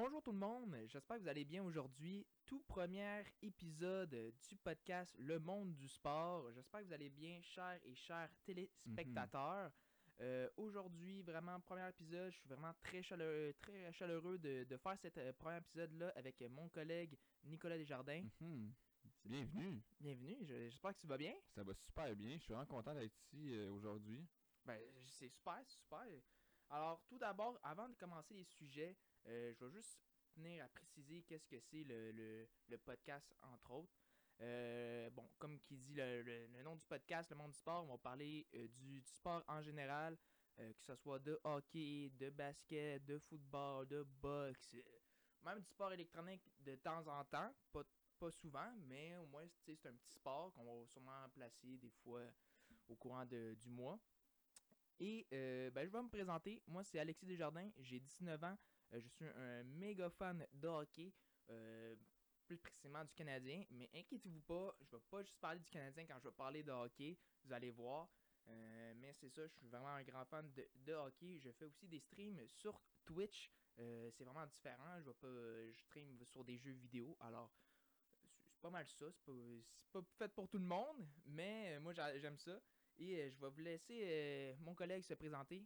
Bonjour tout le monde, j'espère que vous allez bien aujourd'hui. Tout premier épisode du podcast Le Monde du Sport. J'espère que vous allez bien, chers et chers téléspectateurs. Euh, aujourd'hui, vraiment, premier épisode, je suis vraiment très chaleureux, très chaleureux de, de faire cet euh, premier épisode-là avec mon collègue Nicolas Desjardins. Mhm. Bienvenue. Bienvenue, je- j'espère que tu vas bien. Ça va super bien. Je suis vraiment content d'être ici euh, aujourd'hui. Ben, c'est super, c'est super. Alors, tout d'abord, avant de commencer les sujets, euh, je vais juste tenir à préciser qu'est-ce que c'est le, le- podcast, entre autres. Euh, bon, comme qui dit le, le- nom du podcast, le monde du sport, on va parler euh, du, du sport en général, que ce soit de hockey, de basket, de football, de boxe, même du sport électronique de temps en temps, pas, pas souvent, mais au moins c'est un petit sport qu'on va sûrement placer des fois au courant de- du mois. Et euh, ben, je vais me présenter. Moi, c'est Alexis Desjardins. J'ai 19 ans. Euh, je suis un méga fan de hockey. euh, plus précisément du Canadien. Mais inquiétez-vous pas, je vais pas juste parler du Canadien quand je vais parler de hockey. Vous allez voir. Euh, mais c'est ça, je suis vraiment un grand fan de, hockey. Je fais aussi des streams sur Twitch. C'est vraiment différent. Je vais pas, stream sur des jeux vidéo. Alors, c'est pas mal ça. C'est pas, pas fait pour tout le monde. Mais moi, j'a- j'aime ça. Et je vais vous laisser mon collègue se présenter.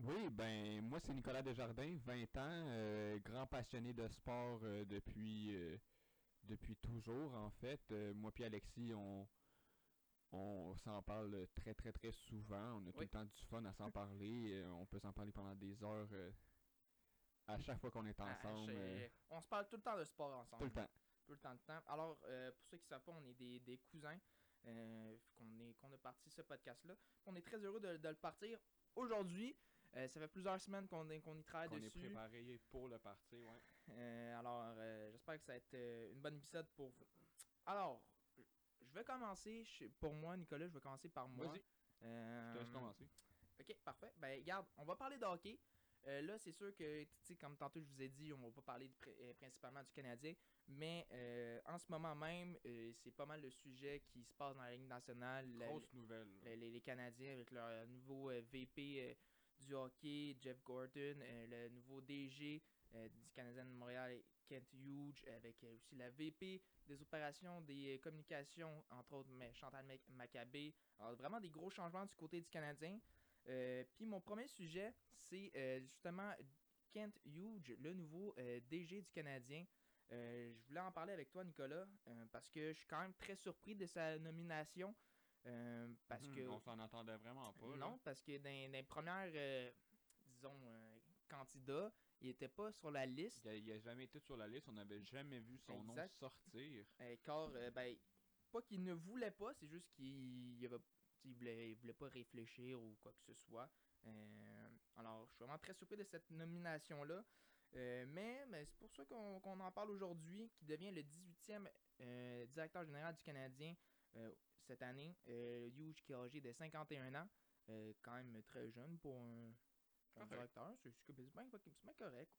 Oui, ben moi c'est Nicolas Desjardins, 20 ans, euh, grand passionné de sport euh, depuis euh, depuis toujours en fait. Moi puis Alexis, on on s'en parle très très très souvent. On a tout le temps du fun à s'en parler. On peut s'en parler pendant des heures à chaque fois qu'on est Ah, ensemble. on se parle tout le temps de sport ensemble. tout le temps. Tout le temps de temps. Alors, pour ceux qui ne savent pas, on est des, des cousins. qu'on est qu'on a parti ce podcast-là. On est très heureux de, de le partir aujourd'hui. Euh, ça fait plusieurs semaines qu'on est- y travaille est dessus. préparé pour le parti, ouais. Euh, alors, euh, j'espère que ça va être une bonne épisode pour vous. Alors, je vais commencer. je- pour moi, Nicolas, je vais commencer par moi. Vas-y, je te laisse commencer. Ok, parfait. Ben, regarde, on va parler de hockey. Euh, là, c'est sûr que, comme tantôt je vous ai dit, on va pas parler de euh, principalement du Canadien, mais euh, en ce moment même, c'est pas mal le sujet qui se passe dans la Ligue nationale. La- Grosse nouvelle. là. les, Canadiens avec leur nouveau VP du hockey, Jeff Gordon, euh, le nouveau DG euh, du Canadien de Montréal, Kent Hughes, avec euh, aussi la VP des opérations des communications, entre autres mais Chantal Mac- Maccabé. Alors vraiment des gros changements du côté du Canadien. Puis mon premier sujet, c'est justement Kent Hughes, le nouveau DG du Canadien. Je voulais en parler avec toi, Nicolas, parce que je suis quand même très surpris de sa nomination. Euh, parce Mhm, que On s'en entendait vraiment pas. là. non, parce que dans, dans les premières, euh, disons, euh, candidats, il était pas sur la liste. Il a, jamais été sur la liste, on n'avait jamais vu son nom sortir. euh, car, ben, pas qu'il ne voulait pas, c'est juste qu'il il voulait, il voulait pas réfléchir ou quoi que ce soit. Alors, je suis vraiment très surpris de cette nomination-là. Mais mais c'est pour ça qu'on en parle aujourd'hui, qui devient le 18e euh, directeur général du Canadien cette année. Euh, Hughes qui est âgé de 51 ans, euh, quand même très jeune pour un, un directeur, c'est bien, c'est bien correct.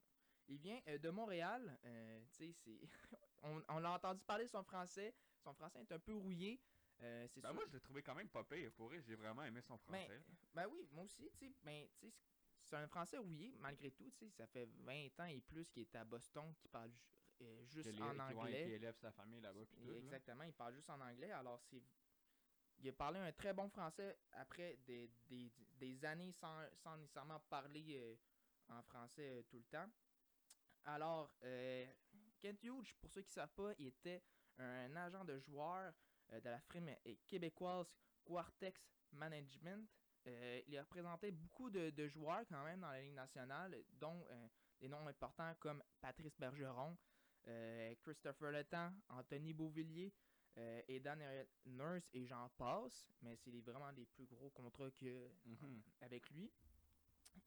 Il vient euh, de Montréal, euh, on, on l'a entendu parler son français, son français est un peu rouillé. euh, Ben moi, je l'ai trouvé quand même pas pire. Pour vrai, j'ai vraiment aimé son Ben, français. ben oui, moi aussi, tu sais, ben, c'est un français rouillé, malgré tout, tu sais, ça fait 20 ans et plus qu'il est à Boston, qu'il parle ju- euh, juste en qui- ouais, anglais. qui élève sa famille là-bas. Là. Exactement, il parle juste en anglais, alors c'est... Il a parlé un très bon français après des, des, années sans, sans nécessairement parler euh, en français euh, tout le temps. Alors, euh, Kent Hughes, pour ceux qui ne savent pas, il était un agent de joueur euh, de la firme québécoise Quartex Management. Il a représenté beaucoup de, de joueurs quand même dans la Ligue nationale, dont des noms importants comme Patrice Bergeron, Christopher Letang, Anthony Beauvillier, euh, Aidan Nurse et j'en passe, mais c'est vraiment les plus gros contrats que Mhm. avec lui.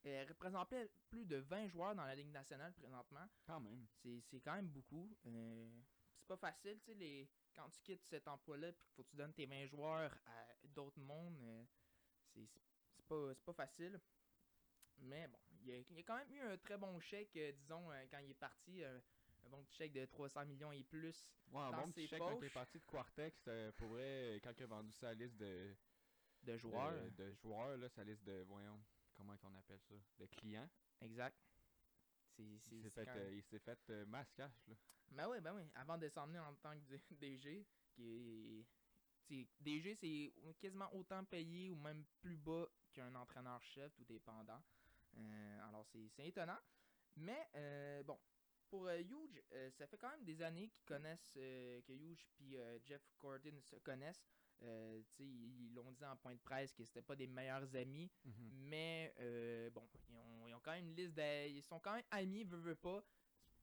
Il représentait plus de 20 joueurs dans la Ligue nationale présentement. Quand même. C'est quand même beaucoup. Euh, c'est pas facile, tu sais, les... quand tu quittes cet emploi-là, puis qu'il faut que tu donnes tes 20 joueurs à d'autres mondes, euh, c'est pas, pas facile. Mais bon, il a, il a quand même eu un très bon chèque, euh, disons, euh, quand il est parti. Un bon petit chèque de 300 millions et plus. Ouais, un Dans bon ses petit chèque quand poches. parti de Quartex. euh, pour vrai, quand il a vendu sa liste de, de joueurs. de, joueurs, là, sa liste de, voyons, comment on appelle ça, de clients. Exact. c'est. Il s'est fait, quand- euh, il s'est fait euh, masquage, là. Ben oui, ben oui. Avant de s'emmener en tant que DG, qui est. DG, c'est quasiment autant payé ou même plus bas qu'un entraîneur-chef, tout dépendant. Euh, alors, c'est c'est étonnant. Mais, euh, bon, pour euh, Huge, euh, ça fait quand même des années qu'ils connaissent, euh, que Huge puis Jeff Gordon se connaissent. Euh, ils l'ont dit en point de presse que c'était pas des meilleurs amis. Mais euh, bon, ils ont, ils ont quand même une liste de. Ils sont quand même amis, veut, veut pas.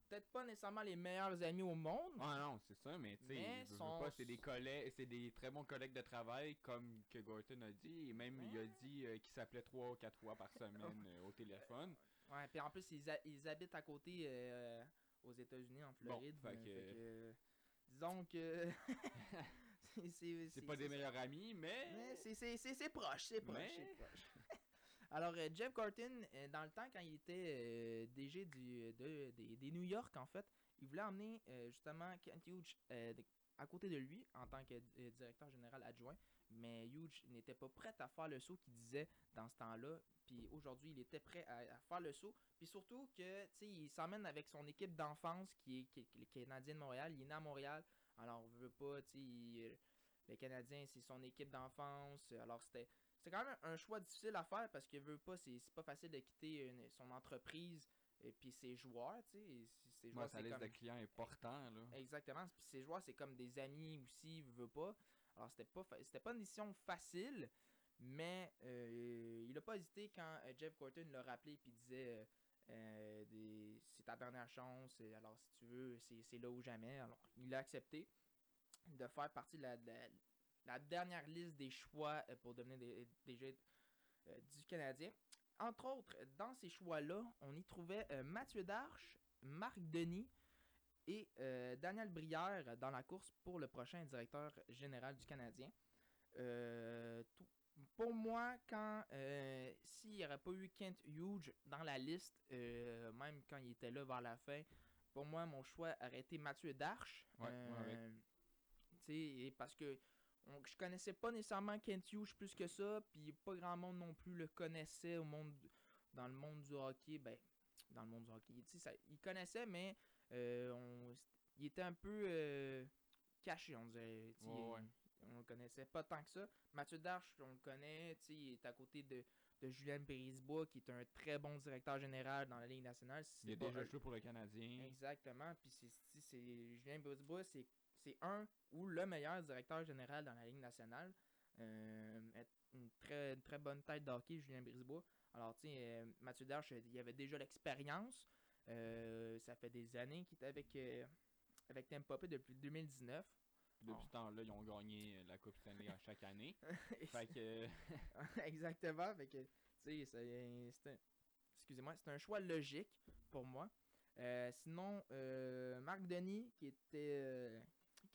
Peut-être pas nécessairement les meilleurs amis au monde. Ah non, c'est ça, mais tu sais, Mais veux- veux son- pas, c'est des collègues, c'est des très bons collègues de travail, comme que Gorton a dit, et même il a dit euh, qu'il s'appelait trois ou quatre fois par semaine au téléphone. Ouais, puis en plus, ils, ils habitent à côté euh, aux États-Unis, en Bon, Floride. fait euh, que- euh, disons que. c'est- pas des meilleurs amis, mais. Mais c'est- proche, c'est proche, Mais- c'est proche. Alors, euh, Jeff Gorton, euh, dans le temps, quand il était DG du, de, des, des New York, en fait, il voulait emmener euh, justement Kent Hughes euh, à côté de lui en tant que euh, directeur général adjoint. Mais Hughes n'était pas prêt à faire le saut qu'il disait dans ce temps-là. Puis aujourd'hui, il était prêt à, faire le saut. Puis surtout que, il s'emmène avec son équipe d'enfance qui est, qui, qui est Montréal. Il est né à Montréal. Alors, on veut pas, tu sais, il- le Canadien, c'est son équipe d'enfance. Alors, c'était c'est quand même un choix difficile à faire parce que veut pas, c'est pas facile de quitter son entreprise et puis ses joueurs, tu sais. Ses joueurs, sa c'est liste comme- de clients là. Exactement. Puis ses joueurs, c'est comme des amis aussi, veut pas. Alors, c'était pas, fa- c'était pas une décision facile, mais euh, il a pas hésité quand euh, Jeff Gorton l'a rappelé puis disait euh, euh, des- c'est ta dernière chance, alors si tu veux, c'est là ou jamais. Alors, il a accepté de faire partie de la, de la- la dernière liste des choix pour devenir des, des jeux euh, du Canadien. Entre autres, dans ces choix-là, on y trouvait euh, Mathieu Darche, Marc Denis, et euh, Daniel Brière dans la course pour le prochain directeur général du Canadien. Euh, tout- pour moi, quand s'il n'y aurait pas eu Kent Hughes dans la liste, même quand il était là vers la fin, pour moi, mon choix aurait été Mathieu Darche. Ouais, et parce que on- je connaissais pas nécessairement Kent Hughes plus que ça, puis pas grand monde non plus le connaissait au monde dans le monde du hockey, ben dans le monde du hockey, ça- il connaissait mais euh, on, il était un peu euh, caché, on dirait. Ouais. On le connaissait pas tant que ça. Mathieu Darche, on le connaît, tu sais, il est à côté de, de Julien Périsbois, qui est un très bon directeur général dans la Ligue nationale. Il pas déjà joué pour le Canadien. Exactement. Puis c'est, Julien Brisebois, c'est, c'est un ou le meilleur directeur général dans la Ligue nationale. Euh, est- une, très, une très bonne tête d'hockey, Julien Brisebois. Alors, tu sais, euh, Mathieu Darche, il avait déjà l'expérience. Euh, ça fait des années qu'il était avec, euh, avec Bay depuis 2019. Depuis Oh. ce temps-là, ils ont gagné la Coupe Stanley à chaque année. fait que. Exactement. Fait que, tu sais, c'est c'est un- excusez-moi, c'est un choix logique pour moi. Euh, sinon, euh, Marc Denis, qui était, euh,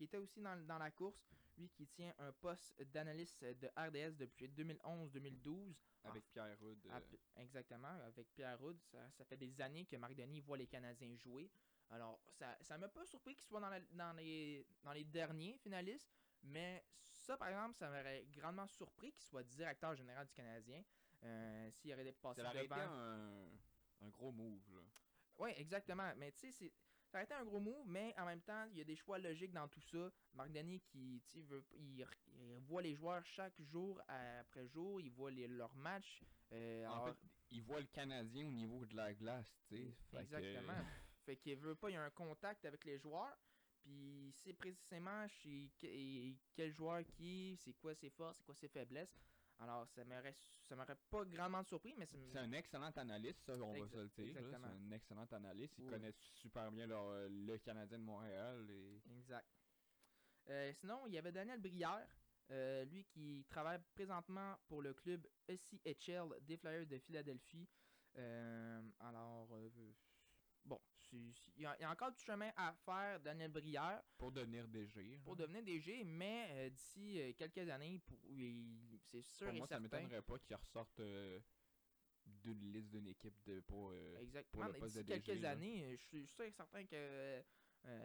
qui était aussi dans, dans la course, lui qui tient un poste d'analyste de RDS depuis 2011-2012. avec Pierre Houd. euh, exactement, avec Pierre Roud. Ça, ça fait des années que Marc Denis voit les Canadiens jouer. Alors, ça ça m'a pas surpris qu'il soit dans, la- dans, les, dans les derniers finalistes, mais ça, par exemple, ça m'aurait grandement surpris qu'il soit directeur général du Canadien. Euh, S'il aurait passé ça aurait été devant. un, un gros move, là. Oui, exactement. Mais tu sais, c'est- ça aurait été un gros move, mais en même temps, il y a des choix logiques dans tout ça. Marc Denis qui veut, il, il voit les joueurs chaque jour après jour, il voit les, leurs matchs. euh, En alors- fait, il voit le Canadien au niveau de la glace, tu sais. Fait que- Exactement. fait qu'il veut pas, il y a un contact avec les joueurs. Puis c'est précisément chez quel joueur qui, c'est quoi ses forces, c'est quoi ses faiblesses. Alors ça m'aurait ça m'aurait pas grandement surpris, mais C'est un excellent analyste, ça, on va se le dire. C'est un excellent analyste. Il Oui. connaît super bien le, le Canadien de Montréal. Et... Exact. Euh, sinon, il y avait Daniel Brière, euh, lui qui travaille présentement pour le club ECHL des Flyers de Philadelphie. Euh, alors, euh, bon, il y, a, il y a encore du chemin à faire, Daniel Brière, Pour devenir DG. pour là. devenir DG, mais euh, d'ici euh, quelques années, pour, c'est sûr Pour et moi, ça certain. m'étonnerait pas qu'il ressorte euh, d'une liste d'une équipe de, pour, euh, Exactement. le mais poste D'ici de DG, quelques là. années, je suis sûr et certain que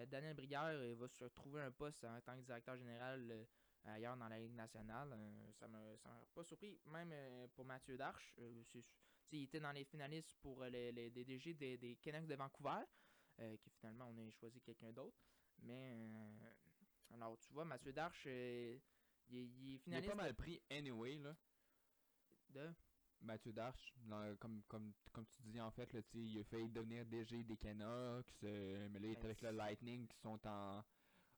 Daniel Brière va se retrouver un poste en tant que directeur général ailleurs dans la Ligue nationale. Ça ça m'a pas surpris. Même pour Mathieu Darche, c'est- il était dans les finalistes pour euh, les, les DDG des, des Canucks de Vancouver, euh, qui finalement on a choisi quelqu'un d'autre. Mais euh, alors tu vois, Mathieu Darche, euh, il, est- il est Il est finaliste pas mal pris anyway, là. de? Mathieu Darche, dans- comme, comme, comme tu dis en fait, là, il a failli devenir DG des Canucks, mais là il est Ben, avec le Lightning qui sont en,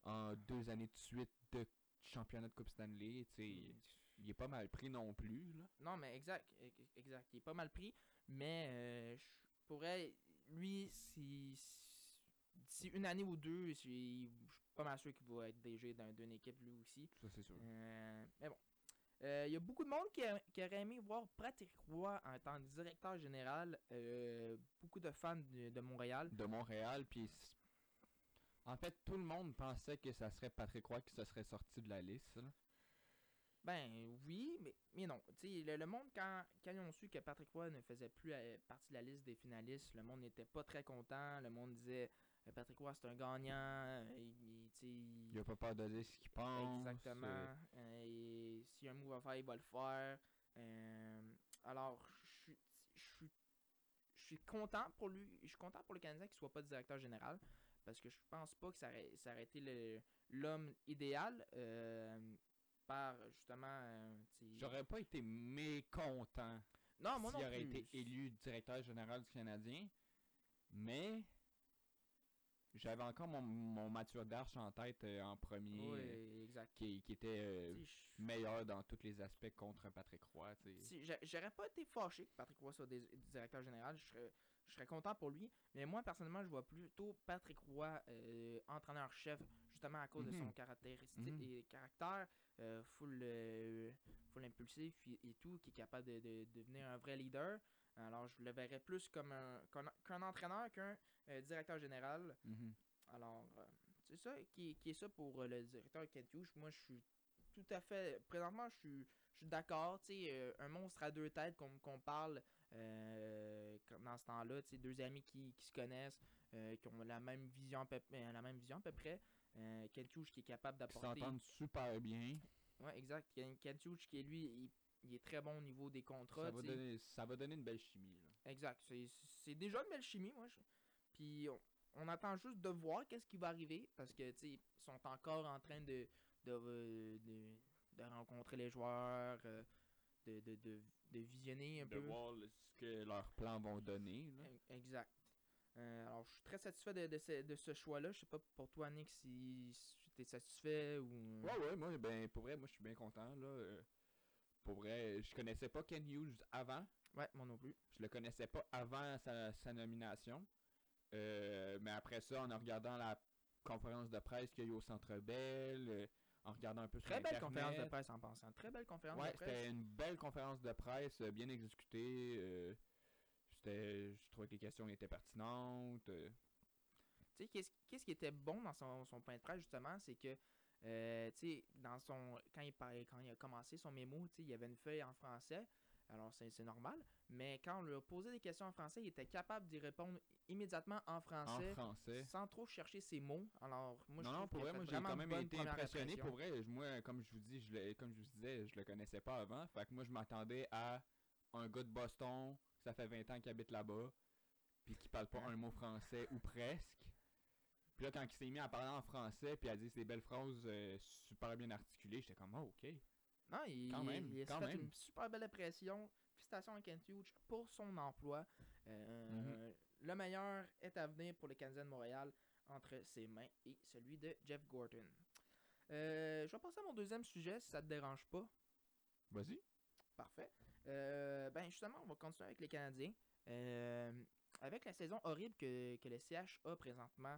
en deux années de suite de championnat de Coupe Stanley, sais, il est pas mal pris non plus, là. Non, mais exact, e- exact. Il est pas mal pris, mais euh, je pourrais, lui, si, d'ici une année ou deux, je suis pas mal sûr qu'il va être DG d'un- d'une équipe lui aussi. Ça c'est sûr. Euh, mais bon. Euh, Il y a beaucoup de monde qui, a- qui aurait aimé voir Patrick Roy en tant que directeur général. euh, beaucoup de fans de, de Montréal. De Montréal, puis en fait tout le monde pensait que ça serait Patrick Roy qui se serait sorti de la liste, là. Ben oui, mais, mais non. Le, le monde, quand, quand ils ont su que Patrick Roy ne faisait plus euh, partie de la liste des finalistes, le monde n'était pas très content. Le monde disait euh, Patrick Roy, c'est un gagnant. euh, il- il- tu sais, il- Il a pas peur de dire ce qu'il pense. Exactement. euh, a un move à faire, il va le faire. Euh, alors, je suis- content pour lui. Je suis content pour le Canadien qu'il soit pas directeur général. Parce que je pense pas que ça aurait, ça aurait été l'homme idéal. euh, par justement. euh, J'aurais pas été mécontent non, moi non s'il aurait plus. été élu directeur général du Canadien, mais j'avais encore mon, mon Mathieu Darche en tête euh, en premier, Oui, exact. qui, qui était euh, je- meilleur dans tous les aspects contre Patrick Roy. Si, j'a- j'aurais pas été fâché que Patrick Roy soit directeur général. Je serais, je serais content pour lui. Mais moi, personnellement, je vois plutôt Patrick Roy euh, entraîneur-chef, justement à cause de son Mhm. caractéristique Mhm. et caractère, euh, full, euh, full impulsif et, et tout, qui est capable de, de- de devenir un vrai leader. Alors, je le verrais plus comme un, qu'un, entraîneur qu'un directeur général. Mhm. Alors, c'est ça qui, est- qui est ça pour le directeur Kent Hughes. Moi, je suis tout à fait. Présentement, je suis, je suis d'accord. Tu sais, un monstre à deux têtes, qu'on qu'on parle euh, dans ce temps-là. Deux amis qui, qui se connaissent, euh, qui ont la même vision, à peu, euh, la même vision à peu près. Euh, qui est capable d'apporter. s'entendent super bien. Ouais, exact. Ken- Kent Hughes qui est lui, il, il est très bon au niveau des contrats. Ça va, donner, ça va donner une belle chimie. là. Exact. C'est- déjà une belle chimie, moi. je- Puis on, on attend juste de voir qu'est-ce qui va arriver parce que, ils sont encore en train de, de, euh, de, de rencontrer les joueurs, euh, de, de, de, de visionner un de peu. voir le- ce que leurs plans vont donner. là. Exact. Euh, alors, je suis très satisfait de, de ce, de ce choix-là. Je sais pas pour toi, Nick, si, si tu es satisfait ou. Ouais, ouais, moi, ben, pour vrai, moi, je suis bien content, là. euh, pour vrai, je connaissais pas Ken Hughes avant. Ouais, moi non plus. Je le connaissais pas avant sa, sa nomination. Euh, mais après ça, en regardant la conférence de presse qu'il y a eu au Centre Bell, euh, en regardant un peu sur Très belle Internet. conférence de presse en passant. Très belle conférence Ouais, de presse. c'était une belle conférence de presse, euh, bien exécutée. euh, c'était, je trouvais que les questions étaient pertinentes. euh, Tu sais, qu'est-ce qu'est-ce qui était bon dans son, son point de presse, justement, c'est que, euh, tu sais, dans son, quand il, parlait- quand il a commencé son mémo, tu sais, il y avait une feuille en français, alors c'est normal, mais quand on lui a posé des questions en français, il était capable d'y répondre immédiatement en en français, sans trop chercher ses mots. Alors, moi, je non, non, trouve pour vrai, moi j'ai quand même été impressionné. impression. Pour vrai, je- moi, comme je vous dis, je le- comme je vous disais, je le connaissais pas avant. Fait que moi, je m'attendais à un gars de Boston, ça fait 20 ans qu'il habite là-bas, puis qui parle pas un mot français ou presque. Puis là, quand il s'est mis à parler en français, puis à dire ces belles phrases euh, super bien articulées, j'étais comme, oh, ok. Non, il, Quand même, il quand fait même. une super belle impression. Félicitations à Kent Hughes pour son emploi. Euh, Mhm. Le meilleur est à venir pour le Canadien de Montréal entre ses mains et celui de Jeff Gordon. Euh, je vais passer à mon deuxième sujet si ça te dérange pas. Vas-y. Parfait. Euh, ben justement, on va continuer avec les Canadiens. Avec la saison horrible que, que le CH a présentement,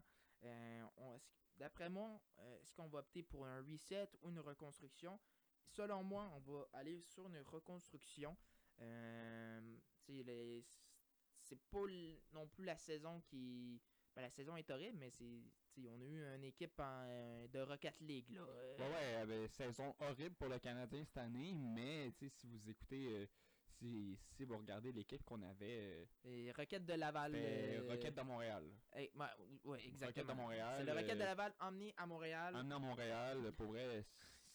d'après moi, est-ce qu'on va opter pour un reset ou une reconstruction? Selon moi, on va aller sur une reconstruction. Euh, c'est pas l- non plus la saison qui. ben, la saison est horrible, mais c'est. On a eu une équipe en- de Rocket League. Là. Euh, Ouais, ouais, euh, ben, saison horrible pour le Canadien cette année, mais si vous écoutez, euh, si, si vous regardez l'équipe qu'on avait, euh, les Rockets de Laval. euh, Rocket de Montréal. Eh, ouais, ouais, exactement. de Montréal, C'est le Rocket de euh, Laval emmené à Montréal. Amené à Montréal, pour vrai,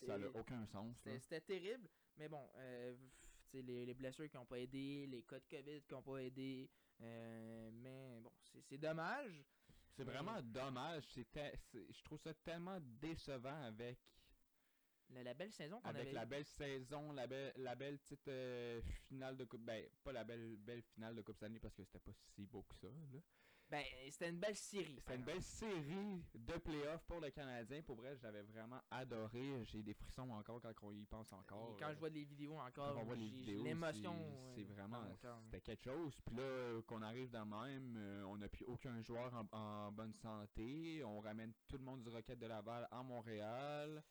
ça n'a aucun sens. C'était terrible, mais bon, euh, les, les blessures qui n'ont pas aidé, les cas de COVID qui n'ont pas aidé. euh, mais bon, c'est- dommage. C'est Mais- vraiment dommage. Je trouve ça tellement décevant avec, La, la belle saison qu'on avec avait la eue. belle saison, la belle, la belle petite euh, finale de Coupe. Ben, pas la belle, belle finale de Coupe Stanley parce que c'était pas si beau que ça. là. Ben, c'était une belle série. C'était une belle série de playoffs pour le Canadien. Pour vrai, j'avais vraiment adoré. J'ai des frissons encore quand on y pense encore. Et quand je vois les vidéos encore, j'ai- l'émotion. c'est- vraiment, dans c'était quelque chose. Puis là, qu'on arrive de même, euh, on n'a plus aucun joueur en, en bonne santé. On ramène tout le monde du Rocket de Laval en Montréal.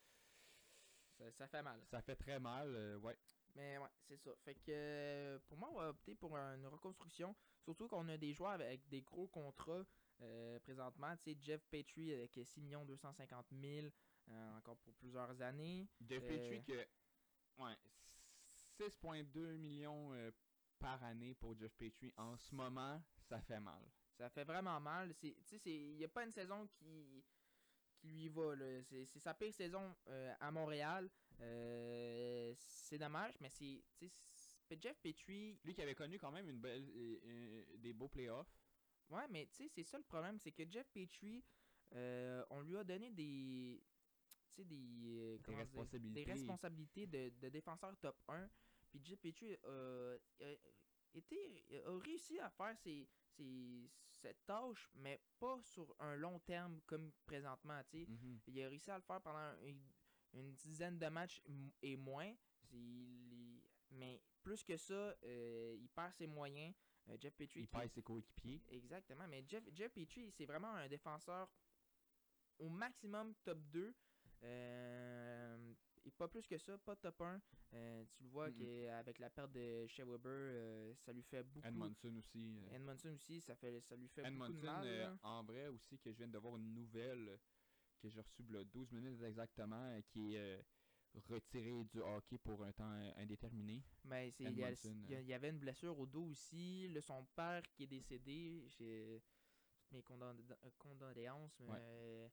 Ça, ça fait mal. Ça fait très mal, euh, ouais. Mais ouais, c'est ça. Fait que euh, pour moi, on va opter pour une reconstruction. Surtout qu'on a des joueurs avec des gros contrats euh, présentement. Tu sais, Jeff Petrie avec 6 250 000 euh, encore pour plusieurs années. Jeff Euh, Petrie que, ouais, 6,2 millions par année pour Jeff Petrie en ce moment, ça fait mal. Ça fait vraiment mal. Tu sais, il n'y a pas une saison qui, qui lui va. C'est sa pire saison à Montréal. Euh, c'est dommage, mais c'est. Jeff Petrie, Lui qui avait connu quand même une belle, euh, euh, des beaux playoffs. Ouais, mais tu sais, c'est ça le problème, c'est que Jeff Petrie, euh, on lui a donné des. Des. dire, responsabilités. Des responsabilités de, de défenseur top 1. Puis Jeff Petrie euh, a, été, a réussi à faire ses, ses- cette tâche, mais pas sur un long terme comme présentement. sais. Mhm. Il a réussi à le faire pendant une, une dizaine de matchs et moins. Il- mais plus que ça, euh, il perd ses moyens. Euh, Jeff Petrie Il qui- perd ses coéquipiers. Exactement, mais Jeff, Jeff Petrie, c'est vraiment un défenseur au maximum top 2. euh, et pas plus que ça, pas top 1. Euh, tu le vois qu'avec la perte de Shea Weber, euh, ça lui fait beaucoup. Edmondson aussi. Edmondson aussi, ça, fait, ça lui fait beaucoup de mal. là. en vrai aussi, que je viens de voir une nouvelle que j'ai y a 12 minutes exactement, euh, qui est euh, retiré du hockey pour un temps euh, indéterminé. Mais il y, avait une blessure au dos aussi. Là, son père qui est décédé, j'ai toutes mes condol- condoléances. Ouais. euh,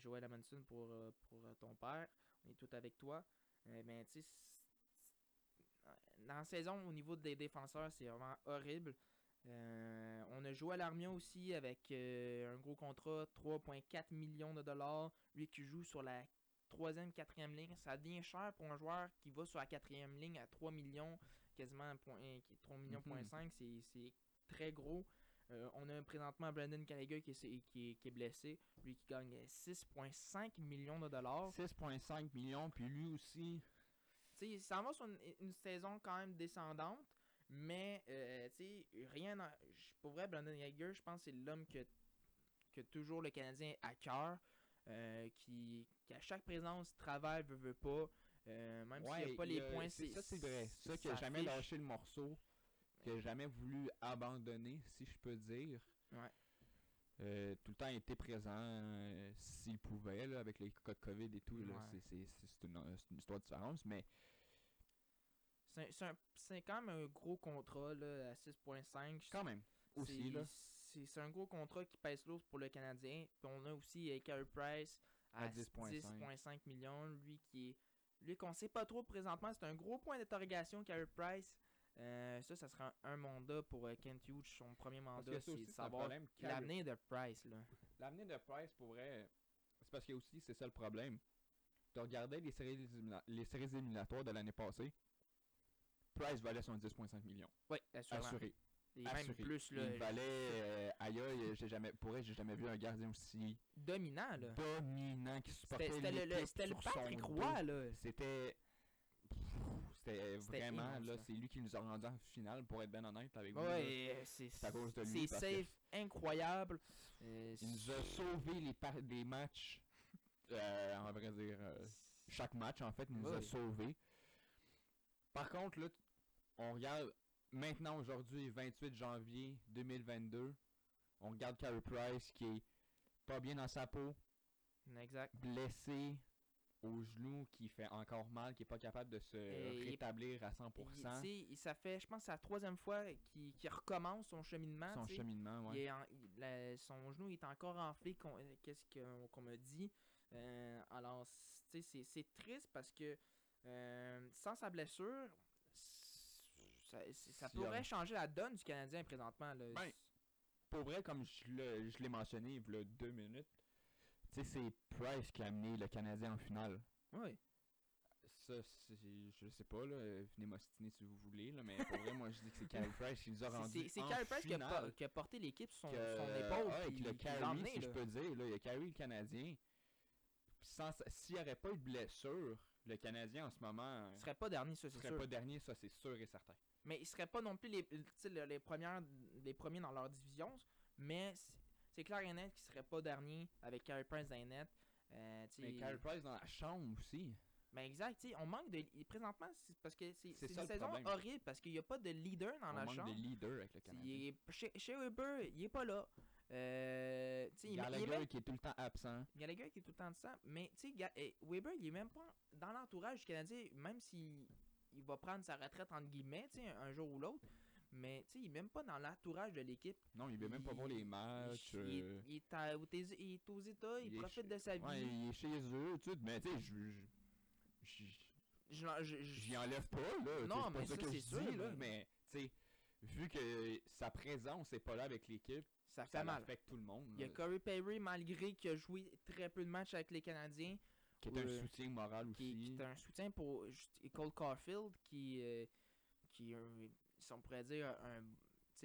Joël Amundsen pour, pour ton père. On est tout avec toi. Euh, mais tu sais, dans la saison, au niveau des défenseurs, c'est vraiment horrible. Euh, on a joué à l'Armia aussi avec euh, un gros contrat, 3,4 millions de dollars. Lui qui joue sur la troisième, quatrième ligne. Ça devient cher pour un joueur qui va sur la quatrième ligne à 3 millions, quasiment point, euh, qui est 3 millions, point Mhm. 5, c'est très gros. Euh, on a présentement Brandon Gallagher qui est, qui, qui est blessé, lui qui gagne 6,5 millions de dollars. 6,5 millions, puis lui aussi, Tu sais, ça va sur une, une saison quand même descendante, mais euh, tu sais, rien. en- Pour vrai, Brandon Gallagher, je pense que c'est l'homme que, que toujours le Canadien à cœur, euh, qui, qui à chaque présence travaille, veut, veut pas. euh, même s'il n'y a pas les a- points, c'est- ça c'est vrai. c'est Ça qui a jamais fiche. lâché le morceau, qui a jamais voulu abandonner, si je peux dire. Ouais. Tout le temps été présent s'il pouvait, là, avec les cas de COVID et tout. Ouais. c'est- une, une histoire différente, mais C'est quand même un gros contrat là, à 6,5. Je- quand même, aussi, c'est- là, C'est c'est un gros contrat qui pèse lourd pour le Canadien. Puis on a aussi euh, Carey Price à, À 10,5 10,5 millions. Lui qui est. Lui qu'on sait pas trop présentement, c'est un gros point d'interrogation, Carey Price. Euh, ça, ça sera un, un mandat pour euh, Kent Hughes, son premier mandat, c'est de savoir l'avenir de Price. Là. L'avenir de Price, pour vrai, c'est parce que aussi, c'est ça le problème. Tu regardais les séries, les séries éliminatoires de l'année passée, Price valait son 10,5 millions. Oui, assurément. Assuré. Et même plus, là, Il valait, euh, aïe aïe, j'ai jamais, pour j'ai jamais vu un gardien aussi dominant. Là. dominant qui supportait C'était le, c'était le Patrick. Roy. Là. C'était. C'était vraiment, là, c'est lui qui nous a rendu en finale, pour être bien honnête avec vous. Ouais, c'est C'est à cause de lui, c'est que- safe, incroyable. Euh, Il nous a sauvé les par- matchs, euh, on va dire, euh, chaque match en fait, il nous a sauvés. Par contre, là, on regarde maintenant aujourd'hui, 28 janvier 2022, on regarde Carey Price qui est pas bien dans sa peau, Exact. blessé au genou, qui fait encore mal, qui est pas capable de se Et rétablir à Il- 100%. tu sais, il- ça fait, je pense, la troisième fois qu'il recommence son cheminement. Son cheminement, ouais. en- il- la- son genou est encore enflé, qu'on- euh, qu'est-ce que- qu'on m'a dit. Euh, alors, c- tu sais, c'est c'est triste parce que euh, sans sa blessure, ça, pourrait changer la donne du Canadien présentement. Là. Ben, Pour vrai, comme je l'ai mentionné il y a deux minutes, tu sais, c'est Price qui a amené le Canadien en finale. Oui. Ça, c'est- je sais pas, là, venez m'ostiner si vous voulez, là, mais pour vrai, moi je dis que c'est Carey Price qui nous a rendu C'est Carey Price qui a, finale. por- qui a porté l'équipe sur son, que- son épaule. puis qui carry, emmené, si là. je peux dire. Là, il a carry le Canadien. S'il n'y aurait pas eu de blessure, le Canadien en ce moment Il serait pas dernier, ça, ne c'est serait sûr. pas dernier, ça c'est sûr et certain. Mais ils seraient pas non plus les, premières, les premiers dans leur division. Mais c'est- clair et net qu'ils seraient pas derniers avec Carey Price dans les nets. Euh, Mais Carey Price dans la chambre aussi. ben exact, on manque de. Présentement, c'est parce que c'est une saison problème. horrible parce qu'il n'y a pas de leader dans On la manque chambre. de leader avec le Il Canadien. est- chez, chez Weber, il est pas là. Euh, il, il est Gallagher même qui est tout le temps absent. Gallagher qui est tout le temps ça. Mais eh, Weber, il est même pas dans l'entourage du Canadien, même s'il il va prendre sa retraite entre guillemets, tu sais, un, jour ou l'autre. Mais tu sais, il est même pas dans l'entourage de l'équipe. Non, il veut même pas voir les matchs. il, est- euh, il est à- aux États- il est aux États, il, profite chez- de sa vie. Ouais, il est chez eux, tout. Mais tu sais, je- j'y enlève pas, là. tu sais, Non, pas mais ça c'est sûr, dis, là. mais- tu sais, vu que sa présence n'est pas là avec l'équipe, ça fait ça mal. affecte tout le monde. Il y a Corey Perry, malgré qu'il a joué très peu de matchs avec les Canadiens, qui est un euh, soutien moral qui, qui aussi. est un soutien pour Cole Caulfield, qui, euh, qui si on pourrait dire un,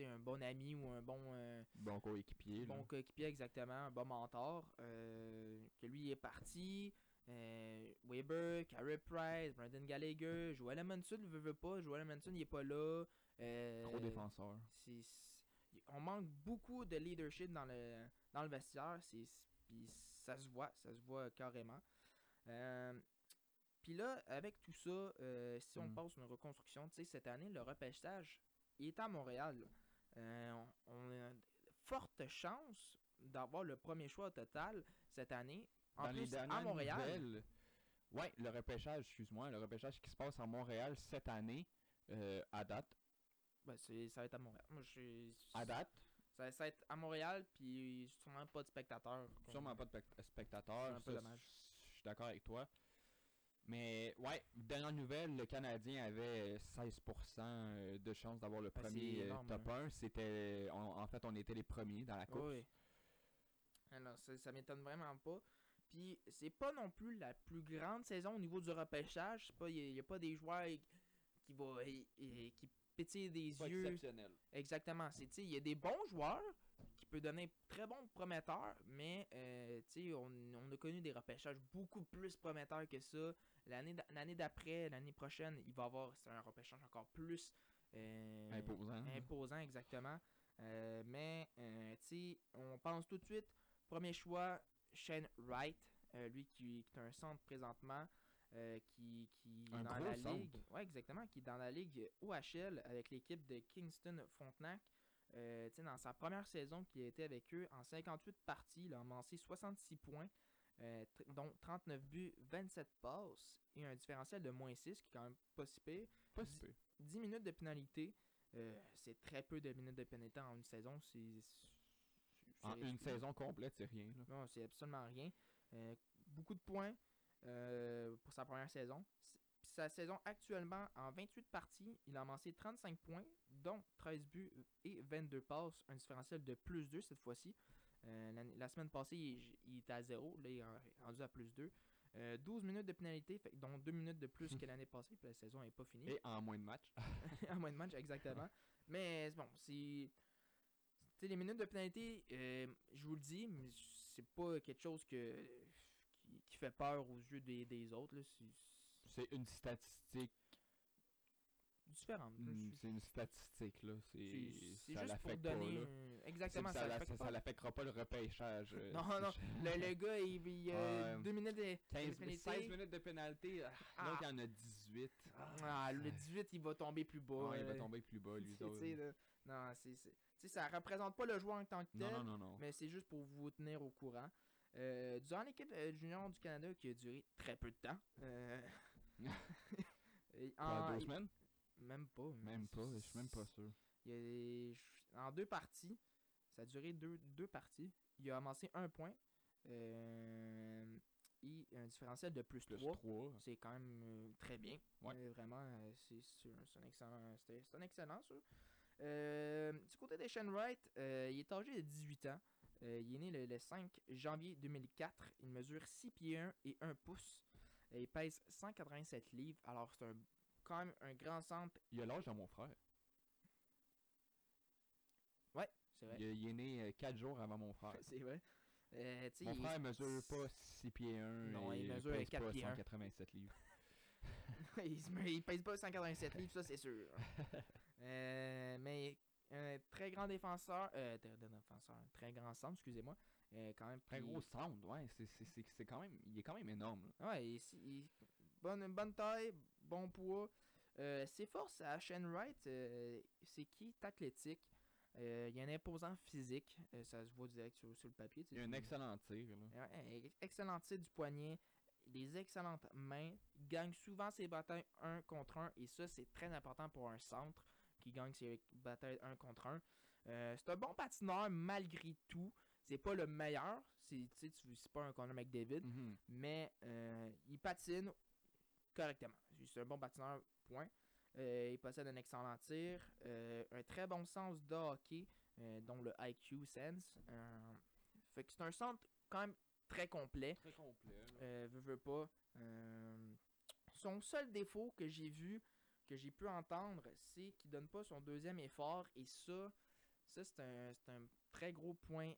un bon ami ou un bon, euh, Bon coéquipier. bon coéquipier exactement, un bon mentor, euh, que lui il est parti. Euh, Weber, Carey Price, Brandon Gallagher, Joel Edmondson ne veut, veut pas, Joel Edmondson il est pas là. Trop défenseur. on manque beaucoup de leadership dans le, dans le vestiaire. Puis ça se voit, ça se voit carrément. Euh, Puis là, avec tout ça, euh, si on Mm. passe une reconstruction, tu sais, cette année, le repêchage, est à Montréal. Euh, on, on a de fortes chances d'avoir le premier choix au total cette année. En Dans plus, à Montréal. nouvelles, ouais, le repêchage, excuse-moi, le repêchage qui se passe à Montréal cette année, euh, à date, Ben, ça va être à Montréal. Moi, je- à date, ça, ça va être à Montréal, puis sûrement pas de spectateurs. sûrement pas de spect- spectateurs, C'est un peu dommage. Suis d'accord avec toi. Mais ouais, dernière nouvelle, le Canadien avait 16% de chances d'avoir le c'est premier euh, énorme, top 1. C'était, on- en fait, on était les premiers dans la course. Oui. Alors, ça, ça m'étonne vraiment pas. Puis, c'est pas non plus la plus grande saison au niveau du repêchage. Il n'y a, pas des joueurs qui vont qui pétillent des Pas yeux. exceptionnel. Exactement. C'est, tu sais, Il y a des bons joueurs peuvent donner très bons prometteurs, mais euh, on, on a connu des repêchages beaucoup plus prometteurs que ça. L'année, d'a- l'année d'après, l'année prochaine, il va y avoir un repêchage encore plus euh, Imposant. imposant, exactement. Euh, mais, euh, on pense tout de suite, premier choix, Shane Wright, lui qui, qui est un centre présentement, qui, qui Un dans la centre. ligue, ouais, exactement, qui est dans la ligue OHL avec l'équipe de Kingston Frontenac. Euh, dans sa première saison qui a été avec eux, en 58 parties, il a amassé 66 points, euh, dont 39 buts, 27 passes et un différentiel de moins 6, qui est quand même pas si pire. Pas si peu. 10 minutes de pénalité. euh, c'est très peu de minutes de pénalité en une saison. C'est. En une saison complète, c'est rien. là. Non, c'est absolument rien. Beaucoup de points pour sa première saison. Sa saison actuellement, en 28 parties, il a amassé 35 points, dont 13 buts et 22 passes. Un différentiel de plus 2 cette fois-ci. Euh, la semaine passée, il, il était à 0. Là, il est en- rendu à plus 2. Euh, 12 minutes de pénalité, fait dont 2 minutes de plus que l'année passée. Puis la saison n'est pas finie. Et en moins de matchs. à moins de match, exactement. Mais bon, c'est. Les minutes de pénalité, euh, je vous le dis, mais c'est pas quelque chose que, qui, qui fait peur aux yeux des, des autres. C'est une statistique. Hmm, C'est- une statistique, là. c'est- juste pour pas, donner. là. Exactement, ça, ça, pas. l'affectera pas le repêchage. euh, Non, non, le, le gars, il, il a Ouais. 2 minutes de, de 15, pénalité. 16 minutes de pénalité. ah, Ah. L'autre, il y en a 18. Ah, le 18, il va tomber plus bas. Ouais, il va tomber plus bas, lui. là. Non, c'est. ça représente pas le joueur en tant que tel. Non, non, non, non. mais c'est juste pour vous tenir au courant. Euh, durant l'équipe euh, junior du Canada qui a duré très peu de temps. euh, en- deux semaines? Même pas. Même pas, je suis même pas sûr. Il y a- en deux parties, ça a duré deux, deux parties. Il a amassé un point. Euh, et un différentiel de plus, Plus 3. 3. C'est quand même euh, très bien. Ouais. Euh, vraiment, c'est un, excellent. C'est un excellent, ça. Euh, du côté des Shane Wright, euh, il est âgé de 18 ans. Euh, il est né le, le 5 janvier 2004. Il mesure 6 pieds 1 et 1 pouce. Et il pèse 187 livres. Alors, c'est un, quand même un grand centre. Il a l'âge de mon frère. C'est vrai. Il, est- il est né 4 jours avant mon frère. C'est vrai. Euh, Mon il- frère mesure pas 6 pieds 1 Non, et il mesure pèse 4 pas pieds 1. 187 livres. il, se il pèse pas 187 livres, ça c'est sûr. Euh, mais un très grand défenseur, euh, défenseur, un très grand centre, excusez-moi. Euh, quand même Très gros sound, ouais, c'est- quand même, il est quand même énorme. là. Ouais, il- il- bonne, bonne taille, bon poids. Euh, ses forces à Shane Wright, euh, c'est qu'il est athlétique. Euh, il a un imposant physique, euh, ça se voit direct sur, sur le papier. Il a un excellent tir. Là. Excellent tir du poignet, des excellentes mains, il gagne souvent ses batailles 1 contre 1 et ça c'est très important pour un centre qui gagne ses batailles 1 contre 1. Euh, c'est un bon patineur malgré tout, c'est pas le meilleur, c'est pas un Conor McDavid, Mhm. mais euh, il patine correctement. C'est un bon patineur, point. Euh, il possède un excellent tir, euh, un très bon sens de hockey, euh, dont le IQ sense. Fait que c'est un centre quand même très complet. Très complet. Veux, veux pas. Son seul défaut que j'ai vu, que j'ai pu entendre, c'est qu'il donne pas son deuxième effort. Et ça, ça c'est un, très gros point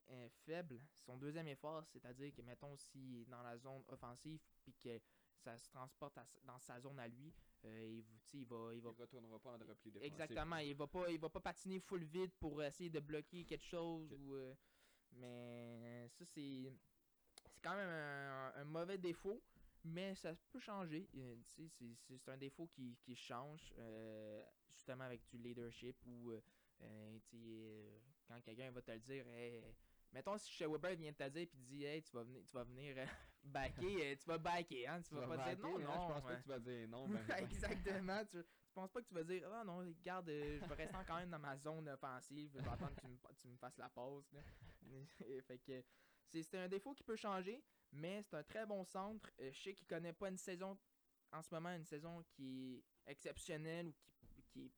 faible. Son deuxième effort, c'est-à-dire que, mettons, s'il est dans la zone offensive, puis que ça se transporte à dans sa zone à lui, euh, il, il va, il va Il retournera pas en repli défensif. Exactement, il va pas il va pas patiner full vide pour essayer de bloquer quelque chose ou euh, mais ça c'est c'est quand même un, un mauvais défaut mais ça peut changer euh, c'est- un défaut qui, qui change euh, justement avec du leadership ou quand quelqu'un va te le dire hey, mettons si chez Weber vient te le dire puis dit hey tu vas venir tu vas venir euh, backer euh, tu vas backer hein tu, Tu vas, vas pas dire non hein, non Je pense pas ouais. que tu vas dire non. Ben. Exactement. Tu, tu penses pas que tu vas dire Ah non, regarde, euh, je vais rester quand même dans ma zone offensive, je vais attendre que tu me, tu me fasses la pause. fait que c'est c'est un défaut qui peut changer, mais c'est un très bon centre. Euh, je sais qu'il connaît pas une saison en ce moment, une saison qui est exceptionnelle ou qui, qui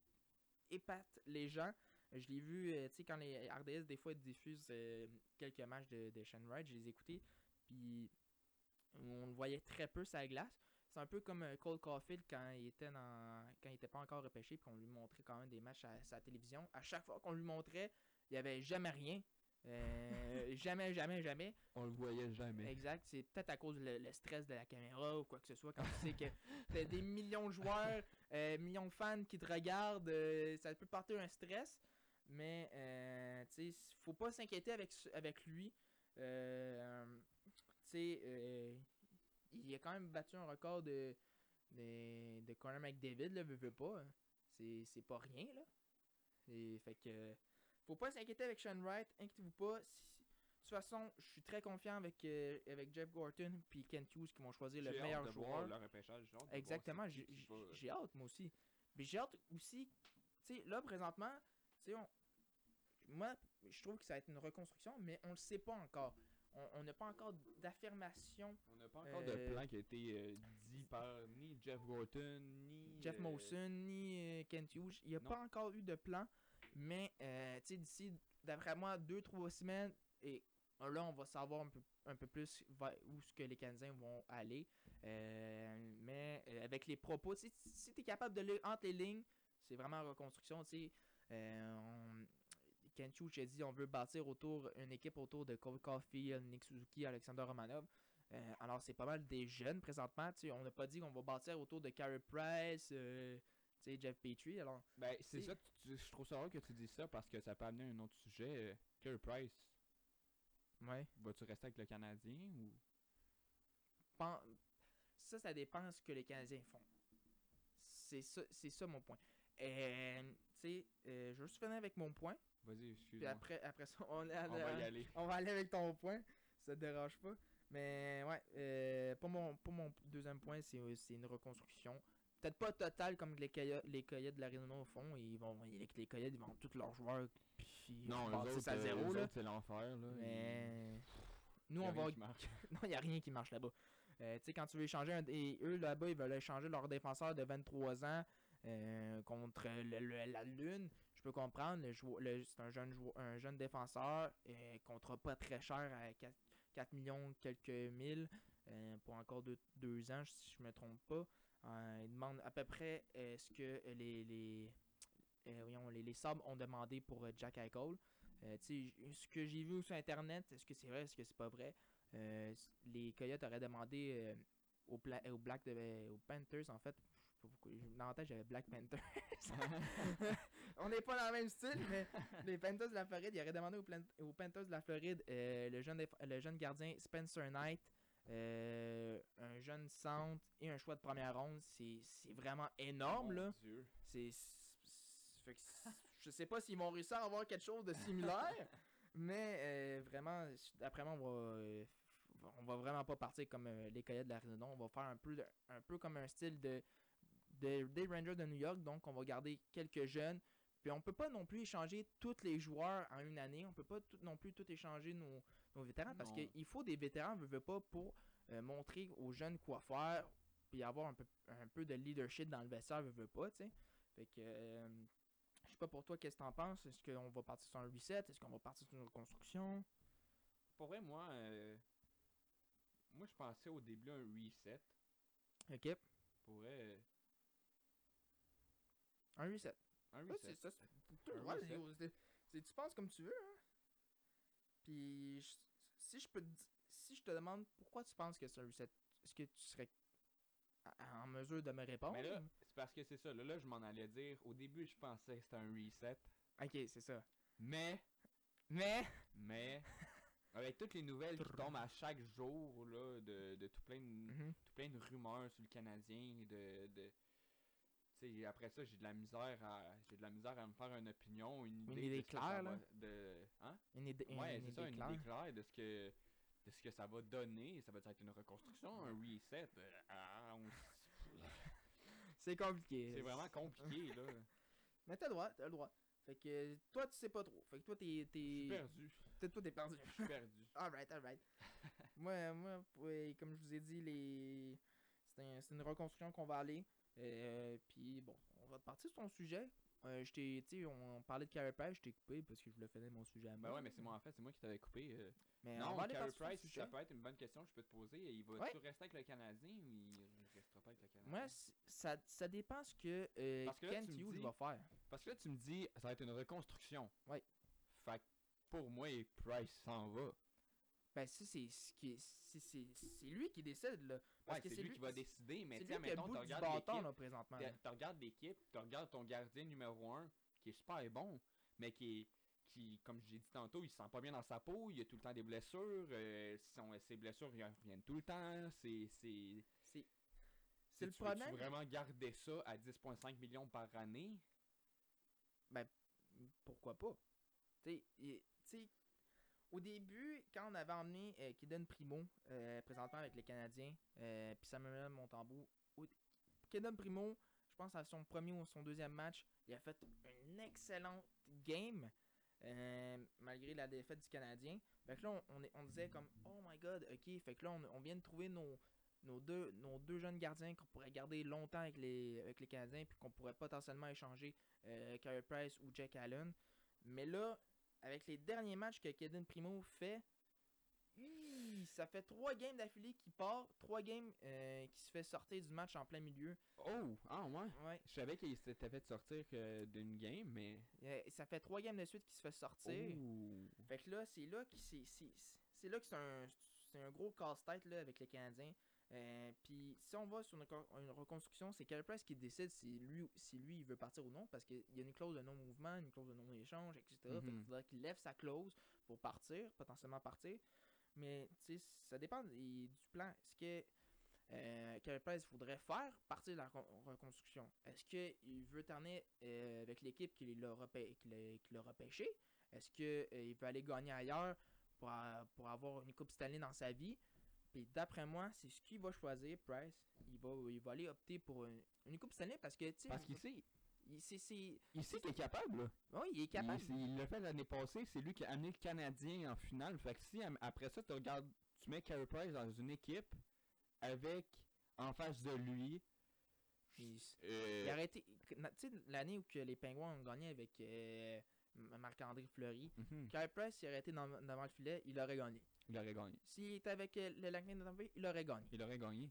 épate les gens. Je l'ai vu, euh, tu sais, quand les RDS, des fois, diffusent euh, quelques matchs de, de Shane Wright, je les ai écoutés, puis on le voyait très peu sa glace. C'est un peu comme euh, Cole Caulfield quand il était dans quand il était pas encore repêché puis qu'on lui montrait quand même des matchs à sa télévision. À chaque fois qu'on lui montrait, il y avait jamais rien. Euh, jamais, jamais, jamais. On le voyait jamais. Exact. C'est peut-être à cause le, le stress de la caméra ou quoi que ce soit. Quand tu sais que t'as des millions de joueurs, euh, millions de fans qui te regardent, euh, ça peut porter un stress. Mais euh, tu sais, faut pas s'inquiéter avec, avec lui. Euh, tu sais, euh, il a quand même battu un record de, de, de Conor McDavid, là, veut, veut pas. hein. C'est c'est pas rien, là. Et, fait que, faut pas s'inquiéter avec Sean Wright, inquiétez-vous pas. Si- de toute façon, je suis très confiant avec, euh, avec Jeff Gorton puis Kent Hughes qui vont choisir le hâte meilleur de voir joueur. le Exactement, j'ai hâte moi aussi. Mais j'ai hâte aussi, tu sais, là présentement, tu sais, on- moi, je trouve que ça va être une reconstruction, mais on le sait pas encore. On- n'a pas encore d'affirmation. On n'a pas encore de Euh, plan qui a été euh, dit par ni Jeff Gorton, ni. Jeff euh, Mawson ni euh, Kent Hughes, il n'y a non. pas encore eu de plan, mais tu sais, d'ici, d'après moi, deux, trois semaines, et là, on va savoir un peu, un peu plus où ce que les Canadiens vont aller. Euh, mais avec les propos, si tu es capable de lire entre les lignes, c'est vraiment en reconstruction. tu sais. On- Kent Hughes a dit on veut bâtir autour une équipe autour de Cole Caulfield, Nick Suzuki, Alexander Romanov. Euh, alors, c'est pas mal des jeunes présentement. On n'a pas dit qu'on va bâtir autour de Carey Price, euh, Jeff Petrie. Alors, Ben, c'est ça que tu- je trouve ça rare que tu dis ça parce que ça peut amener un autre sujet. Euh, Carey Price, ouais. vas-tu rester avec le Canadien ou? Ça, ça dépend ce que les Canadiens font. C'est ça, c'est ça mon point. Euh, sais, euh, je vais juste finir avec mon point. Vas-y, Puis excuse-moi. après, après ça, on, est On va y aller. on va aller avec ton point. Ça te dérange pas? Mais ouais, euh, pour, mon, pour mon deuxième point, c'est c'est une reconstruction. Peut-être pas totale comme les Coyotes, les Coyotes de l'Arizona font. Ils vont, les, les Coyotes, ils vont tous leurs joueurs. Puis Non, eux autres, à euh, zéro. autres, c'est l'enfer. là. Mais nous, Il on va non, il n'y a rien qui marche là-bas. Euh, tu sais, quand tu veux échanger un. Et eux, là-bas, ils veulent échanger leur défenseur de 23 ans euh, contre le- la Lune. Je peux comprendre. Le c'est un jeune, un jeune défenseur. Euh, contrat pas très cher à 4, 4 millions quelques mille euh, pour encore 2 ans, si je me trompe pas. Euh, ils demandent à peu près ce que les, les, voyons, les, les Sabres ont demandé pour Jack Eichel. Ce que j'ai vu sur Internet, est-ce que c'est vrai, est-ce que c'est pas vrai? Les Coyotes auraient demandé aux, Black de, aux Panthers, en fait. Pas Dans la tête, j'avais Black Panther. On n'est pas dans le même style, mais les Panthers de la Floride, ils auraient demandé aux, Plan- aux Panthers de la Floride euh, le, jeune le jeune gardien Spencer Knight, euh, un jeune centre et un choix de première ronde. C'est c'est vraiment énorme, là. C'est. Je sais pas s'ils vont réussir à avoir quelque chose de similaire, mais euh, vraiment, d'après moi, on va, on va vraiment pas partir comme euh, les Coyotes de l'Arizona. On va faire un peu, de- un peu comme un style de, de- des Rangers de New York. Donc, on va garder quelques jeunes. Puis, on peut pas non plus échanger tous les joueurs en une année. On peut pas tout- non plus tout échanger nos, nos vétérans parce qu'il faut des vétérans, veut, veut pas, pour euh, montrer aux jeunes quoi faire puis avoir un peu, un peu de leadership dans le vestiaire, veut, veut pas, tu sais. Fait que, euh, je sais pas pour toi, qu'est-ce que t'en penses? Est-ce qu'on va partir sur un reset? Est-ce qu'on va partir sur une reconstruction? Pour vrai, moi, euh, moi je pensais au début à un reset. Ok, Pour vrai, un reset. un reset. c'est ça, c'est Tu penses comme tu veux, hein? Puis, je- si je peux te si je te demande pourquoi tu penses que c'est un reset, est-ce que tu serais en mesure de me répondre? Mais là, c'est parce que c'est ça. Là, là je m'en allais dire. Au début, je pensais que c'était un reset. ok, c'est ça. Mais, Mais, mais, avec toutes les nouvelles qui tombent à chaque jour, là, de, de tout plein de, Mhm. tout plein de rumeurs sur le Canadien, de, de tu sais, après ça, j'ai de la misère à, j'ai de la misère à me faire une opinion, une idée, idée de claire, là? de, hein? une idée, une- Ouais, une c'est ça, une claire. idée claire de ce que, de ce que ça va donner. Ça va être une reconstruction, un reset. euh, ah, on- C'est compliqué. c'est vraiment compliqué, là. Mais t'as le droit, t'as le droit. Fait que toi, tu sais pas trop. Fait que toi, t'es. Je suis t'es- perdu. Peut-être toi, t'es perdu. Je suis perdu. Alright, alright. moi, moi comme je vous ai dit, les... c'est un- c'est une reconstruction qu'on va aller. Euh, Puis bon, on va partir sur ton sujet. Euh, je t'ai- on, on parlait de Carey Price, je t'ai coupé parce que je voulais finir mon sujet à moi. Ben ouais, mais c'est moi en fait, c'est moi qui t'avais coupé. euh. Mais on non, Carey Price, ça peut être une bonne question que je peux te poser. Il va tu rester avec le Canadien ou il restera pas avec le Canadien? Moi, ça, ça dépend ce que, euh, Parce que là, tu me Hughes dis- va faire. Parce que là, tu me dis, ça va être une reconstruction. Ouais. Fait que pour moi, Price s'en va. Ben, ça, c'est ce qui est- c'est- lui qui décide, là. Parce Ouais, que c'est lui qui va décider, mais tu mettons, tu regardes l'équipe, tu tu regardes l'équipe, tu regardes ton gardien numéro 1, qui est super bon, mais qui est qui, comme j'ai dit tantôt, il se sent pas bien dans sa peau, il a tout le temps des blessures, euh, son- ses blessures ils reviennent tout le temps, c'est c'est C'est tu le tu problème? vraiment garder ça à 10.5 millions par année? Pourquoi pas? Tu tu sais, au début, quand on avait emmené euh, Kaden Primo, euh, présentement avec les Canadiens, euh, puis Samuel Montembeau, au- Kaden Primo, je pense à son premier ou son deuxième match, il a fait une excellente game, euh, malgré la défaite du Canadien. Fait que là, on, disait comme, oh my god, ok, fait que là, on, vient de trouver nos, nos, deux, nos deux jeunes gardiens qu'on pourrait garder longtemps avec les, avec les Canadiens, puis qu'on pourrait potentiellement échanger euh, Carey Price ou Jack Allen. Mais là, avec les derniers matchs que Kaden Primo fait, hi, ça fait trois games d'affilée qui part, trois games euh, qui se fait sortir du match en plein milieu. Oh, ah ouais. Ouais, Je savais qu'il s'était fait sortir euh, d'une game, mais. euh, ça fait trois games de suite qui se fait sortir. Ouh. Fait que là, c'est là que c'est là que c'est un c'est un gros casse-tête là avec les Canadiens. Euh, puis si on va sur une, co- une reconstruction, c'est Carey Price qui décide si lui si lui il veut partir ou non parce qu'il y a une clause de non-mouvement, une clause de non-échange, etc. Fait Mhm. faudrait qu'il lève sa clause pour partir, potentiellement partir. Mais tu sais, ça dépend du plan. Est-ce que euh, Carey Price voudrait faire partie de la recon- reconstruction? Est-ce qu'il veut terminer euh, avec l'équipe qui l'a repêché? Est-ce qu'il veut aller gagner ailleurs pour, pour avoir une Coupe Stanley dans sa vie? Puis d'après moi, c'est ce qu'il va choisir, Price. Il va, il va aller opter pour une, une Coupe Stanley parce que, tu sais, Parce qu'il sait. il, c'est- Il sait qu'il est capable, là. oui, il est capable. Il, il l'a fait l'année passée, c'est lui qui a amené le Canadien en finale. Fait que si après ça, tu regardes, tu mets Carey Price dans une équipe avec en face de lui. Il, euh, il été. na- Tu sais, l'année où que les Pingouins ont gagné avec euh, Marc-André Fleury, mhm, Carey Price, il aurait été dans, devant le filet, il aurait gagné. il aurait gagné. S'il était avec euh, le Lightning de Tampa Bay, il aurait gagné. Il aurait gagné.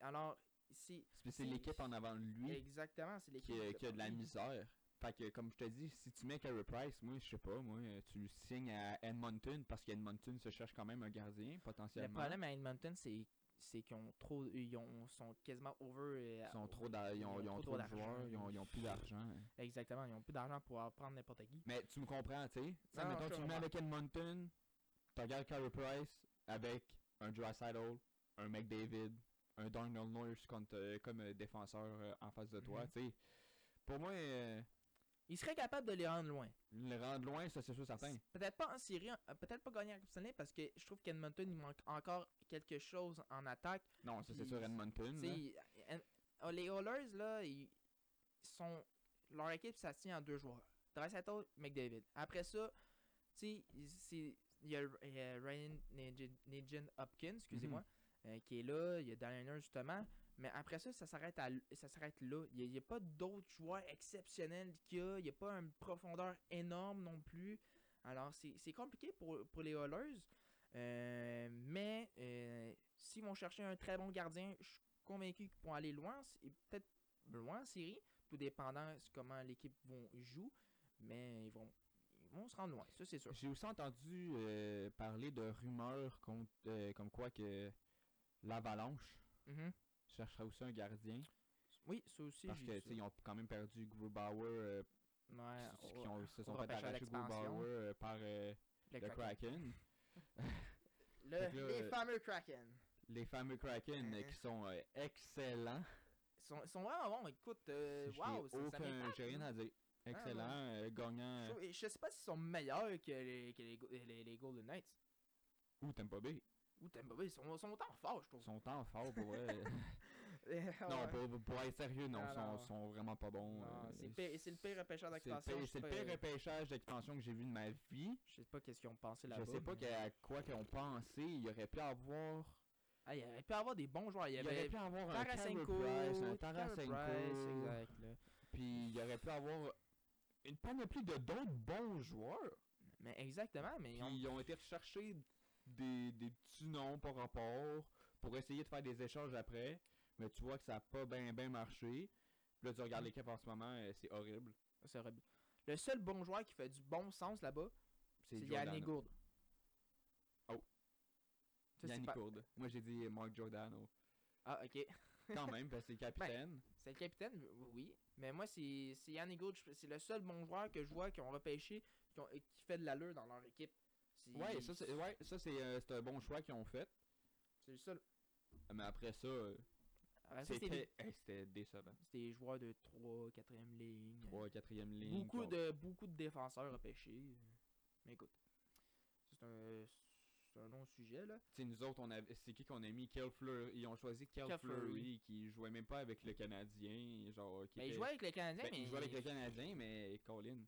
Alors, c'est. C'est Si- l'équipe en avant de lui Exactement, c'est l'équipe qui, a- de qui a de la misère. Fait que, comme je te dis, si tu mets Carey Price, moi, je sais pas, moi, tu le signes à Edmonton parce qu'Edmonton se cherche quand même un gardien, Le potentiellement. problème à Edmonton, c'est c'est qu'ils ont trop. Ils ont, sont quasiment over. euh, Ils, sont au- trop d'a- ils ont, ils ont trop trop de d'argent. joueurs, ils ont, ils ont plus d'argent. Exactement, ils ont plus d'argent pour prendre n'importe qui. Mais tu me comprends, tu sais. Tu mets avec Edmonton, tu regardes Carey Price avec un Draisaitl, un McDavid, un Darnell Nurse contre, euh, comme euh, défenseur en face de toi, Mhm. tu sais. Pour moi, euh, Ils seraient capables de les rendre loin. le rendre loin, ça c'est sûr certain. Peut-être pas en série, euh, peut-être pas gagner en Coupe Stanley parce que je trouve qu'Edmonton, il manque encore quelque chose en attaque. Non, ça c'est sûr Edmonton. là. Oh, les Oilers, là, ils sont. Leur équipe, ça se tient en deux joueurs. Draisaitl, McDavid. Après ça, tu sais, il- il y a, il Ryan Nugent Hopkins, excusez-moi, Mhm. euh, qui est là. Il y a Daniel justement. Mais après ça, ça s'arrête à ça s'arrête là. Il n'y a, pas d'autres joueurs exceptionnels qu'il y a. Il n'y a pas une profondeur énorme non plus. Alors, c'est c'est compliqué pour, pour les Oilers. Euh, mais euh, s'ils vont chercher un très bon gardien, je suis convaincu qu'ils pourront aller loin. Et peut-être loin en série, tout dépendant de comment l'équipe vont joue. Mais ils vont, ils vont se rendre loin, ça c'est sûr. J'ai aussi entendu euh, parler de rumeurs contre, comme quoi que l'Avalanche Mhm. chercherait aussi un gardien. Oui, ça aussi, Parce que tu ils ont quand même perdu Grubauer. euh, Ouais, qui ont- se sont fait arracher. Grubauer euh, par euh, le le Kraken. Le- là, les euh, fameux Kraken. Les fameux Kraken euh, qui sont euh, excellents. Ils sont, sont vraiment bons. Écoute, J'ai wow, aucun- J'ai rien à dire. Excellent, euh, gagnant. Je, je sais pas s'ils sont meilleurs que les, que les, Go- les, les Golden Knights. Ou Tampa Bay. Ou Tampa sont, sont autant forts, je trouve. Ils sont tant forts pour vrai. Non, pour, pour être sérieux, non, ils sont, sont vraiment pas bons. Euh, c'est le pire- repêchage d'expansion. c'est le pire pas- repêchage d'expansion que j'ai vu de ma vie. Je sais pas qu'est-ce qu'ils ont pensé là-bas. Je sais pas mais- qu'à quoi qu'ils ont pensé. Il aurait pu avoir. Ah, il aurait pu avoir des bons joueurs. Il y Il avait aurait pu avoir un Tarasenko, Price, un Tarasenko. Price, exact. là. Puis il aurait pu avoir une panoplie de d'autres bons joueurs. Mais exactement, mais ils ont- ils ont été rechercher des, des petits noms par rapport pour essayer de faire des échanges après. Mais tu vois que ça n'a pas bien ben marché. Puis là, tu regardes l'équipe en ce moment, euh, c'est horrible. c'est horrible. Le seul bon joueur qui fait du bon sens là-bas, c'est. Yannick Gourde. Oh. Ça, Yannick pas- Gourde. Moi, j'ai dit Mark Giordano. Ah, ok. Quand même, parce que c'est le capitaine. C'est le capitaine, oui. Mais moi, c'est Yannick Gourde. C'est le seul bon joueur que je vois qui ont repêché, qui, ont- qui fait de l'allure dans leur équipe. Ouais, ça, c'est ouais, ça, c'est euh, c'est un bon choix qu'ils ont fait. C'est le seul. Mais après ça, euh, Après ça, c'était hey, décevant. c'était des joueurs de 3, 4e ligne. 3 4 ligne. beaucoup, de, beaucoup de défenseurs repêchés. Mais écoute, c'est un, c'est un long sujet, là. Tu sais, nous autres, on avait, c'est qui qu'on a mis? Kel Fleury. Ils ont choisi Kel Kel Fleury, Fleury. qui jouait même pas avec le Canadien. Genre, qui Ben, il jouait avec les Canadiens, Ben, mais il jouait avec le Canadien, mais Colin,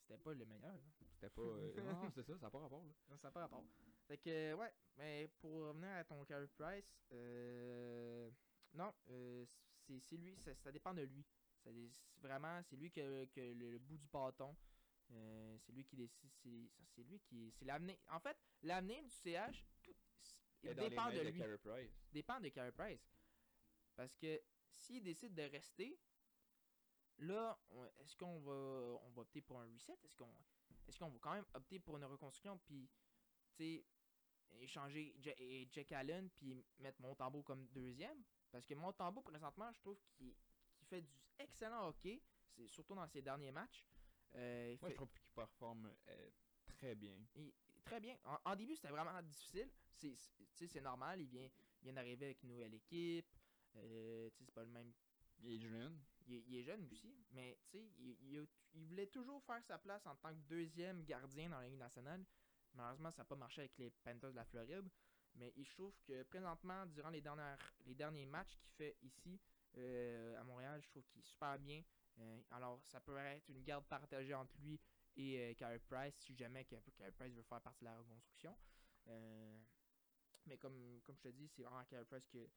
c'était pas le meilleur. là. C'était pas. euh, non, c'est ça, ça n'a pas rapport. Là. Non, ça n'a pas rapport. Fait que, ouais, mais pour revenir à ton Carey Price, euh, non, euh, c'est lui, ça, ça dépend de lui. Ça vraiment, c'est lui qui a, qui a le, le bout du bâton. Euh, c'est lui qui décide, c'est lui qui. C'est l'avenir. En fait, l'avenir du CH, tout, Il dépend de de lui. Price. dépend de Carey Price. Parce que s'il décide de rester, là, est-ce qu'on va, on va opter pour un reset? Est-ce qu'on est qu'on va quand même opter pour une reconstruction? Puis, tu sais, échanger et Jack Allen, puis mettre Montembeau comme deuxième? Parce que Montembeau, présentement, je trouve qu'il fait du excellent hockey, c'est surtout dans ses derniers matchs. Euh, Moi, fait- je trouve qu'il performe euh, très bien. il- très bien. En, en début, c'était vraiment difficile. C'est c'est- tu sais, c'est normal. Il vient, il vient d'arriver avec une nouvelle équipe. Euh, tu sais, c'est pas le même. Il est jeune. Il, est- jeune aussi, mais tu sais, il, voulait toujours faire sa place en tant que deuxième gardien dans la Ligue nationale. Malheureusement, ça n'a pas marché avec les Panthers de la Floride. Mais il- trouve que présentement, durant les, dernières, les derniers matchs qu'il fait ici euh, à Montréal, je trouve qu'il est super bien. Euh, alors, ça peut être une garde partagée entre lui et euh, Carey Price si jamais Carey Price veut faire partie de la reconstruction. Euh, mais comme, comme je te dis, c'est vraiment Carey Price que,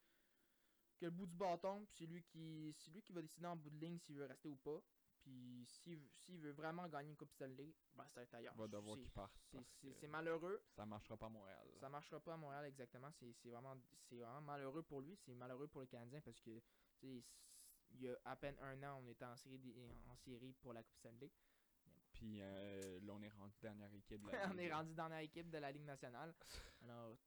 que le bout du bâton, puis c'est lui qui c'est lui qui va décider en bout de ligne s'il veut rester ou pas. Puis s'il s'il veut vraiment gagner une Coupe Stanley, ben ça va être ailleurs. Va devoir C'est- qu'il parte. c'est- malheureux. Ça marchera pas à Montréal. Ça marchera pas à Montréal exactement. C'est c'est vraiment, c'est vraiment malheureux pour lui. C'est malheureux pour le Canadien parce que il y a à peine un an, on était en série, en série pour la Coupe Stanley. Puis euh, là, on est rendu dernière équipe de la on est Ligue. rendu dans l'équipe de la Ligue nationale. Alors,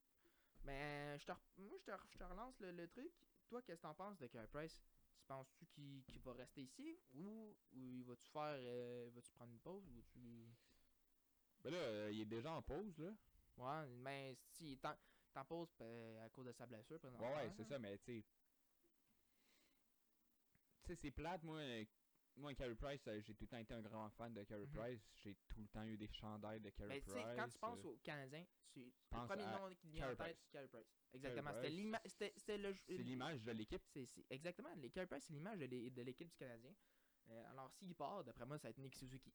mais je te, moi, je te, je te relance le, le truc. Toi, qu'est-ce que t'en penses de Carey Price? Tu penses-tu qu'il va rester ici ou, ou il va-tu faire, euh, va-tu prendre une pause ou tu Ben là, euh, il est déjà en pause, là. Ouais, mais si t'en t'en pause euh, à cause de sa blessure. Ouais, ouais, c'est ça, mais tu sais. Tu sais, c'est plate, moi. Moi, Carey Price, euh, j'ai tout le temps été un grand fan de Carey Mhm. Price. J'ai tout le temps eu des chandails de Carey Price. sais, quand tu penses euh, aux Canadiens, c'est le premier nom qui te vient en tête, c'est Carey Price. Exactement. C'était l'image de l'équipe. exactement. Les Carey Price, c'est l'image de l'é- de l'équipe du Canadien. Euh, alors, s'il part, d'après moi, ça va être Nick Suzuki.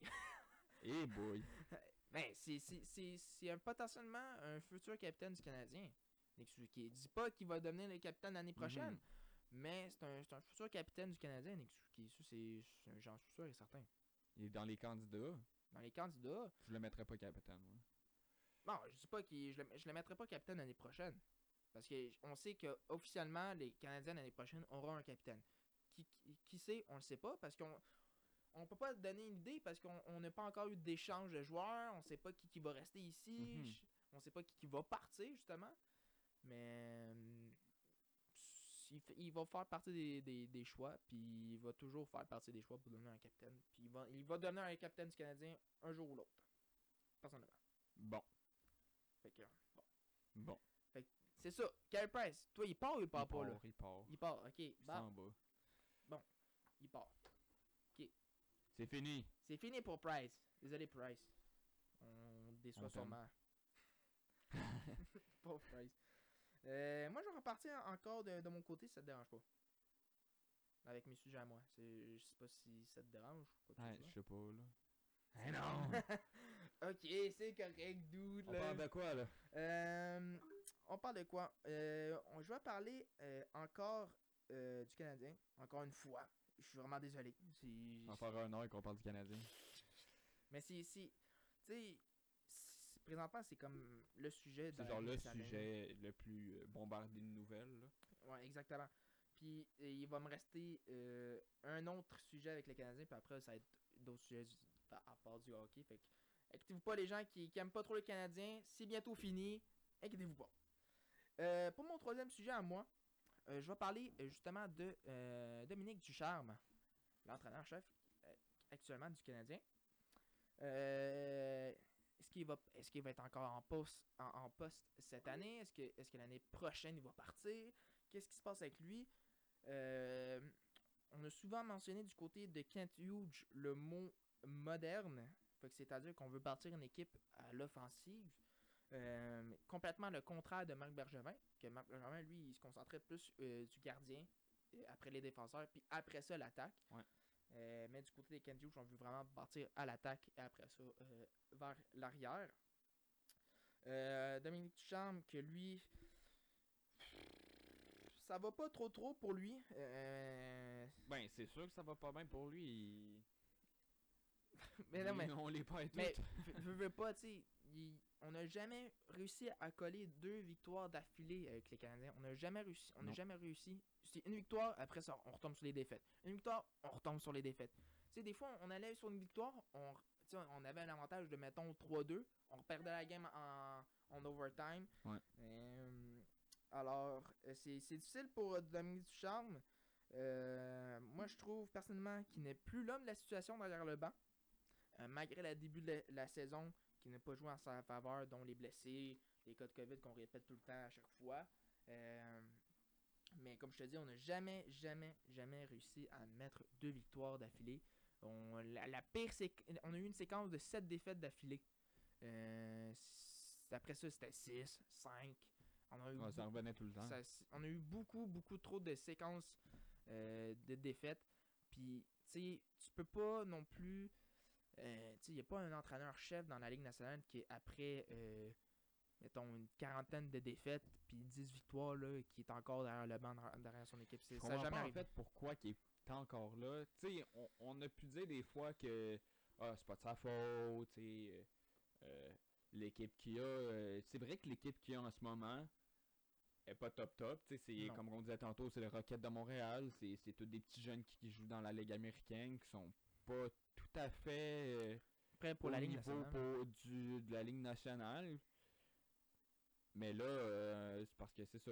Eh boy. Mais c'est- un potentiellement un futur capitaine du Canadien. Nick Suzuki. Dis pas qu'il va devenir le capitaine l'année prochaine, Mhm. Mais c'est un, un futur capitaine du Canadien, Nick Suzuki. J'en suis sûr et certain. Il est dans les candidats. Dans les candidats, Je le mettrais pas capitaine, moi. Non, je dis pas qu'il je le, je le mettrai pas capitaine l'année prochaine. Parce que j- on sait que officiellement les Canadiens l'année prochaine auront un capitaine. Qui, qui, qui sait, on le sait pas parce qu'on on peut pas donner une idée parce qu'on on n'a pas encore eu d'échange de joueurs, on sait pas qui, qui va rester ici, Mhm. j- on sait pas qui, qui va partir justement. Mais hum, il, fait- il va faire partie des, des, des choix, puis il va toujours faire partie des choix pour devenir un capitaine. Puis il va, il va devenir un capitaine du Canadien un jour ou l'autre. Personnellement. Bon. Fait que, bon. Bon. C'est ça. Carey Price, toi, il part ou il part il pas, là? il part. Il part, ok. Il Bah, s'en va. il part. C'est fini. C'est fini pour Price. Désolé, Price. On déçoit sûrement. Pauvre Price. Euh, moi, je vais repartir encore de, de mon côté si ça te dérange pas. Avec mes sujets à moi. Je sais pas si ça te dérange. ou quoi Ouais, je sais pas, là. Eh non! ok, c'est correct, dude. On là. parle de quoi, là? Euh, on parle de quoi? Euh, on, Je vais parler euh, encore euh, du Canadien. Encore une fois. Je suis vraiment désolé. On va faire un heure qu'on parle du Canadien. Mais Tu sais, c'est- présentement, c'est comme le sujet C'est genre le sujet le plus euh, bombardé de nouvelles, là. Ouais, exactement. Puis il va me rester euh, un autre sujet avec les Canadiens, puis après, ça va être d'autres sujets à, part du hockey. Fait que, inquiétez-vous pas, les gens qui, qui aiment pas trop les Canadiens, c'est bientôt fini. Inquiétez-vous pas. Euh, pour mon troisième sujet à moi, euh, je vais parler justement de Dominique Ducharme, l'entraîneur-chef actuellement du Canadien. Euh, est-ce qu'il va être encore en poste cette année? Est-ce que l'année prochaine il va partir? Qu'est-ce qui se passe avec lui? Euh, On a souvent mentionné du côté de Kent Hughes le mot moderne, c'est-à-dire qu'on veut partir une équipe à l'offensive. Euh, complètement le contraire de Marc Bergevin, que Marc Bergevin, lui, il se concentrait plus euh, du gardien, après les défenseurs, puis après ça, l'attaque. Euh, mais du côté des Hughes, on veut vraiment partir à l'attaque et après ça, euh, vers l'arrière. Euh, Dominique Ducharme, que lui, ça va pas trop trop pour lui. Ben, c'est sûr que ça va pas bien pour lui. il- mais non, mais, On les perd mais toutes. je veux, veux pas, tu sais, il- on n'a jamais réussi à coller deux victoires d'affilée avec les Canadiens. On n'a jamais réussi. On n'a jamais réussi. C'est une victoire, après ça, on retombe sur les défaites. Une victoire, on retombe sur les défaites. Tu sais, des fois, on allait sur une victoire, on, on avait un avantage de, mettons, 3-2. On perdait la game en, en overtime. Ouais. Euh, alors, euh, c'est difficile pour euh, Dominique Ducharme. Euh, moi, je trouve personnellement qu'il n'est plus l'homme de la situation derrière le banc. Euh, malgré le début de la, la saison, qui n'a pas joué en sa faveur, dont les blessés, les cas de COVID qu'on répète tout le temps à chaque fois. Euh, mais comme je te dis, on n'a jamais, jamais, jamais réussi à mettre deux victoires d'affilée. On, la, la pire, on a eu une séquence de sept défaites d'affilée. Euh, après ça, c'était 6, 5. On a eu Ouais, ça beaucoup- revenait tout le temps. ça- on a eu beaucoup, beaucoup trop de séquences euh, de défaites. Puis, tu sais, tu peux pas non plus. Euh, il n'y a pas un entraîneur-chef dans la Ligue nationale qui, après euh, mettons, une quarantaine de défaites, puis 10 victoires, là, qui est encore derrière le banc, derrière- son équipe. C'est- Ça n'a jamais en fait pourquoi il est encore là. Tu sais, on, on a pu dire des fois que ah, c'est pas de sa faute, sais, euh, euh, l'équipe qu'il a. euh, c'est vrai que l'équipe qu'il a en ce moment est pas top top. C'est comme on disait tantôt, c'est le Rocket de Montréal. C'est c'est tous des petits jeunes qui, qui jouent dans la Ligue américaine qui sont pas tout à fait euh, Prêt pour au la Ligue niveau nationale. pour- du, de la Ligue nationale. Mais là, euh, c'est parce que c'est ça.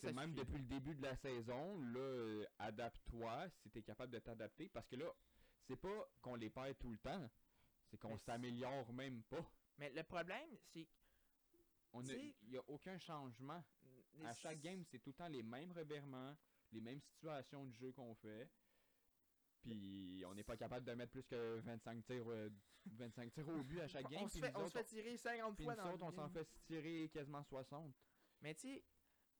C'est même suffit, depuis le début de la saison. Là, euh, adapte-toi si tu es capable de t'adapter. Parce que là, c'est pas qu'on les perd tout le temps. C'est qu'on s'améliore même pas. Mais le problème, c'est On Il n'y a aucun changement. À chaque game, c'est tout le temps les mêmes revirements, les mêmes situations de jeu qu'on fait. Puis on n'est pas capable de mettre plus que 25 tirs, euh, 25 tirs au but à chaque game. on, se fait, on autres, fait tirer 50 Puis fois nous dans autres, on s'en fait tirer quasiment 60. Mais tu sais,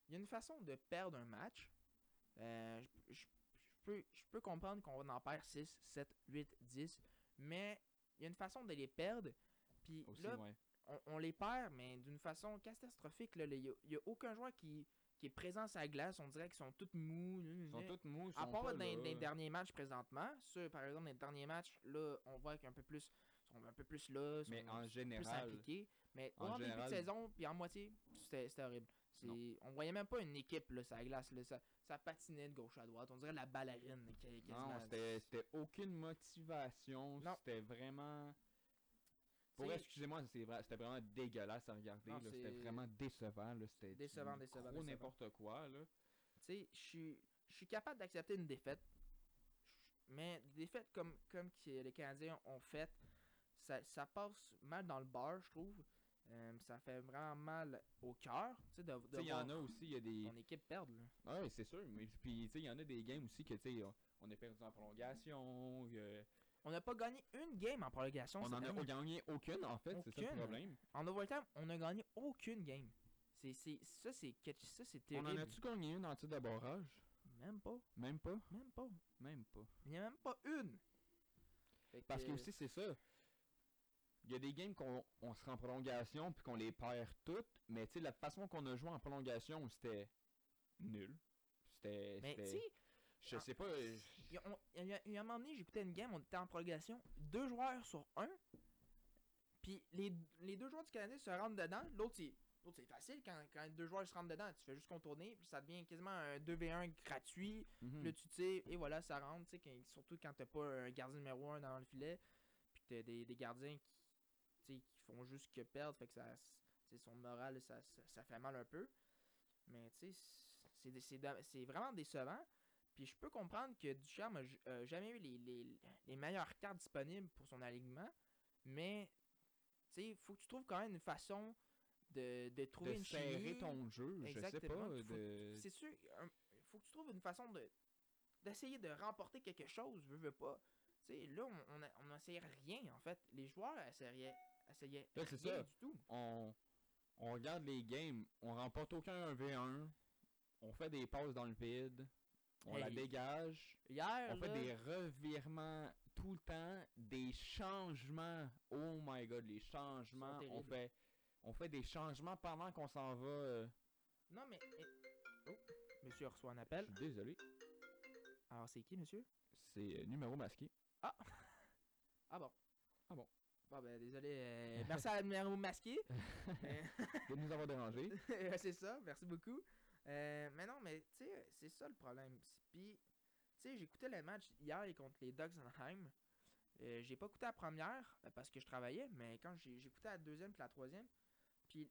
il y a une façon de perdre un match. Euh, je- peux, comprendre qu'on en perd 6, 7, 8, 10. Mais il y a une façon de les perdre. Puis Aussi, là, ouais. on, on les perd, mais d'une façon catastrophique. Il n'y a, aucun joueur qui, qui est présent sur la glace. On dirait qu'ils sont tous mous. Ils sont tous mous, À part dans, les derniers matchs présentement, ceux, par exemple, dans les derniers matchs, là, on voit qu'un peu plus, sont un peu plus là, sont Mais en plus général, impliqués. Mais en au début général- de saison, puis en moitié, c'était horrible. On voyait même pas une équipe là, sur la glace. Là, ça, ça patinait de gauche à droite. On dirait la ballerine. qui- non, c'était aucune motivation. C'était vraiment. Pour excusez-moi, c'était vraiment dégueulasse à regarder. C'était vraiment décevant. C'était Décevant, décevant, gros n'importe quoi. Là. Tu sais, je suis- capable d'accepter une défaite. Mais des défaites comme, comme que les Canadiens ont fait, ça, ça passe mal dans le bar, je trouve. Euh, ça fait vraiment mal au cœur. Tu sais, de, il y en a aussi, il y a des. ton équipe perdre. là. Oui, c'est sûr. Mais puis, tu sais, il y en a des games aussi que, tu sais, on- est perdu en prolongation. On n'a pas gagné une game en prolongation. on cette en a gagné aucune, en fait. C'est ça le Aucune. problème. En overtime, on a gagné aucune game. C'est, c'est, ça, c'est quelque- ça, c'est On en a-tu gagné une en tir de barrage? Même pas. Même pas? Même pas. Même pas. Il n'y a même pas une. Fait Parce que que- aussi, c'est ça. Il y a des games qu'on on se rend en prolongation puis qu'on les perd toutes, mais tu sais, la façon qu'on a joué en prolongation, c'était nul. C'était. Mais tu Je sais pas. euh, il y a- on- il y a, il y a un moment donné, j'écoutais une game, on était en prolongation, deux joueurs sur un. Puis les, les deux joueurs du Canadien se rentrent dedans. L'autre, c'est, l'autre, c'est facile quand, quand deux joueurs se rentrent dedans. Tu fais juste contourner, puis ça devient quasiment un 2v1 gratuit. mhm. Là, tu tires, et voilà, ça rentre. quand- surtout quand t'as pas un gardien numéro 1 dans le filet. Puis t'as des, des gardiens qui, qui font juste que perdre. Fait que ça, son moral, ça, ça, ça fait mal un peu. Mais tu sais, c'est vraiment décevant. Puis je peux comprendre que Ducharme a j- a jamais eu les, les, les meilleures cartes disponibles pour son alignement. Mais, tu sais, faut que tu trouves quand même une façon de, de trouver de une serrer chimie. ton jeu, je sais pas. Exactement. De... C'est sûr, un- faut que tu trouves une façon de d'essayer de remporter quelque chose, veux, veux pas. Tu sais, là, on, on, a- on rien, en fait. Les joueurs essayaient, essayaient Là, rien ça. du tout. On, on regarde les games, on remporte aucun 1v1, on fait des passes dans le vide, on la dégage, Hier, on fait là, des revirements tout le temps, des changements. Oh my god, les changements. On fait, on fait des changements pendant qu'on s'en va. euh, Non, mais... mais- Oh, monsieur reçoit un Je appel. suis désolé. Alors, c'est qui, monsieur? C'est euh, numéro masqué. Ah! Ah bon. Ah bon. Bon, ben, désolé. euh, merci à numéro masqué. De nous avoir dérangé. c'est ça, merci beaucoup. Euh, mais non, mais tu sais, c'est ça le problème. Puis, tu sais, j'écoutais le match hier contre les Ducks d'Anaheim. Euh, j'ai pas écouté la première euh, parce que je travaillais, mais quand j'ai écouté la deuxième puis la troisième, puis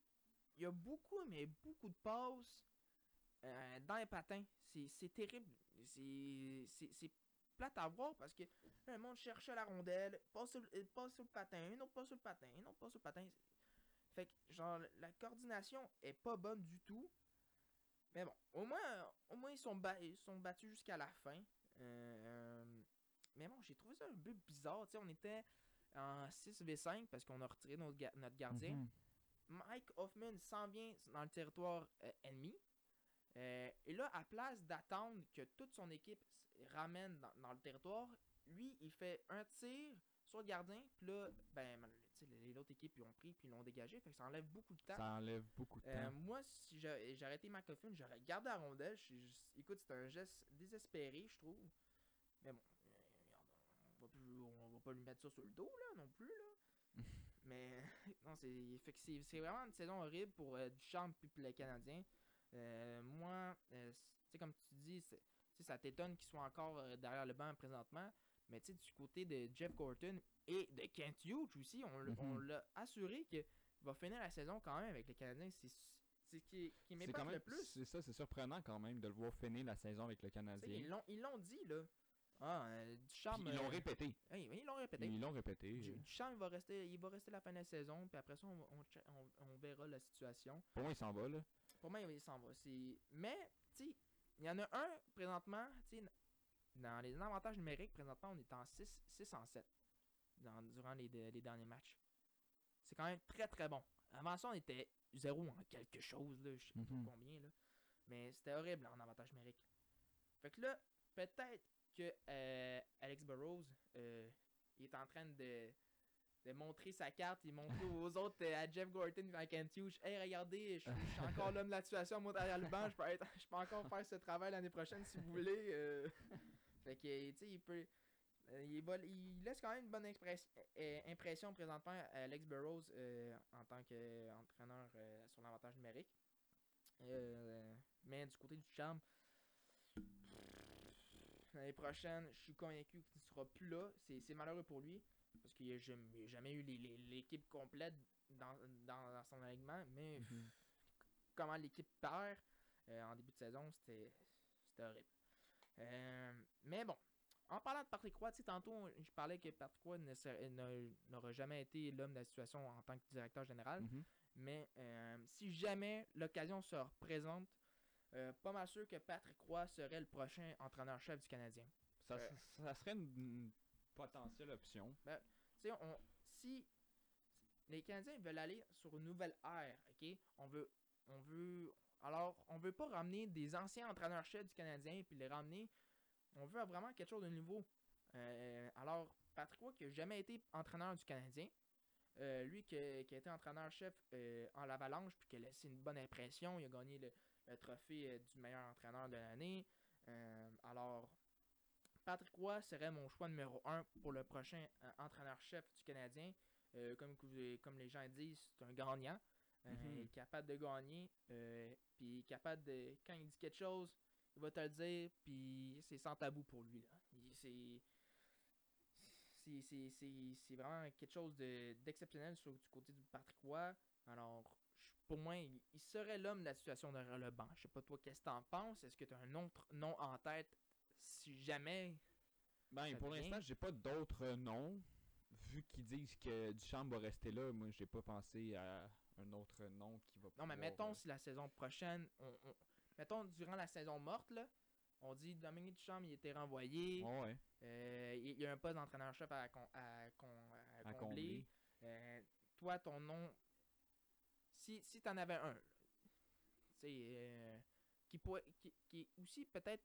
il y a beaucoup, mais beaucoup de passes euh, dans les patins. C'est terrible. C'est- plate à voir parce que le monde cherchait la rondelle, passe sur, passe sur le patin, un autre passe sur le patin, un autre passe sur le patin. Fait que, genre, la coordination est pas bonne du tout. Mais bon, au moins, au moins ils, sont ba- ils sont battus jusqu'à la fin. Euh, mais bon, j'ai trouvé ça un peu bizarre. On était en 6v5 parce qu'on a retiré notre, ga- notre gardien. Mhm. Mike Hoffman s'en vient dans le territoire euh, ennemi. Euh, et là, à place d'attendre que toute son équipe ramène dans, dans le territoire, lui, il fait un tir sur le gardien. Puis là, ben, les autres équipes ils ont pris puis ils l'ont dégagé. Fait que ça enlève beaucoup de temps. Ça enlève beaucoup de Euh, temps. moi, si j'a- j'aurais été McCoffin, j'aurais gardé la rondelle. Je- je- écoute, c'est un geste désespéré, je trouve. Mais bon, euh, on va, plus, on va pas lui mettre ça sur le dos, là, non plus, là. Mais, non, c'est c'est c'est vraiment une saison horrible pour euh, Duchamp puis pour les Canadiens. Euh, moi, euh, c- tu sais, comme tu dis, c'est- ça t'étonne qu'il soit encore derrière le banc présentement. Mais tu sais, du côté de Jeff Gorton et de Kent Hughes aussi, on, Mhm. l'a assuré qu'il va finir la saison quand même avec les Canadiens. C'est ce qui, m'épate le plus. c'est ça, c'est surprenant quand même de le voir finir la saison avec le Canadien. Ils l'ont ils l'ont dit, là. Ah, euh. Puis ils l'ont euh, répété. hey, ils l'ont répété. Ils l'ont répété. Il va rester, il va rester la fin de la saison, puis après ça, on, on, on- verra la situation. Pour moi, il s'en va, là. Pour moi, il s'en va. Mais, tu sais, il y en a un présentement, tu sais, dans les avantages numériques, présentement, on est en 6, 6 en 7 dans- durant les, les derniers matchs. C'est quand même très très bon. Avant ça, on était 0 en quelque chose, là, je sais pas Mhm. combien, là. Mais c'était horrible en avantage numérique. Fait que là, peut-être que euh, Alex Burrows euh, il est en train de, de montrer sa carte, il montre aux autres, euh, à Jeff Gorton à Kent Hughes, hey, regardez, je je suis encore l'homme de la situation, moi derrière le banc, je peux, être- je peux encore faire ce travail l'année prochaine si vous voulez. Fait que, tu sais, il peut. euh, il, va- il laisse quand même une bonne euh, impression présentement à Alex Burrows euh, en tant qu'entraîneur euh, sur l'avantage numérique. Euh, mais du côté du charme, l'année prochaine, je suis convaincu qu'il ne sera plus là. C'est malheureux pour lui parce qu'il n'a jamais, jamais eu l'équipe complète dans, dans, dans son alignement. Mais Mhm. comment l'équipe perd en début de saison, c'était horrible. Euh, mais bon, en parlant de Patrick Roy, tantôt, je parlais que Patrick Roy n'aurait jamais été l'homme de la situation en tant que directeur général. Mhm. Mais euh, si jamais l'occasion se représente, euh, pas mal sûr que Patrick Roy serait le prochain entraîneur-chef du Canadien. Ça, Euh, ça serait une, potentielle option. On, si les Canadiens veulent aller sur une nouvelle ère, ok, on veut, on veut, alors on veut pas ramener des anciens entraîneurs-chefs du Canadien puis les ramener, on veut vraiment quelque chose de nouveau. Euh, alors Patrick Roy qui a jamais été entraîneur du Canadien, euh, lui qui, a- été entraîneur-chef euh, en l'Avalanche puis qui a laissé une bonne impression, il a gagné le, trophée du meilleur entraîneur de l'année. Alors Patrick Roy serait mon choix numéro 1 pour le prochain entraîneur-chef du Canadien. Comme, comme les gens disent, c'est un gagnant. Euh, Mhm. Il est capable de gagner. euh, puis capable de. Quand il dit quelque chose, il va te le dire. Puis c'est sans tabou pour lui. C'est. c'est- vraiment quelque chose de- d'exceptionnel sur du côté du Patrick Roy. Alors, je- pour moi, il, il serait l'homme de la situation derrière le banc. Je sais pas toi, qu'est-ce que t'en penses? Est-ce que tu as un autre nom en tête si jamais Ben, pour l'instant, j'ai pas d'autres noms. Vu qu'ils disent que Duchamp va rester là, moi, j'ai pas pensé à un autre nom qui va Non, mais mettons euh, si la saison prochaine, on, on- mettons durant la saison morte, là, on dit Dominique Duchamp, il était renvoyé, ouais, euh, il y a un poste d'entraîneur-chef à, con- à, con- à à combler. Euh, toi, ton nom, si, si tu en avais un, euh, qui, pourrait- qui, qui est aussi peut-être,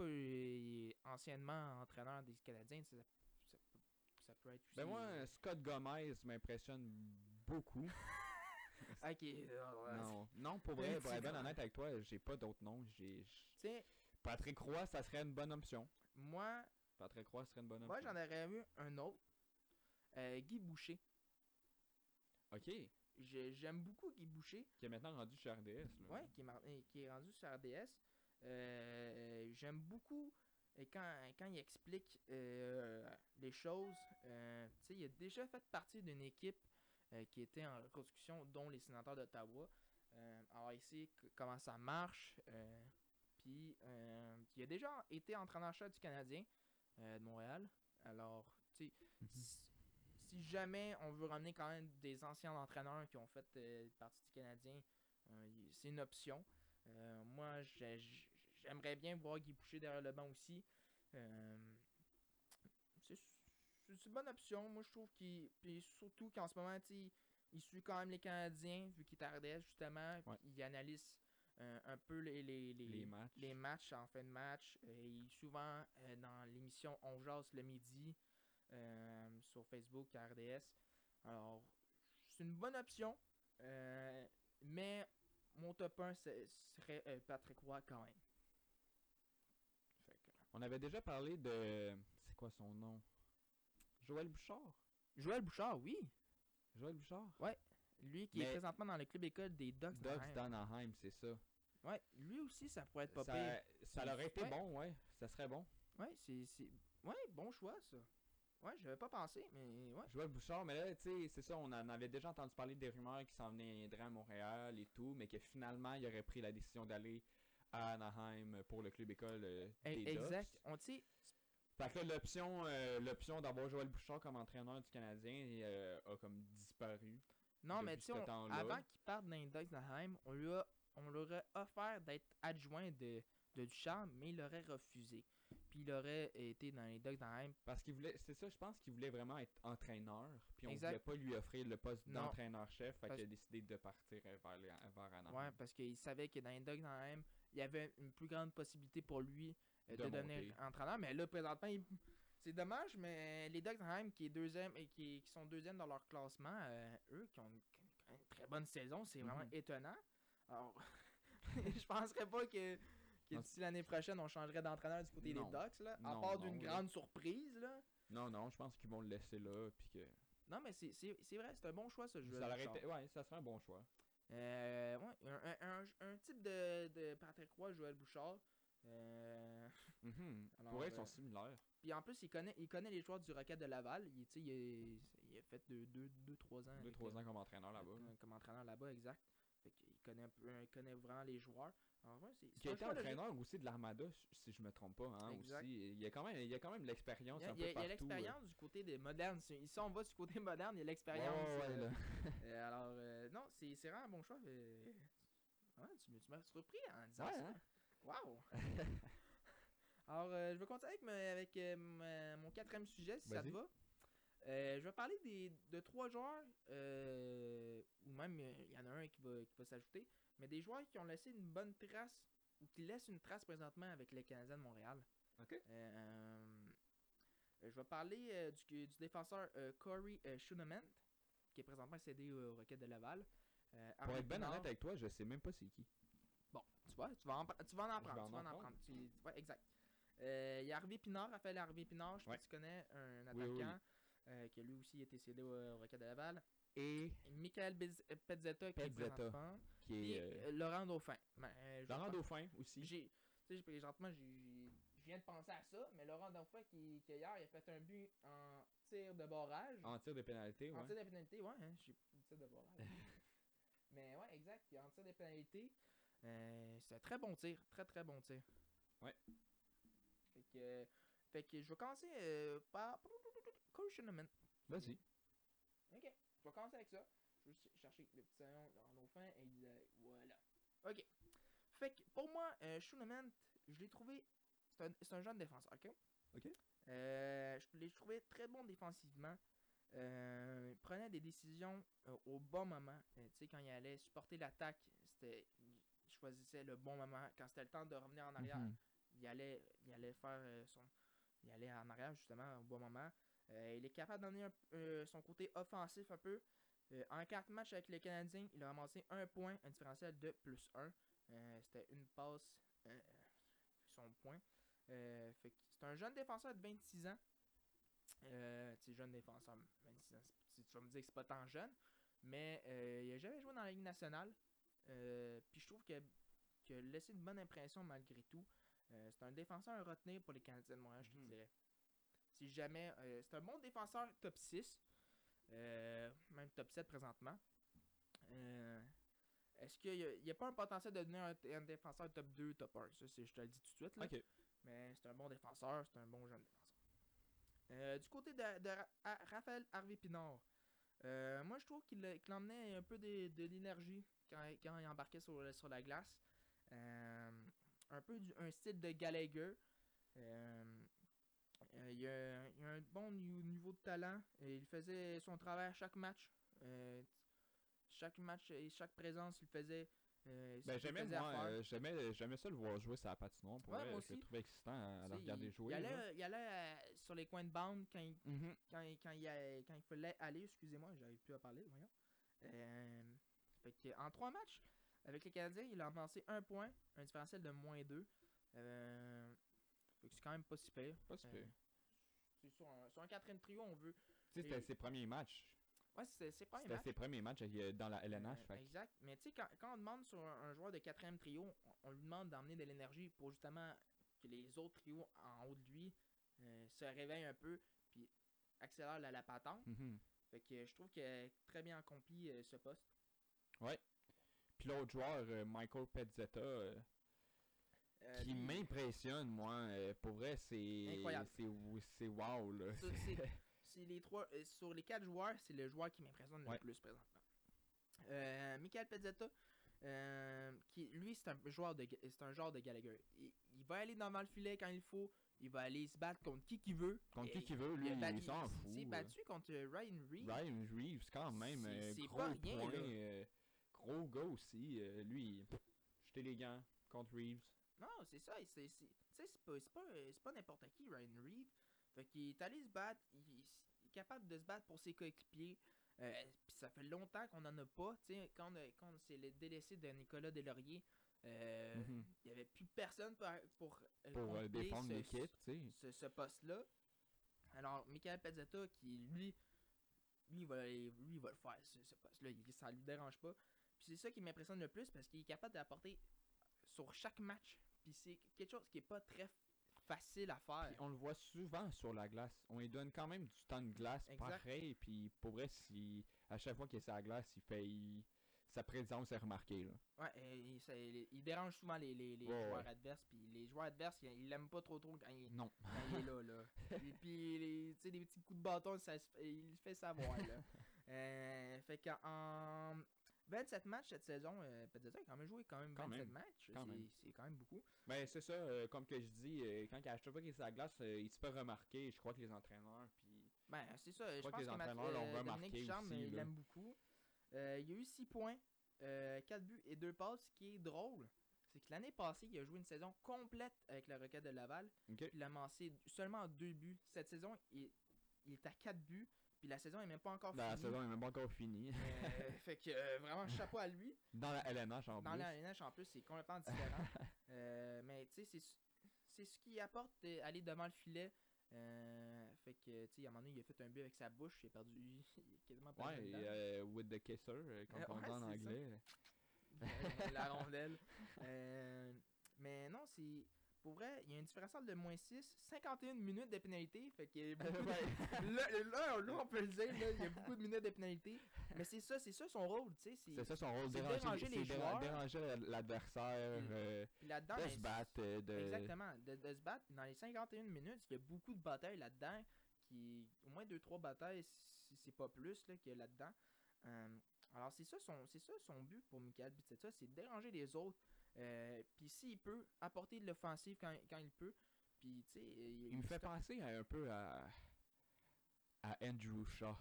euh, anciennement entraîneur des Canadiens, ça, ça, peut- ça peut être aussi. Ben moi, Scott Gomez m'impressionne beaucoup. Ok, euh, non, non, pour vrai, pour être bien honnête avec toi, j'ai pas d'autres noms. J'ai j- tu sais, Patrick Roy, ça serait une bonne option. moi, Patrick Roy serait une bonne Moi, option. j'en aurais eu un autre. Euh, Guy Boucher. Ok, J'ai- J'aime beaucoup Guy Boucher. qui est maintenant rendu chez RDS. Là. Ouais, qui est, euh, qui est rendu sur RDS. Euh, J'aime beaucoup quand, quand il explique euh, les choses. Euh, tu sais, il a déjà fait partie d'une équipe euh, qui était en reconstruction, dont les sénateurs d'Ottawa. Euh, alors, que- comment ça marche. euh, Puis, il a déjà été entraîneur-chef du Canadien de Montréal. Alors, tu sais, Mhm. si- jamais on veut ramener quand même des anciens entraîneurs qui ont fait partie du Canadien, c'est une option. Moi, j'aimerais bien voir Guy Boucher derrière le banc aussi. Euh, c'est une bonne option, moi je trouve qu'il. Puis surtout qu'en ce moment, tu il suit quand même les Canadiens, vu qu'il est à RDS justement. Ouais. Il analyse euh, un peu les, les, les, Les matchs. les matchs en fin de match. Euh, il est souvent euh, dans l'émission On Jase le midi sur Facebook à RDS. Alors, c'est une bonne option. mais mon top 1 c'est- serait Patrick Roy quand même. On avait déjà parlé de. C'est quoi son nom? Joël Bouchard Joël Bouchard, oui. Joël Bouchard? Lui qui Mais- est présentement dans le club école des Ducks. Ducks d'Anaheim. c'est ça. Ouais, lui aussi, ça pourrait être pas Ça, ça aurait été ouais. bon, ouais. Ça serait bon. Ouais, c'est. Ouais, bon choix, ça. Ouais, j'avais pas pensé, mais ouais. Joël Bouchard, mais là, tu sais, c'est ça, on en avait déjà entendu parler des rumeurs qui s'en viendraient à Montréal et tout, mais que finalement, il aurait pris la décision d'aller à Anaheim pour le club école euh, E- des Exact. Ducks. On. Fait que là, l'option, euh, l'option d'avoir Joël Bouchard comme entraîneur du Canadien euh, a comme disparu. Non, mais tu sais, avant qu'il parte dans les Ducks d'Anaheim, on lui a, on leur a offert d'être adjoint de, de Duchamp, mais il aurait refusé. Puis il aurait été dans les Ducks d'Anaheim. Parce qu'il voulait, c'est ça, je pense qu'il voulait vraiment être entraîneur, puis on Exact. voulait pas lui offrir le poste d'entraîneur-chef, fait qu'il a décidé de partir vers, les, vers Anaheim. Ouais, parce qu'il savait que dans les Ducks d'Anaheim, il y avait une plus grande possibilité pour lui De de, devenir entraîneur. Mais là, présentement, il- c'est dommage, mais les Ducks qui, est deuxième, et qui, qui sont deuxième dans leur classement, euh, eux qui ont une, une très bonne saison, c'est vraiment Mhm. étonnant. Alors, je penserais pas que, que d'ici l'année prochaine, on changerait d'entraîneur du côté Non. des Ducks, là, à Non, part d'une grande surprise. Là. Non, non, je pense qu'ils vont le laisser là, puis que... Non, mais c'est vrai, c'est un bon choix, ce jeu. Ça été, ouais, ça serait un bon choix. Euh, ouais, un, un- un- un type de, de Patrick Roy, Joël Bouchard. Euh. Alors, Pour eux, ils sont similaires. Puis en plus, il connaît, il connaît les joueurs du Rocket de Laval. Il, il, a- il a fait 2-3 ans. avec, 2-3 euh, ans comme entraîneur là-bas. comme, entraîneur là-bas, exact. Fait qu'il connaît, un peu, il connaît vraiment les joueurs. Alors, ouais, c'est- c'est Qui a été logique. entraîneur aussi de l'Armada, si je me trompe pas, hein, Exact. aussi. Il y a quand même, il y a quand même l'expérience Il y a, un il il y euh. l'expérience du côté des modernes. Si si on va du côté moderne, il y a l'expérience. ouais, ouais, euh, euh, alors, euh, non, c'est vraiment un bon choix. euh, ouais, tu m'as surpris en disant Ouais, ça. hein? Wow! Alors, euh, je vais continuer avec, ma- avec, euh, ma- mon quatrième sujet, si ça te va. Euh, je vais parler des, de trois joueurs, ou même il y en a un qui va, qui va s'ajouter, mais des joueurs qui ont laissé une bonne trace, ou qui laissent une trace présentement avec les Canadiens de Montréal. Ok. Je vais parler du, du défenseur Corey Schooneman, qui est présentement cédé au Rocket de Laval. Pour être bien honnête avec toi, je sais même pas c'est qui. Tu vois, tu vas en, tu vas en apprendre. en Tu vas en apprendre. Tu- ouais, exact. Euh, Il y a Harvey Pinard, Raphaël Harvey Pinard, je sais Ouais. pas si tu connais, un attaquant Oui, oui, euh, qui a lui aussi été cédé au, au Rocket de Laval. Et Michael euh, Pezzetta, qui est Pezzetta, présentement. qui Et est euh, euh, Laurent Dauphin. Ben, euh, Laurent pense- Dauphin aussi. J'ai, tu sais, je viens de penser à ça, mais Laurent Dauphin, qui, qui hier, il a fait un but en tir de barrage. En tir de pénalité, En ouais. tir de pénalité, ouais, hein, j'ai tir de barrage. mais ouais, exact. En tir de pénalité, euh, c'est un très bon tir. Très, très bon tir. Ouais. Fait que, fait que je vais commencer euh, par. Schooneman. Vas-y. Ok, je vais commencer avec ça. Je vais juste chercher le petit nom dans nos fins et il, euh, voilà. Ok. Fait que pour moi, euh, je l'ai trouvé. C'est un, c'est un jeune défenseur, ok? Ok. Euh, je l'ai trouvé très bon défensivement. Euh, il prenait des décisions euh, au bon moment. Euh, tu sais, quand il allait supporter l'attaque, c'était. Choisissait le bon moment. Quand c'était le temps de revenir en arrière, Mhm. il allait, il allait faire euh, son. Il allait en arrière justement au bon moment. Euh, il est capable d'emmener un- euh, son côté offensif un peu. Euh, en 4 matchs avec les Canadiens, il a ramassé un point, un différentiel de plus 1. C'était une passe, son point. C'est un jeune défenseur de 26 ans. Tu sais, jeune défenseur, 26 ans, c'est- tu vas me dire que c'est pas tant jeune. Mais euh, il a jamais joué dans la Ligue nationale. Euh, Puis je trouve que qu'il a laissé une bonne impression malgré tout. Euh, c'est un défenseur à retenir pour les Canadiens de Montréal, je te Mhm. dirais. Si jamais. euh, c'est un bon défenseur top 6. euh, même top 7 présentement. Est-ce qu'il n'y a, pas un potentiel de devenir un, un défenseur top 2, top 1 Ça, c'est- je te le dis tout de suite. Là. Mais c'est un bon défenseur, c'est un bon jeune défenseur. Du côté de, de Raphaël Harvey Pinard, euh, moi je trouve qu'il emmenait un peu de, l'énergie quand, il embarquait sur, la glace. Euh, un peu un style de Gallagher. Euh, il, a, un bon ni- niveau de talent. Il faisait son travail à chaque match. Chaque match et chaque présence, il faisait Euh, Ben, j'aimais, moi, faire. euh, j'aimais, j'aimais ça le voir jouer sur la patinoire. Pour Ouais, vrai, moi je le aussi. trouvais excitant à, à le regarder il, jouer. Il là. allait, il allait, euh, sur les coins de bande quand il, Mhm. quand, il- quand, il, quand il fallait aller, excusez-moi, j'arrive plus à parler, voyons. Euh, fait que, en trois matchs, avec les Canadiens, il a avancé un point, un différentiel de moins deux. Euh, c'est quand même pas si pire. Pas si Euh, pire. c'est sur un, sur un quatrième trio, on veut. Tu sais, c'était ses premiers matchs. Ouais, c'est ses premiers matchs euh, dans la LNH. Euh, exact. Mais tu sais, quand, quand on demande sur un, un joueur de quatrième trio, on, on lui demande d'emmener de l'énergie pour justement que les autres trios en haut de lui euh, se réveillent un peu puis accélèrent la, la patente. Mhm. Fait que je trouve qu'il a très bien accompli euh, ce poste. Puis l'autre joueur, Michael Pezzetta, euh, qui m'impressionne, moi. euh, pour vrai, c'est. Incroyable. C'est c'est wow, là. c'est- les trois, euh, sur les quatre joueurs, c'est le joueur qui m'impressionne Ouais. le plus présentement. Euh, Michael Pezzetta, euh, qui lui c'est un joueur de c'est un de Gallagher. Il, il va aller devant le filet quand il faut. Il va aller se battre contre qui qu'il veut. Contre qui qui veut, lui, il, battu- s'en il fout. s'est euh. battu contre Ryan Reed. Ryan Reeves, quand même, C'est- euh, gros pas rien, point, là. euh, gros gars aussi. euh, lui, jeter les gants contre Reeves. Non, c'est ça. c'est- c'est- Tu sais, c'est pas, c'est pas, pas n'importe qui, Ryan Reed. Fait qu'il est allé se battre. Il, il est capable de se battre pour ses coéquipiers. Euh, Puis ça fait longtemps qu'on en a pas. Tu sais, quand, on quand c'est le délaissé de Nicolas Delaurier, euh, Mhm. il y avait plus personne pour, pour, euh, Pour défendre ce- l'équipe, ce, ce poste-là. Alors, Michael Pezzetta, qui lui, lui, il va, lui, il va le faire, ce, ce poste-là. Ça lui dérange pas. Puis c'est ça qui m'impressionne le plus parce qu'il est capable d'apporter sur chaque match. Puis c'est quelque chose qui est pas très facile à faire. Puis on le voit souvent sur la glace. On lui donne quand même du temps de glace, Exact. pareil. Puis pour vrai, si à chaque fois qu'il est sur la glace, il fait. il- sa présence est remarquée. Là. Ouais, euh, il, ça- il- il dérange souvent les, les, les Ouais, joueurs ouais. adverses. Puis les joueurs adverses, ils l'aiment pas trop trop quand il, Non. quand il est là. là. Et puis, les, tu sais, les petits coups de bâton, ça, il fait savoir. Là. Euh, fait qu'en 27 matchs cette saison, euh, Pezzetta a quand même joué quand même Quand 27 même, matchs. quand c'est- quand même beaucoup. Mais c'est ça, euh, comme que je dis, euh, quand à chaque fois qu'il est sur la glace, euh, il se fait remarquer. Je crois que les entraîneurs. Puis Ben, c'est ça. Je crois pense que les entraîneurs l'ont remarqué Ducharme, aussi, il l'aime beaucoup. Il a eu 6 points, 4 buts et 2 passes. Ce qui est drôle, c'est que l'année passée, il a joué une saison complète avec le Rocket de Laval. Puis il a amassé seulement 2 buts. Cette saison, il, il est à 4 buts. Puis la saison est même pas encore la finie. saison n'est même pas encore finie. Euh, fait que euh, vraiment chapeau à lui. Dans la LNH en Dans plus. la LNH en plus, c'est complètement différent. Euh, mais tu sais, c'est ce- qui apporte aller devant le filet. Fait que tu sais, à un moment donné, il a fait un but avec sa bouche, il a perdu, il a quasiment perdu Ouais, et, with the kisser, comme on dit ouais, en c'est ça. anglais. La rondelle. Mais non, c'est. Pour vrai, il y a un différentiel de moins 6, 51 minutes de pénalité. Fait qu'il y a beaucoup de- là, là, là, on peut le dire, là, il y a beaucoup de minutes de pénalité. Mais c'est ça, c'est ça son rôle, tu sais. C'est ça son rôle, déranger, déranger les joueurs. déranger la- l'adversaire, euh, là-dedans, de ben, se battre, euh, de... Exactement, de, de se battre. Dans les 51 minutes, il y a beaucoup de batailles là-dedans. qui Au moins 2-3 batailles, si c'est pas plus, là, qu'il y a là-dedans. Euh, alors, c'est ça, son, c'est ça son but pour Michael Pizzetta, c'est de déranger les autres. Euh, puis s'il peut, apporter de l'offensive quand, quand il peut. Puis, tu sais, Il me fait penser à- un peu à, à Andrew Shaw.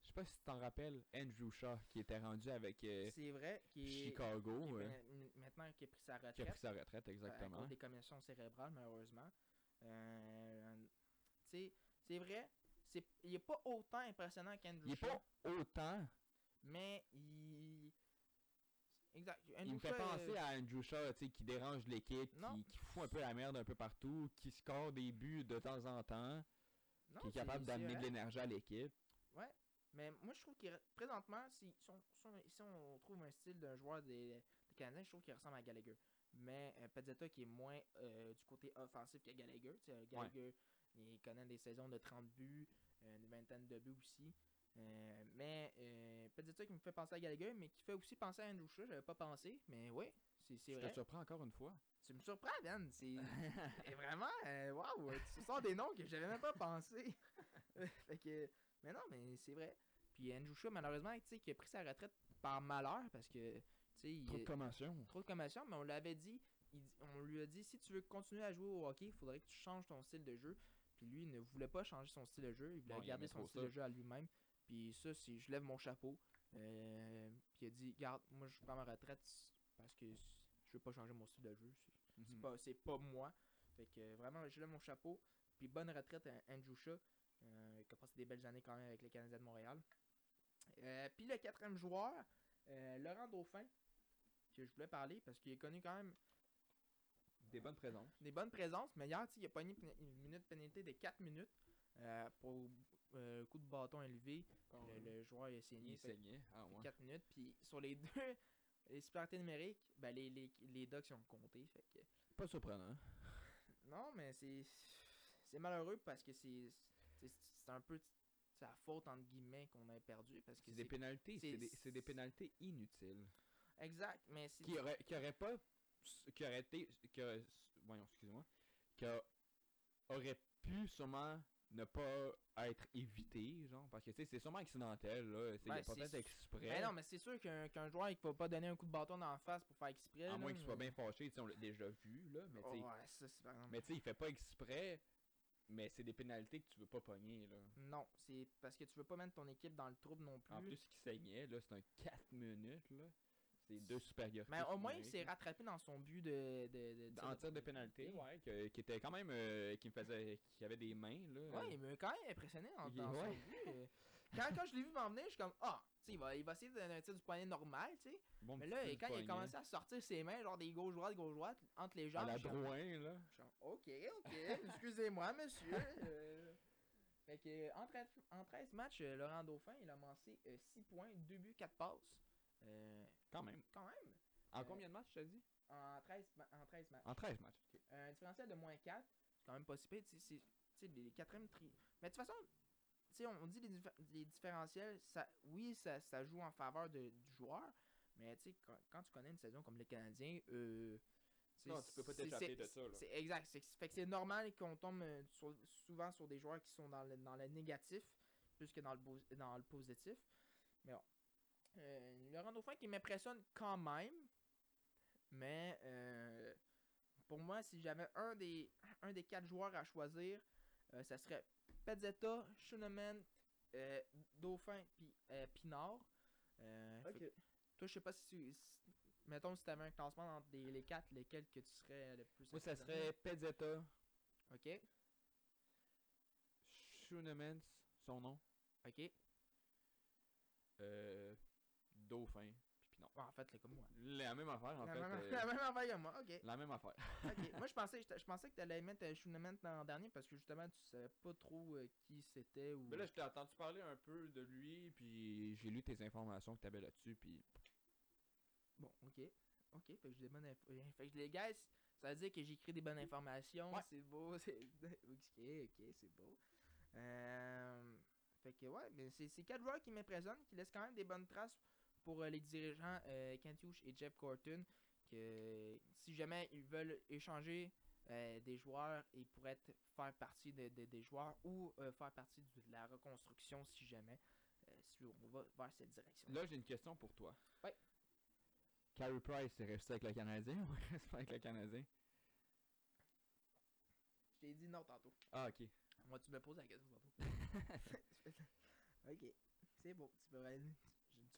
Je sais pas si tu t'en rappelles, Andrew Shaw, qui était rendu avec euh, C'est vrai est, Chicago, est euh, maintenant qu'il a pris sa retraite. qui a pris sa retraite, à exactement. cause des commissions cérébrales, malheureusement. Euh, c'est vrai, c'est, il est pas autant impressionnant qu'Andrew Il est Shaw, pas autant. mais il... Exact. Il me fait Shaw, penser euh, à Andrew Shaw, tu sais, qui dérange l'équipe, qui, qui fout un peu la merde un peu partout, qui score des buts de temps en temps, non, qui est capable d'amener de l'énergie à l'équipe. Mais moi, je trouve qu'il... Présentement, si, si, on, si on- trouve un style d'un joueur des, des Canadiens, je trouve qu'il ressemble à Gallagher. Mais euh, Pezzetta qui est moins euh, du côté offensif que Gallagher. Euh, Gallagher, il connaît des saisons de 30 buts, euh, une vingtaine de buts aussi. Euh, mais euh, Pezzetta qui me fait penser à Gallagher, mais qui fait aussi penser à Andrew Shaw, j'avais pas pensé. Mais oui, c'est c'est Je vrai. te surprends encore une fois. Tu me surprends, Ben. C'est vraiment, euh, waouh, tu sors des noms que j'avais même pas pensé. fait que, mais non, mais c'est vrai. Puis Andrew Shaw, malheureusement, tu sais, qui a pris sa retraite par malheur parce que, tu sais, il Trop de commotion. trop de commotion, mais on l'avait dit, il- on lui a dit, si tu veux continuer à jouer au hockey, il faudrait que tu changes ton style de jeu. Puis lui, il ne voulait pas changer son style de jeu, il voulait garder son style ça. de jeu à lui-même. Puis ça, c'est, je lève mon chapeau. Euh, puis il a dit, garde, moi je prends ma retraite parce que je veux pas changer mon style de jeu. C'est Mhm. pas, moi. Fait que euh, vraiment, je lève mon chapeau. Puis bonne retraite à Andrew Shaw, euh, qui a passé des belles années quand même avec les Canadiens de Montréal. Euh, puis le quatrième joueur, euh, Laurent Dauphin, que je voulais parler parce qu'il est connu quand même Des bonnes présences. des bonnes présences, mais hier, il a pogné une minute pénalité de 4 minutes pour euh, coup de bâton élevé. Le, le joueur il a saigné. Il saignait. Ah ouais. 4 minutes. Puis sur les deux, les supériorités numériques, ben les, les, les Ducks ils ont compté. Fait que, Pas surprenant. non, mais c'est c'est malheureux parce que c'est c'est un peu sa faute entre guillemets qu'on a perdu parce que C'est des pénalités. c'est- des, des pénalités inutiles. exact, mais c'est Qui aurait, qui aurait pas. Qui aurait été. Qui aurait, voyons, excusez-moi. Qui aurait pu sûrement ne pas être évité, genre. Parce que, tu sais, c'est sûrement accidentel, là. C'est Ben, peut-être exprès. Mais non, mais c'est sûr qu'un joueur il va pas donner un coup de bâton dans la face pour faire exprès. à là, moins qu'il soit bien fâché, tu on l'a déjà vu, là. Mais, tu sais, ouais, mais tu il fait pas exprès. Mais c'est des pénalités que tu veux pas pogner, là. Non, c'est parce que tu veux pas mettre ton équipe dans le trouble non plus. En plus, qui saignait, là, c'est un 4 minutes, là. C'est deux supériorités. mais au moins, il s'est rattrapé dans son but de. de, de En tir de pénalité, ouais, que- qui était quand même. euh, qui me faisait. qui avait des mains, là. Ouais, il m'a quand même impressionné en, Il- dans son ouais. but. euh. Quand, quand je l'ai vu m'en venir, je suis comme Ah, tu sais, il va, il va essayer de donner un tir du poignet normal, tu sais. Bon Mais là, quand il a commencé à sortir ses mains, genre des gauche-droite, gauche-droite, entre les À jambes, la suis comme- Drouin, là. je suis comme, Ok, ok, excusez-moi, monsieur. euh. Fait que, en 13, en 13 matchs, Laurent Dauphin, il a amassé 6 points, 2 buts, 4 passes. Euh, Quand même. quand même, En Euh, combien de matchs, tu as dit? En 13, ma- en 13 matchs. En 13 matchs. ok. Un différentiel de moins 4, c'est quand même pas si pire. tu les quatrièmes tri. Mais de toute façon, on on dit les, diffé- les différentiels, ça, oui, ça, ça joue en faveur de- du joueur, mais tu sais, quand, quand tu connais une saison comme les Canadiens, euh, c'est- Non, tu peux pas t'échapper de ça. C'est exact. Fait que c'est normal qu'on tombe euh, sur- souvent sur des joueurs qui sont dans le, dans le négatif plus que dans le, dans le positif. Mais bon. Euh, Laurent Dauphin qui m'impressionne quand même. Mais euh, pour moi, si j'avais un des, un des quatre joueurs à choisir, euh, ça serait Pezzetta, Schunemann, euh, Dauphin puis Pinard. Fait que- toi, je sais pas si, tu- si- Mettons, si tu avais un classement entre les, les quatre, lesquels que tu serais le plus Moi, ça serait Pezzetta, Ok, Schoonemans, son nom, ok. euh, Dauphin, puis Pinot. Bon, en fait, c'est comme moi. La même affaire, en la, fait. même, euh, la même affaire que moi, ok. la même affaire. Ok. moi, je pensais, je, je pensais que tu allais mettre euh, Schunemann en dernier parce que justement, tu savais pas trop euh, qui c'était ou. Mais là, je t'ai entendu parler un peu de lui, puis j'ai lu tes informations que t'avais là-dessus, puis Bon, ok. Ok, fait que j'ai des bonnes infos. Fait que les gars, ça veut dire que j'écris des bonnes informations. Ouais. C'est beau. c'est- Ok, ok, c'est beau. Euh, fait que ouais, mais c'est quatre joueurs qui m'impressionnent, qui laissent quand même des bonnes traces pour euh, les dirigeants euh, Kent Hughes et Jeff Corton. Que si jamais ils veulent échanger euh, des joueurs, ils pourraient faire partie de, de- des joueurs ou faire partie de la reconstruction si jamais. si on va vers cette direction. Là, j'ai une question pour toi. Ouais. Carey Price est resté avec le Canadien ou reste pas avec le Canadien? Je t'ai dit non tantôt. Ah, ok. Moi, tu me poses la question tantôt. ok, c'est beau. Tu, peux,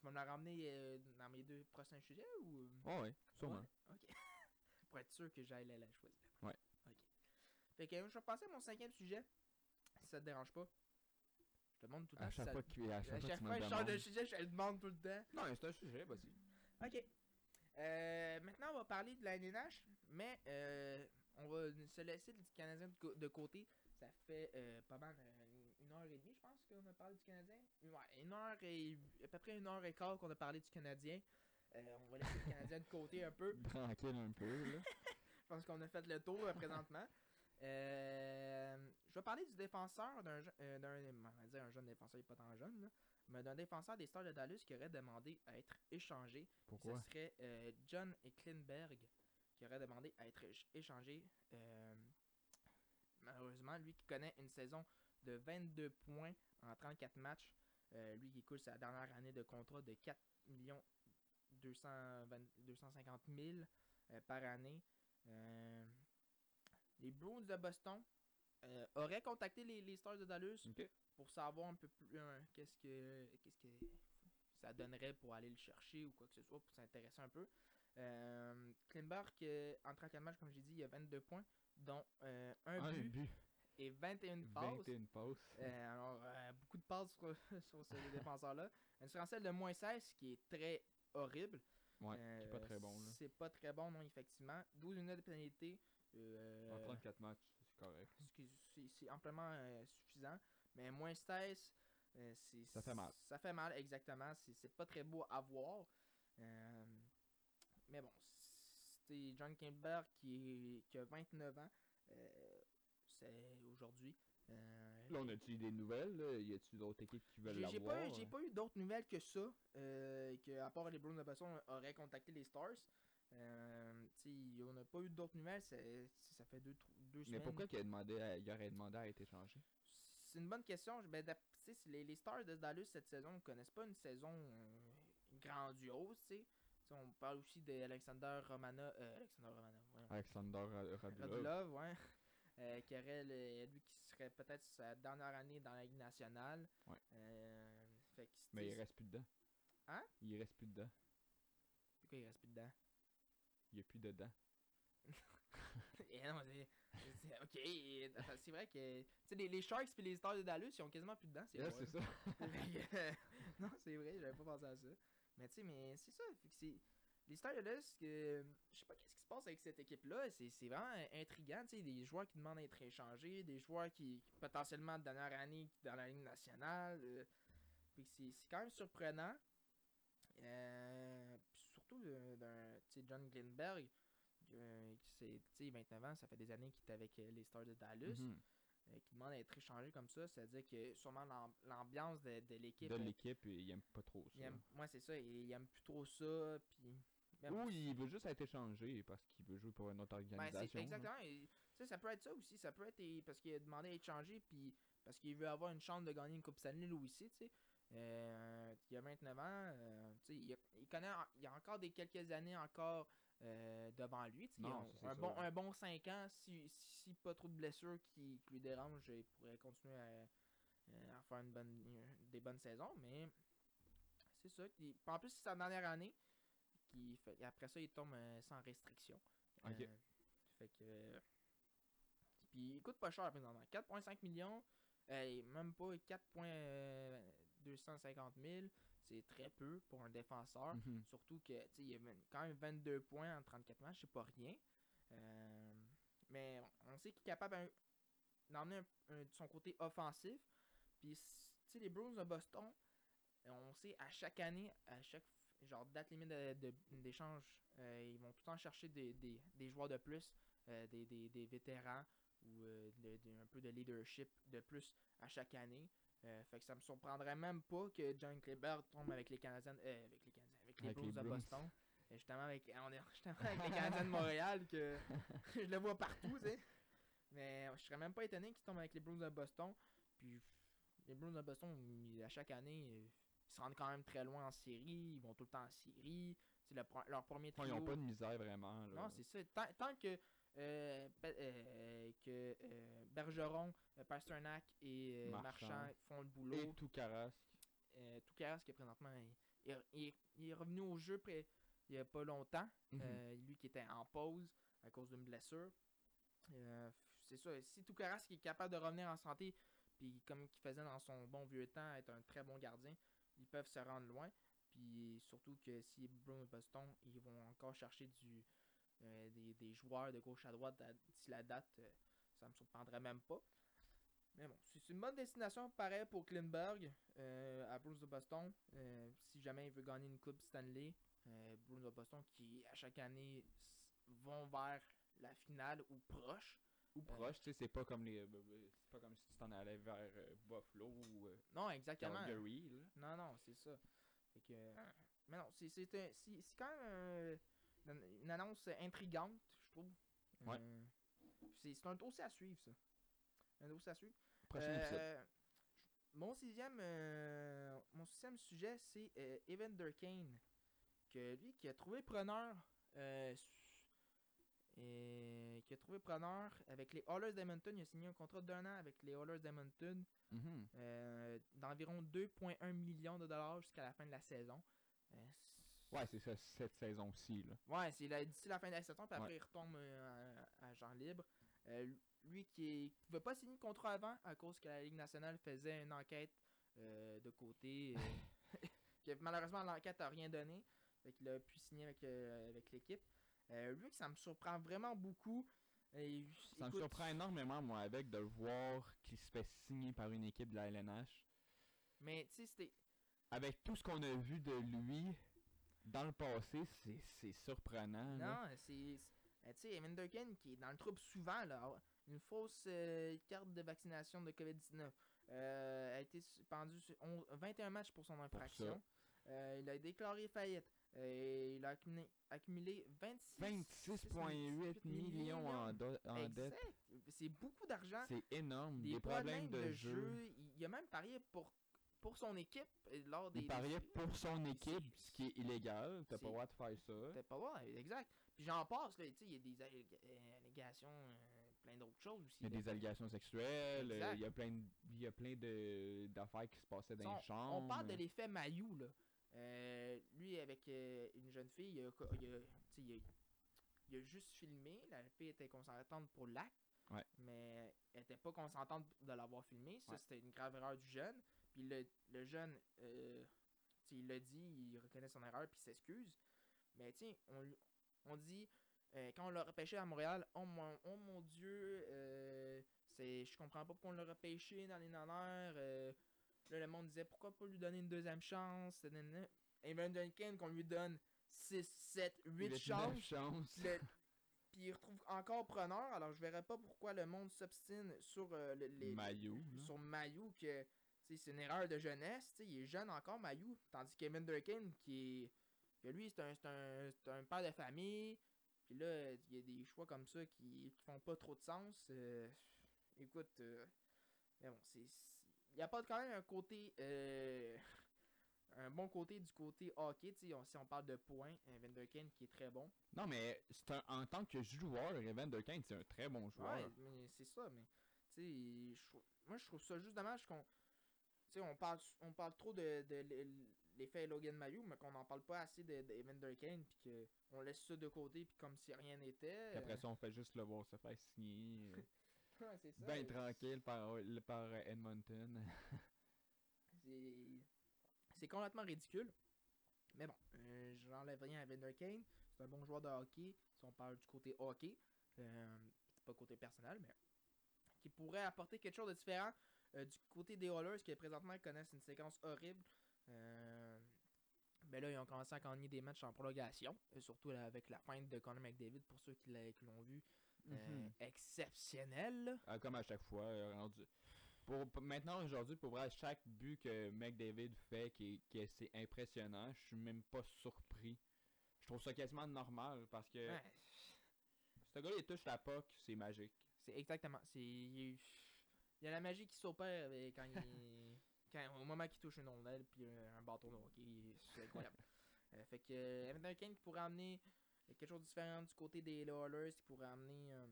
vas me la ramener euh, dans mes deux prochains sujets ou? Oh, ouais, sûrement. Ouais? Ok. Pour être sûr que j'aille la la choisir. Ouais. Ok. Fait que je vais passer à mon cinquième sujet. Si ça te dérange pas. Je te demande tout le temps À si chaque ça- fois qu'il à à chaque fois chaque que fois me que le je change de sujet, je le demande tout le temps. Non, c'est un sujet, vas-y. Ok. Euh, maintenant, on va parler de la NNH, mais euh, on va se laisser du Canadien de, côté. Ça fait euh, pas mal heure et demie, je pense, qu'on a parlé du Canadien. Ouais, une heure et à peu près une heure et quart qu'on a parlé du Canadien. Euh, on va laisser le Canadien de côté un peu. Tranquille un peu, là. Je pense qu'on a fait le tour euh, présentement. Euh, je vais parler du défenseur d'un euh, dire un jeune défenseur, il n'est pas tant jeune, là, mais d'un défenseur des Stars de Dallas qui aurait demandé à être échangé. Pourquoi? Ce serait euh, John Klinberg qui aurait demandé à être éch- échangé. Euh, malheureusement, lui qui connaît une saison de 22 points en 34 matchs, euh, lui qui coule sa dernière année de contrat de 4 millions 250 000 euh, par année. Euh, les Bruins de Boston auraient contacté les, les Stars de Dallas pour savoir un peu plus qu'est-ce que qu'est-ce que ça donnerait pour aller le chercher ou quoi que ce soit, pour s'intéresser un peu. Euh, Klimberg, en 34 matchs, comme j'ai dit, il y a 22 points, dont un, but, et 21 passes. 21 passes. Euh, alors, euh, beaucoup de passes sur, sur ce défenseur-là. Un différentiel de moins 16, qui est très horrible. Ouais, qui est pas Euh, très bon. Là. C'est pas très bon, non, effectivement. 12 minutes de pénalité. euh, En 34 matchs, c'est correct. c'est amplement euh, suffisant. Mais moins 16, euh, c'est- Ça fait mal. Ça fait mal, exactement. C'est pas très beau à voir. Euh, mais bon, c'est John Kimber qui, qui a 29 ans. euh, c'est aujourd'hui. Euh, Là, on a-tu des nouvelles? Là? Y a-tu d'autres équipes qui veulent j'ai j'ai l'avoir? pas, j'ai pas eu d'autres nouvelles que ça, euh, que à part les Bruins de Boston auraient contacté les Stars. Euh, on n'a pas eu d'autres nouvelles, ça fait deux, deux Mais semaines. pourquoi qu'il a demandé à- il aurait demandé à être échangé? C'est une bonne question. Ben, les, les Stars de Dallas cette saison ne connaissent pas une saison euh, grandiose. t'sais. T'sais, on parle aussi d'Alexander Romana. Euh, Alexander Romana. Alexander Ra- Radulov. Radulov, ouais. Euh, qui aurait le- lui qui serait peut-être sa dernière année dans la Ligue nationale. Ouais. Euh, fait que, Mais il reste plus dedans. Hein? Il reste plus dedans. Pourquoi il reste plus dedans? Il y a plus dedans. Et non, c'est- ok, c'est vrai que tu sais, les, les Sharks et les Stars de Dallas, ils ont quasiment plus dedans. C'est drôle. c'est ça. Non, c'est vrai, j'avais pas pensé à ça. Mais tu sais, mais c'est ça. fait que c'est- les Stars de Dallas, que, je sais pas qu'est-ce qui se passe avec cette équipe-là. C'est c'est vraiment intriguant. tu sais, Des joueurs qui demandent à être échangés, des joueurs qui, potentiellement de dernière année dans la Ligue nationale. euh, c'est c'est quand même surprenant. Euh, surtout euh, d'un John Glenberg. euh, qui c'est tu sais, 29 ans, ça fait des années qu'il est avec euh, les Stars de Dallas Mhm. euh, qui demande à être échangé comme ça, c'est-à-dire que sûrement l'am- l'ambiance de, l'équipe. De euh, l'équipe, il aime pas trop ça. Moi, c'est ça, il, il aime plus trop ça. Puis, Ou il veut juste être échangé parce qu'il veut jouer pour une autre ben, organisation. là. exactement. et, ça peut être ça aussi. Ça peut être parce qu'il a demandé à être changé, puis parce qu'il veut avoir une chance de gagner une Coupe Stanley lui aussi. Euh, il a 29 ans, euh, il, a- il connaît, il y a encore des quelques années encore euh, devant lui. Non, un, un bon, un bon 5 ans, si, si pas trop de blessures qui, qui lui dérangent, il pourrait continuer à, à faire une bonne, des bonnes saisons. Mais c'est ça. En plus, c'est sa dernière année. Fait, après ça, il tombe euh, sans restriction. Ok. Euh, fait que. Puis il coûte pas cher présentement. 4,5 millions. euh, même pas 4,250 000. C'est très peu pour un défenseur. Mhm. Surtout que il y a quand même 22 points en 34 matchs, c'est pas rien. Mais on sait qu'il est capable d'emmener de son côté offensif. Puis s- tu sais, les Bruins de Boston, on sait à chaque année, à chaque genre date limite de- de- d'échange, euh, ils vont tout le temps chercher des, des- des joueurs de plus, euh, des, des- des vétérans ou euh, de- un peu de leadership de plus à chaque année. Euh, fait que ça me surprendrait même pas que John Kleber tombe avec les Canadiens, euh, avec les Canadiens, avec les Avec les Bruins de. Boston. Et justement avec, on est justement avec les Canadiens de Montréal que je le vois partout, tu sais. Mais je serais même pas étonné qu'ils tombent avec les Bruins de Boston. Puis les Bruins de Boston, à chaque année, ils se rendent quand même très loin en série. Ils vont tout le temps en série. C'est le leur premier Ouais, trio. ils ont pas de misère vraiment. Là. Non, c'est ça. Tant, tant que, euh, euh, que euh, Bergeron, Pasternak et Marchand. Marchand font le Et boulot, euh, tout Toucaras qui est présentement il, il- il- il est revenu au jeu près, il y a pas longtemps. Mhm. Lui qui était en pause à cause d'une blessure. C'est ça. Si Toucaras qui est capable de revenir en santé, puis comme il faisait dans son bon vieux temps, être un très bon gardien, ils peuvent se rendre loin. Puis surtout que si Bruins Boston, ils vont encore chercher du, euh, des, joueurs de gauche à droite d'ici la date, euh, ça me surprendrait même pas. Mais bon, c'est une bonne destination pareil pour Klinberg euh, à Bruins de Boston. Euh, si jamais il veut gagner une Coupe Stanley, euh, Bruins de Boston qui à chaque année vont vers la finale ou proche. Ou proche, tu sais, c'est pas comme les. euh, C'est pas comme si tu t'en allais vers euh, Buffalo ou euh, Non, exactement. Calgary. Là. Non, non, c'est ça. Fait que, mais non, c'est c'est un- c'est- c'est quand même euh, une, annonce intrigante, je trouve. Ouais. Euh, c'est c'est un dossier à suivre, ça. Un dossier à suivre. Prochain Euh, épisode. Mon sixième, mon sixième sujet, c'est Evander Kane. Que lui, qui a trouvé preneur, euh, qui a trouvé preneur avec les Oilers d'Edmonton. Il a signé un contrat d'un an avec les Oilers d'Edmonton Mhm. euh, d'environ 2,1 millions de dollars jusqu'à la fin de la saison. Euh, Ouais, c'est ça, cette saison-ci. Ouais, c'est d'ici la fin de la saison, puis après Ouais. il retombe euh, à, à agent libre. Lui qui ne pouvait pas signer de contrat avant à cause que la Ligue nationale faisait une enquête de côté. que malheureusement, l'enquête n'a rien donné. Fait qu'il a pu signer avec, euh, avec l'équipe. Euh, lui, que ça me surprend vraiment beaucoup. Et, Ça me surprend énormément, moi, avec, de le voir qu'il se fait signer par une équipe de la LNH. Mais tu sais, c'était. Avec tout ce qu'on a vu de lui dans le passé, c'est surprenant. Non, c'est. euh, Tu sais, Evan qui est dans le trouble souvent, là. avoir Une fausse euh, carte de vaccination de COVID-19. Euh, a été suspendu sur on- 21 matchs pour son infraction. Euh, il a déclaré faillite. Euh, il a accumulé, accumulé 26 26,8 millions en, en dette. C'est beaucoup d'argent. C'est énorme. Des, Des, problèmes de, jeu. Il, il a même parié pour, pour son équipe euh, lors des. Il pariait des- pour son équipe, ce qui est illégal. T'as pas le droit de faire ça. T'as pas voir, exact. Puis j'en passe, là, il y a des euh, allégations, euh, plein d'autres choses aussi. Il y a là. des allégations sexuelles, euh, il y a plein y a plein d'affaires qui se passaient dans les chambres. on parle de l'effet Mayou, là. Euh, lui, avec euh, une jeune fille, il a, il a- tu sais, il a- il a juste filmé. La fille était consentante pour l'acte, Ouais. mais elle était pas consentante de l'avoir filmé. Ça, Ouais. c'était une grave erreur du jeune. Puis le, le jeune, euh, il l'a dit, il reconnaît son erreur, puis s'excuse. Mais sais, on, on dit, euh, quand on l'a repêché à Montréal, oh mon, oh mon dieu, euh, c'est, je comprends pas pourquoi on l'a repêché dans les nanères. Là, le monde disait pourquoi pas lui donner une deuxième chance? Evan Duncan, qu'on lui donne 6, 7, 8 neuf chances. chances. le- Puis il retrouve encore preneur. Alors je verrais pas pourquoi le monde s'obstine sur euh, le- les. Sur Mayou, que c'est une erreur de jeunesse. Il est jeune encore, Mayou. Tandis qu'Evan Durkin, qui est. Que lui, c'est un, un père de famille. Puis là, il y a des choix comme ça qui, qui font pas trop de sens. euh, écoute, euh, mais bon, c'est. Il n'y a pas quand même un côté. euh, un bon côté du côté hockey. on- si on parle de points, Evan Durkin qui est très bon. Non, mais c'est un- en tant que joueur, Evan Durkin, c'est un très bon joueur. Ouais, mais c'est ça, mais tu sais, moi je trouve ça juste dommage qu'on tu sais, on parle on parle trop de, de l'effet Logan Mayou, mais qu'on n'en parle pas assez de, de Evan Durkin puis que on laisse ça de côté puis comme si rien n'était. Après euh, ça, on fait juste le voir se faire signer. ouais, c'est ça. ben tranquille par, par Edmonton. C'est c'est complètement ridicule. Mais bon, euh, j'enlève rien à Evan Durkin. C'est un bon joueur de hockey. Si on parle du côté hockey, euh, c'est pas côté personnel, mais qui pourrait apporter quelque chose de différent euh, du côté des Oilers qui présentement connaissent une séquence horrible. Euh, ben là, ils ont commencé à gagner des matchs en prolongation, surtout là, avec la feinte de Conor McDavid pour ceux qui l'ont vu. Euh, Mhm. exceptionnel. Ah, comme à chaque fois. euh, rendu- Pour, pour- maintenant, aujourd'hui, pour vrai, chaque but que McDavid fait, qui, est- qui est- c'est impressionnant, je suis même pas surpris. Je trouve ça quasiment normal parce que Ouais, ce gars-là, il touche la puck, c'est magique. C'est exactement. C'est il y a la magie qui s'opère quand il quand, au moment qu'il touche une rondelle puis un, bâton de hockey, c'est incroyable. Euh, fait que euh, Evan qui pourrait amener quelque chose de différent du côté des Oilers, qui pourrait amener euh,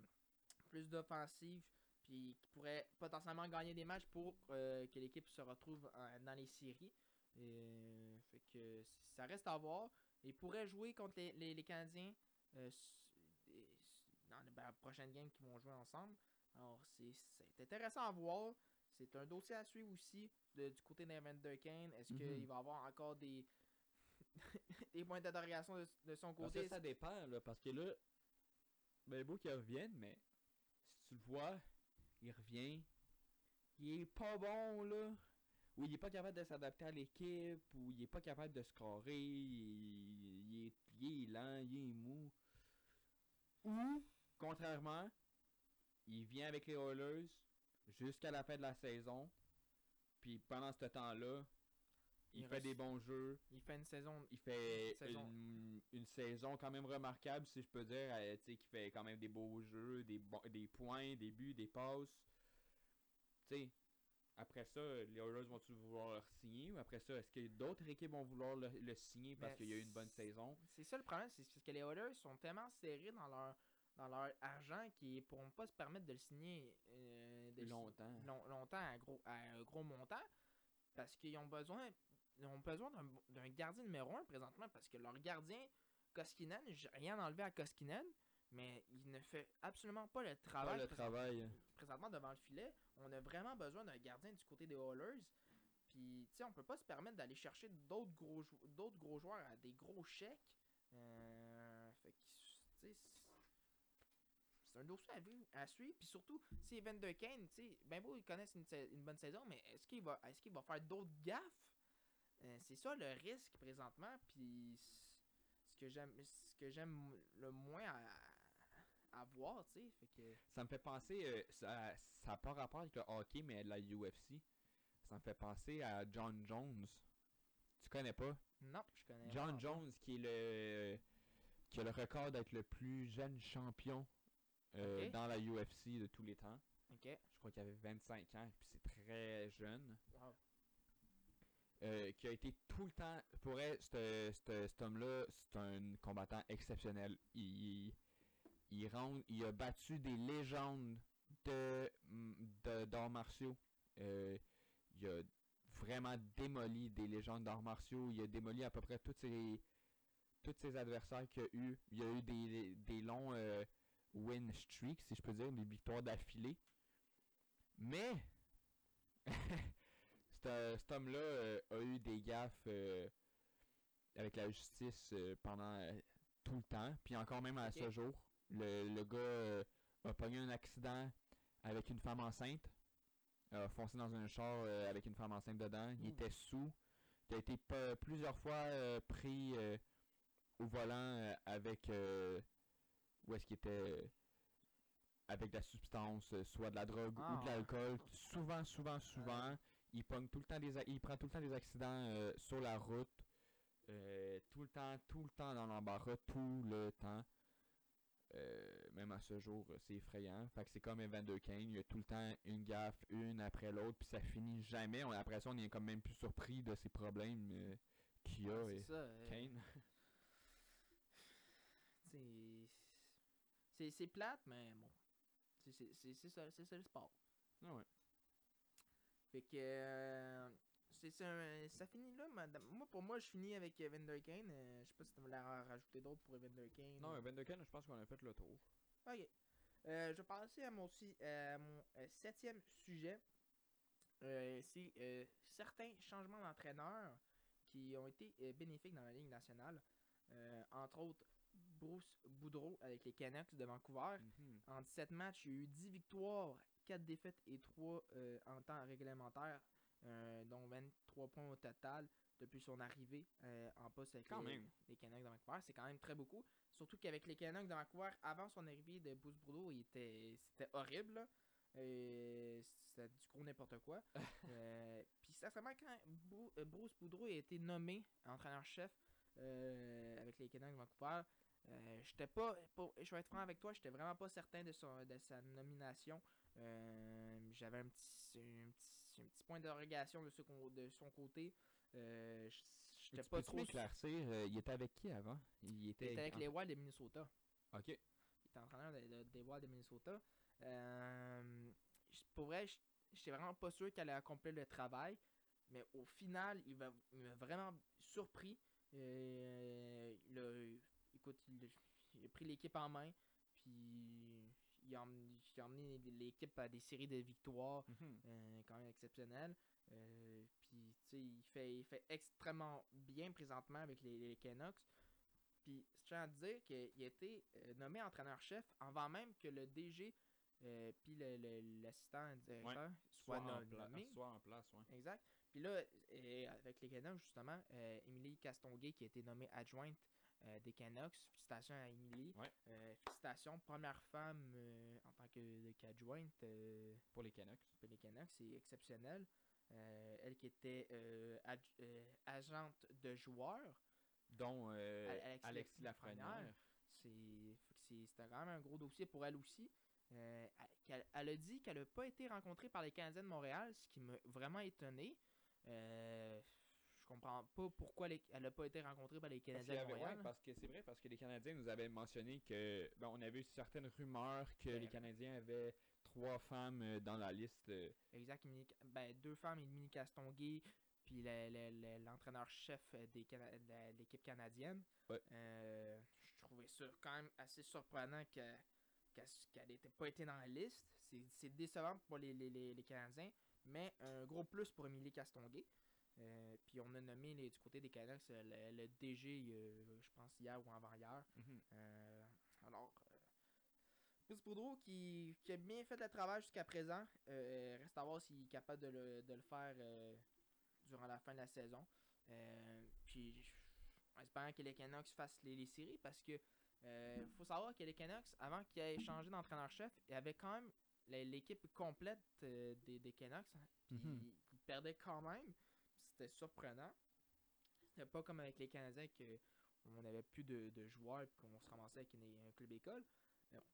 plus d'offensive puis qui pourrait potentiellement gagner des matchs pour euh, que l'équipe se retrouve en- dans les séries. Euh, fait que ça reste à voir. Il pourrait jouer contre les, les, les Canadiens dans ben, prochaines games qui vont jouer ensemble. Alors, c'est c'est intéressant à voir. C'est un dossier à suivre aussi de- du côté d'Evan Durkin. Est-ce Mhm. qu'il va avoir encore des, des points d'interrogation de, de son Parce côté que ça dépend, là, parce que là, ben beau qu'il revienne, mais si tu le vois, il revient, il est pas bon, là. Ou il est pas capable de s'adapter à l'équipe, ou il est pas capable de scorer, il, il est, il est lent, il est mou. Ou, contrairement, il vient avec les Oilers jusqu'à la fin de la saison, puis pendant ce temps-là, il, Il fait reste- des bons jeux, Il fait une saison. il fait Une saison. une, une saison quand même remarquable, si je peux dire, euh, tu sais, qui fait quand même des beaux jeux, des, des points, des buts, des passes. Tu sais, après ça, les Oilers vont-ils vouloir le signer ou après ça, est-ce que d'autres équipes vont vouloir le, le signer parce Mais qu'il y a eu une bonne saison? C'est ça le problème, c'est parce que les Oilers sont tellement serrés dans leur dans leur argent qui ne pourront pas se permettre de le signer euh, de le signer Longtemps. long- longtemps à gros, à un gros montant parce qu'ils ont besoin ont besoin d'un gardien numéro un présentement parce que leur gardien Koskinen, j'ai rien enlevé à Koskinen, mais il ne fait absolument pas le Pas travail le présent- travail. présentement devant le filet. On a vraiment besoin d'un gardien du côté des Oilers. Puis, tu sais, on peut pas se permettre d'aller chercher d'autres gros, d'autres gros joueurs à des gros chèques. Euh, fait que, tu sais, c'est- un dossier à, suivre. Puis surtout, si Kane, tu sais, ben beau, ils connaissent une, une bonne saison, mais est-ce qu'il va, est-ce qu'il va faire d'autres gaffes? Euh, c'est ça le risque présentement. Puis, ce que j'aime, ce que j'aime le moins à, à voir, tu sais. Que. Ça me fait penser, euh, ça n'a pas rapport avec le hockey, mais la UFC. Ça me fait penser à John Jones. Tu connais pas? Non, je connais. John pas. Jones qui est le qui a le record d'être le plus jeune champion euh, dans la UFC de tous les temps. Ok. Je crois qu'il avait 25 ans, puis c'est très jeune. Wow. Euh, qui a été tout le temps. Pour elle, ce- ce- cet homme-là, c'est un combattant exceptionnel. Il, il, rend- il a battu des légendes de, d'arts martiaux. Euh, il a vraiment démoli des légendes d'arts martiaux. Il a démoli à peu près tous ses, tous ses adversaires qu'il a eu. Il a eu des, des longs euh, win streaks, si je peux dire, des victoires d'affilée. Mais cet, cet homme-là euh, a eu des gaffes euh, avec la justice euh, pendant euh, tout le temps. Puis encore même à ce jour, le, le gars euh, a pogné un accident avec une femme enceinte. A foncé dans un char euh, avec une femme enceinte dedans. Il était sous. Il a été plusieurs fois euh, pris euh, au volant euh, avec euh, où est-ce qu'il était euh, avec de la substance, euh, soit de la drogue Ah, ou de ouais. l'alcool. Souvent, souvent, souvent. Il pogne tout le temps des a- il prend tout le temps des accidents euh, sur la route. Euh, tout le temps, tout le temps dans l'embarras, tout le temps. Euh, même à ce jour, c'est effrayant. Fait que c'est comme Evander Kane, il y a tout le temps une gaffe, une après l'autre, puis ça finit jamais. On, après ça, on est comme même plus surpris de ces problèmes qu'il y a. c'est et ça. Kane. c'est- C'est c'est plate, mais bon. C'est ça, c'est ça le sport. Ah ouais. Fait que. euh, c'est ça, ça finit là, madame. Moi, pour moi, je finis avec Evander Kane. euh, je sais pas si tu voulais rajouter d'autres pour Evander Kane. Non, Evander Kane, je pense qu'on a fait le tour. Ok. Euh, je vais passer à mon, si- à mon euh, septième sujet. Euh, c'est euh, certains changements d'entraîneurs qui ont été euh, bénéfiques dans la Ligue nationale. Euh, entre autres, Bruce Boudreau avec les Canucks de Vancouver. En 17 matchs, il y a eu 10 victoires, 4 défaites et 3 euh, en temps réglementaire, euh, dont 23 points au total depuis son arrivée euh, en poste avec les, les Canucks de Vancouver. C'est quand même très beaucoup. Surtout qu'avec les Canucks de Vancouver, avant son arrivée de Bruce Boudreau, il était, c'était horrible. là. C'était du gros n'importe quoi. Euh, Puis sincèrement, quand Bruce Boudreau a été nommé entraîneur-chef avec les Canucks de Vancouver, euh, j'étais pas, pour- je vais être franc avec toi, j'étais vraiment pas certain de, son, de sa nomination. Euh, J'avais un petit, un, petit, un petit point d'interrogation de, ce de son côté. Euh, j'étais pas peux-tu trop. m'éclaircir, euh, il était avec qui avant? Il Il était, avec en- les Wild de Minnesota. Ok. Il était entraîneur de- de- des Wild de Minnesota. Euh, pour vrai, j- j'étais vraiment pas sûr qu'elle allait accomplir le travail. Mais au final, il m'a vraiment surpris. Euh, a- écoute, il, il a pris l'équipe en main. Puis il a, emmené, il a emmené l'équipe à des séries de victoires euh, quand même exceptionnelles. Euh, puis, tu sais, il fait, il fait extrêmement bien présentement avec les, les Canucks. Puis, je tiens à dire qu'il a été euh, nommé entraîneur-chef avant même que le DG euh, puis l'assistant directeur soit, Soit, nommé. soit en place, ouais. Exact. Puis là, avec les Canucks, justement, Émilie Castonguay qui a été nommée adjointe euh, des Canucks. Félicitations à. Ouais. Euh, félicitations, première femme euh, en tant que qu'adjointe. Pour les Canucks. pour les Canucks, c'est exceptionnel. Elle qui était agente de joueurs, Dont Alexis Alexis Lafrenière. C'était quand même un gros dossier pour elle aussi. Elle, elle a dit qu'elle n'a pas été rencontrée par les Canadiens de Montréal, ce qui m'a vraiment étonné. Comprends pas pourquoi les- elle n'a pas été rencontrée par les Parce, Canadiens de avait- ouais, parce que c'est vrai, parce que les Canadiens nous avaient mentionné que. Ben, on avait eu certaines rumeurs que les Canadiens avaient trois femmes euh, dans la liste. euh, Exact, ben, deux femmes, Émilie Castonguay, puis le- le- le- l'entraîneur-chef euh, des Cana- de l'équipe canadienne. Ouais. Euh, je trouvais ça quand même assez surprenant que- qu'elle n'ait pas été dans la liste. C'est- C'est décevant pour les, les- les- les Canadiens, mais un gros plus pour Émilie Castonguay. Euh, puis on a nommé les- du côté des Canucks euh, le, le DG, euh, je pense hier ou avant-hier. Euh, alors, Chris Boudreau qui, qui a bien fait le travail jusqu'à présent. Reste à voir s'il est capable de le, de le faire durant la fin de la saison. Puis, en espérant que les Canucks fassent les, les séries parce que euh, faut savoir que les Canucks, avant qu'ils aient changé d'entraîneur-chef, il y avait quand même l'équipe complète des, des Canucks. hein, puis Mhm. ils perdaient quand même. C'était surprenant. C'était pas comme avec les Canadiens que on n'avait plus de, de joueurs et qu'on se ramassait avec une- un club école. Mais bon.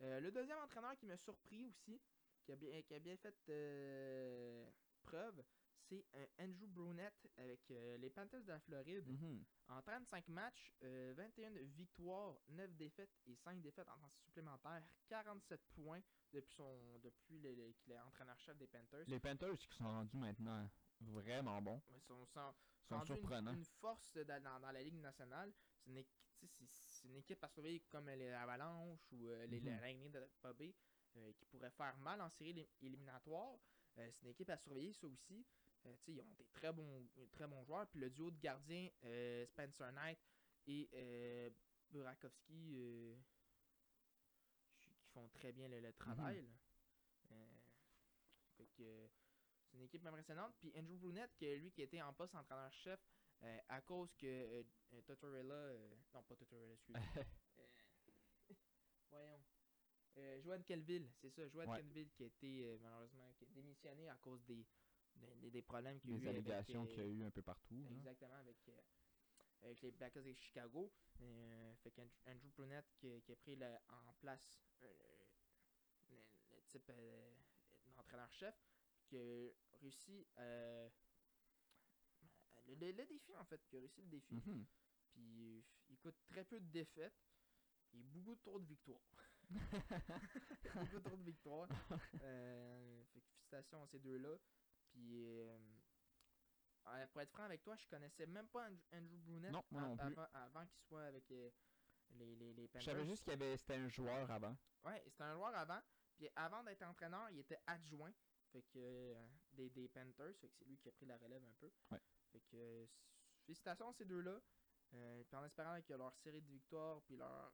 Euh, le deuxième entraîneur qui m'a surpris aussi, qui a bien, qui a bien fait euh, preuve, c'est Andrew Brunette avec euh, les Panthers de la Floride. Mhm. En 35 matchs, euh, 21 victoires, 9 défaites et 5 défaites en temps supplémentaire, 47 points depuis, son, depuis qu'il est entraîneur-chef des Panthers. Les Panthers qui sont rendus maintenant vraiment bons. Ouais, sont, sont- sont rendu une- surprenants. Une, force dans, dans- dans la Ligue nationale. C'est une, équipe à surveiller comme les Avalanches ou euh, les, Lightning de Bay, euh, qui pourrait faire mal en série élim- éliminatoire. Euh, c'est une équipe à surveiller, ça aussi. Euh, ils ont des très bons, très bons joueurs. Puis le duo de gardiens, euh, Spencer Knight et euh, Burakovsky, euh, qui font très bien le, le travail. Euh, fait que, euh, c'est une équipe impressionnante. Puis Andrew Brunette, que lui qui était en poste entraîneur-chef euh, à cause que euh, euh, Tortorella. euh, non, pas Tortorella, excusez. Euh, voyons. Joanne Kelville, c'est ça, Joanne Ouais. Kelville qui a été malheureusement qui a démissionné à cause des, des, des problèmes qu'il y a eu allégations qu'il y a eu un peu partout. Exactement, avec, avec les Blackhawks de Chicago. Euh, fait qu'Andrew Andrew Brunette qui, qui a pris le- en place euh, le, le type euh, d'entraîneur-chef, qui a réussi euh, le, le- le défi en fait, qui a réussi le défi. Mhm. Puis il coûte très peu de défaites et beaucoup trop de victoires. beaucoup trop de victoires. Euh, fait que félicitations à ces deux-là. Puis euh, euh, pour être franc avec toi, je connaissais même pas Andrew, Brunette Non, non plus. avant, avant qu'il soit avec les, les, les Je savais juste qu'il y avait c'était un joueur avant. Ouais, c'était un joueur avant. Puis avant d'être entraîneur, il était adjoint. Fait que euh, des, des Panthers. Fait que c'est lui qui a pris la relève un peu. Ouais. Fait que euh, félicitations à ces deux-là. Euh, puis en espérant que leur série de victoires puis leur,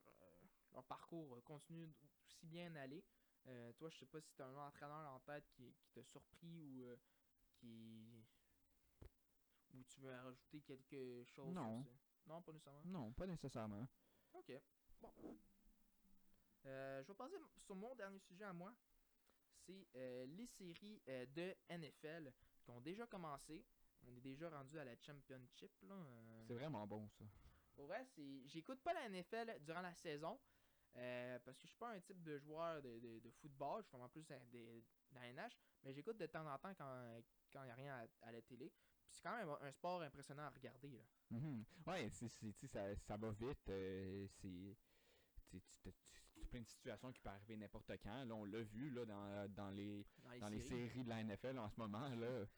leur parcours continue aussi bien d'aller. Euh, toi, je sais pas si tu as un entraîneur en tête qui, qui t'a surpris ou euh, qui. ou tu veux rajouter quelque chose Non. sur ça? Non, pas nécessairement. Non, pas nécessairement. Ok. Bon. Je vais passer sur mon dernier sujet à moi. C'est euh, les séries euh, de NFL qui ont déjà commencé. On est déjà rendu à la championship. Là. euh. C'est vraiment bon ça. Pour vrai, c'est... j'écoute pas la NFL durant la saison. euh, parce que je suis pas un type de joueur de, de- de football. Je suis vraiment plus dans, des- dans la NH. Mais j'écoute de temps en temps quand il n'y a rien à, à la télé. Puis c'est quand même un sport impressionnant à regarder. Là. Mhm. Ouais, c'est, c'est, tu sais, ça, ça va vite. euh, c'est, plein de situations qui peuvent arriver n'importe quand. Là, on l'a vu là, dans, dans, les, Dans les dans les séries. de la NFL en ce moment. Là.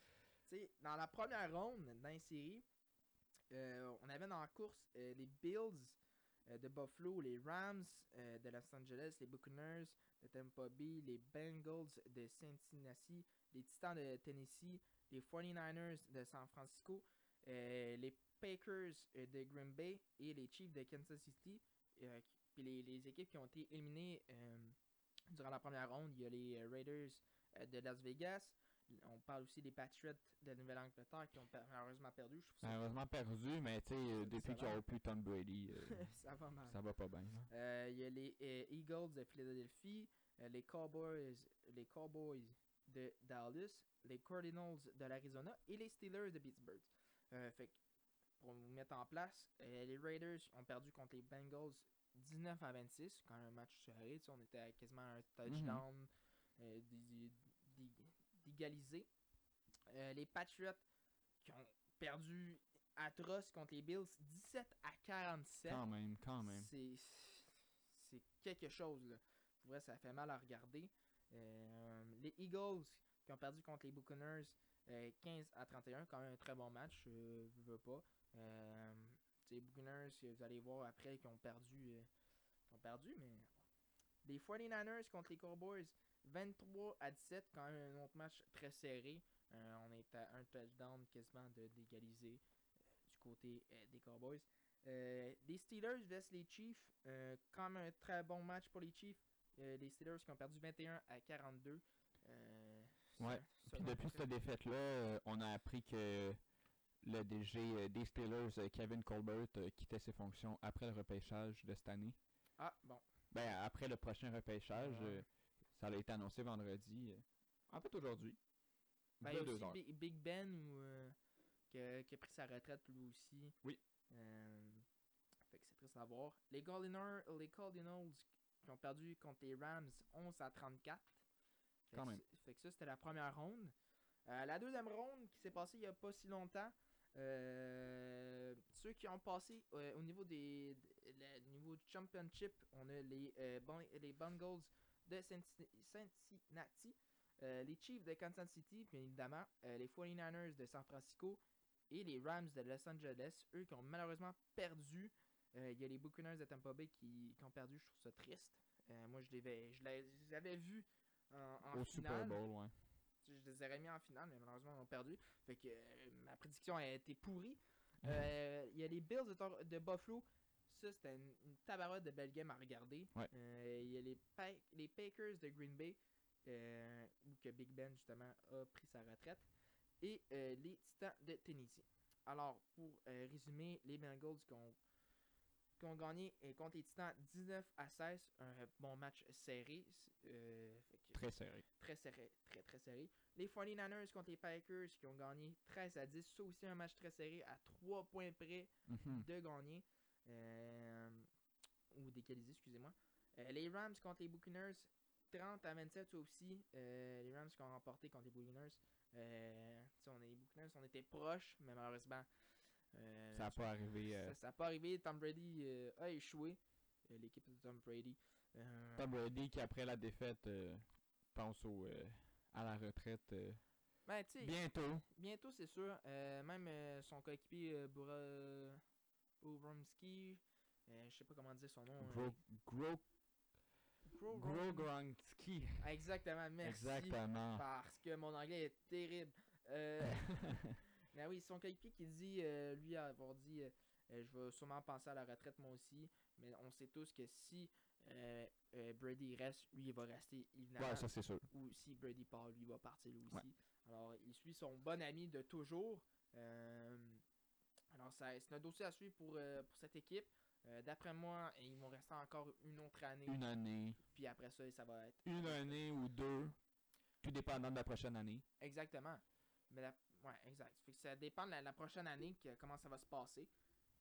Tu sais, dans la première ronde, dans les séries, euh, on avait dans la course euh, les Bills euh, de Buffalo, les Rams euh, de Los Angeles, les Buccaneers de Tampa Bay, les Bengals de Cincinnati, les Titans de Tennessee, les 49ers de San Francisco, les Packers de Green Bay et les Chiefs de Kansas City. Puis les, les équipes qui ont été éliminées euh, durant la première ronde, il y a les euh, Raiders euh, de Las Vegas, on parle aussi des Patriots de Nouvelle-Angleterre qui ont per- malheureusement perdu. Je Malheureusement perdu, mais tu sais, depuis qu'il n'y a plus Tom Brady, euh, ça va mal. ça va pas bien. Euh, Il y a les euh, Eagles de Philadelphie, les Cowboys, les Cowboys de Dallas, les Cardinals de l'Arizona et les Steelers de Pittsburgh. Fait que, pour vous mettre en place, les Raiders ont perdu contre les Bengals 19 à 26, quand un match serré. tu sais, On était à quasiment un touchdown d'égaliser. Euh, les Patriots qui ont perdu atroce contre les Bills, 17 à 47. Quand même, quand même. C'est c'est quelque chose là. Pour vrai, ça fait mal à regarder. Euh, les Eagles qui ont perdu contre les Buccaneers euh, 15 à 31, quand même un très bon match, je veux pas. Euh, les Buccaneers, vous allez voir après qu'ils ont perdu euh, qu'ils ont perdu mais les 49ers contre les Cowboys 23 à 17, quand même un autre match très serré. Euh, on est à un touchdown quasiment de d'égaliser euh, du côté euh, des Cowboys. Euh, les Steelers vs les Chiefs, euh, quand même un très bon match pour les Chiefs. Euh, les Steelers qui ont perdu 21 à 42. Euh, Ouais. Puis depuis cette défaite-là, euh, on a appris que le DG euh, des Steelers, euh, Kevin Colbert, euh, quittait ses fonctions après le repêchage de cette année. Ah, bon. Ben, après le prochain repêchage, Ouais. euh, ça a été annoncé vendredi. en fait, aujourd'hui. Ben, Il y a aussi heures. Big, Ben ou, euh, qui, a, qui a pris sa retraite lui aussi. Oui. Euh, fait que c'est triste à voir. Les Cardinals, les Cardinals qui ont perdu contre les Rams 11 à 34. Fait Quand que même. Fait que ça, c'était la première ronde. Euh, la deuxième ronde qui s'est passée il n'y a pas si longtemps. Euh, ceux qui ont passé euh, au niveau des de- la- niveau du championship, on a les, euh, les Bengals de Cinci- Cincinnati, euh, les Chiefs de Kansas City, bien évidemment, les 49ers de San Francisco et les Rams de Los Angeles, eux qui ont malheureusement perdu. Il y a les Buccaneers de Tampa Bay qui, qui ont perdu, je trouve ça triste. Moi, je, l'avais- je je les avais vus en, en Au finale. Super Bowl, ouais. Je les aurais mis en finale, mais malheureusement, ils ont perdu. Fait que euh, ma prédiction a été pourrie. Euh, Il y a les Bills de, Buffalo. Ça, c'était une, une de belle game à regarder. Ouais. Euh, Il y a les, Pa- les Packers de Green Bay, où que Big Ben, justement, a pris sa retraite. Et les Titans de Tennessee. Alors, pour résumer, les Bengals qui ont, qui ont gagné contre les Titans 19 à 16. Un bon match serré. Euh, que- Très serré. très serré, très très serré. Les 49ers contre les Packers qui ont gagné 13 à 10. Ça aussi un match très serré à 3 points près Mhm. de gagner. Euh, ou d'égaliser, excusez-moi. Euh, les Rams contre les Buccaneers 30 à 27 ça aussi. Les Rams qui ont remporté contre les Buccaneers. On est les Buccaneers, on était proches, mais malheureusement. Euh, Ça n'a pas arrivé. euh, ça n'a pas arrivé. Tom Brady euh, a échoué. L'équipe de Tom Brady. Tom Brady qui, après la défaite, pense au, à la retraite ben, bientôt. Bientôt, c'est sûr. Même son coéquipier Bura je sais pas comment dire son nom. euh, Gro, Gro, Gro- Gro Gro- Gronski. Ah, Exactement, merci. Exactement. Parce que mon anglais est terrible. Mais oui, son coéquipier qui dit, euh, lui avoir dit, euh, euh, je vais sûrement penser à la retraite moi aussi. Mais on sait tous que si Brady reste, lui il va rester évidemment. Ouais, ça c'est sûr. ou si Brady part, lui va partir lui aussi. Ouais. Alors, il suit son bon ami de toujours. Alors, ça- c'est un dossier à suivre pour, euh, pour cette équipe. Euh, D'après moi, ils vont rester encore une autre année. Une année. Puis après ça, ça va être. Une année ou deux. Tout dépendant de la prochaine année. Exactement. Mais la- ouais, exact. Fait que ça dépend de la, la prochaine année, que- comment ça va se passer.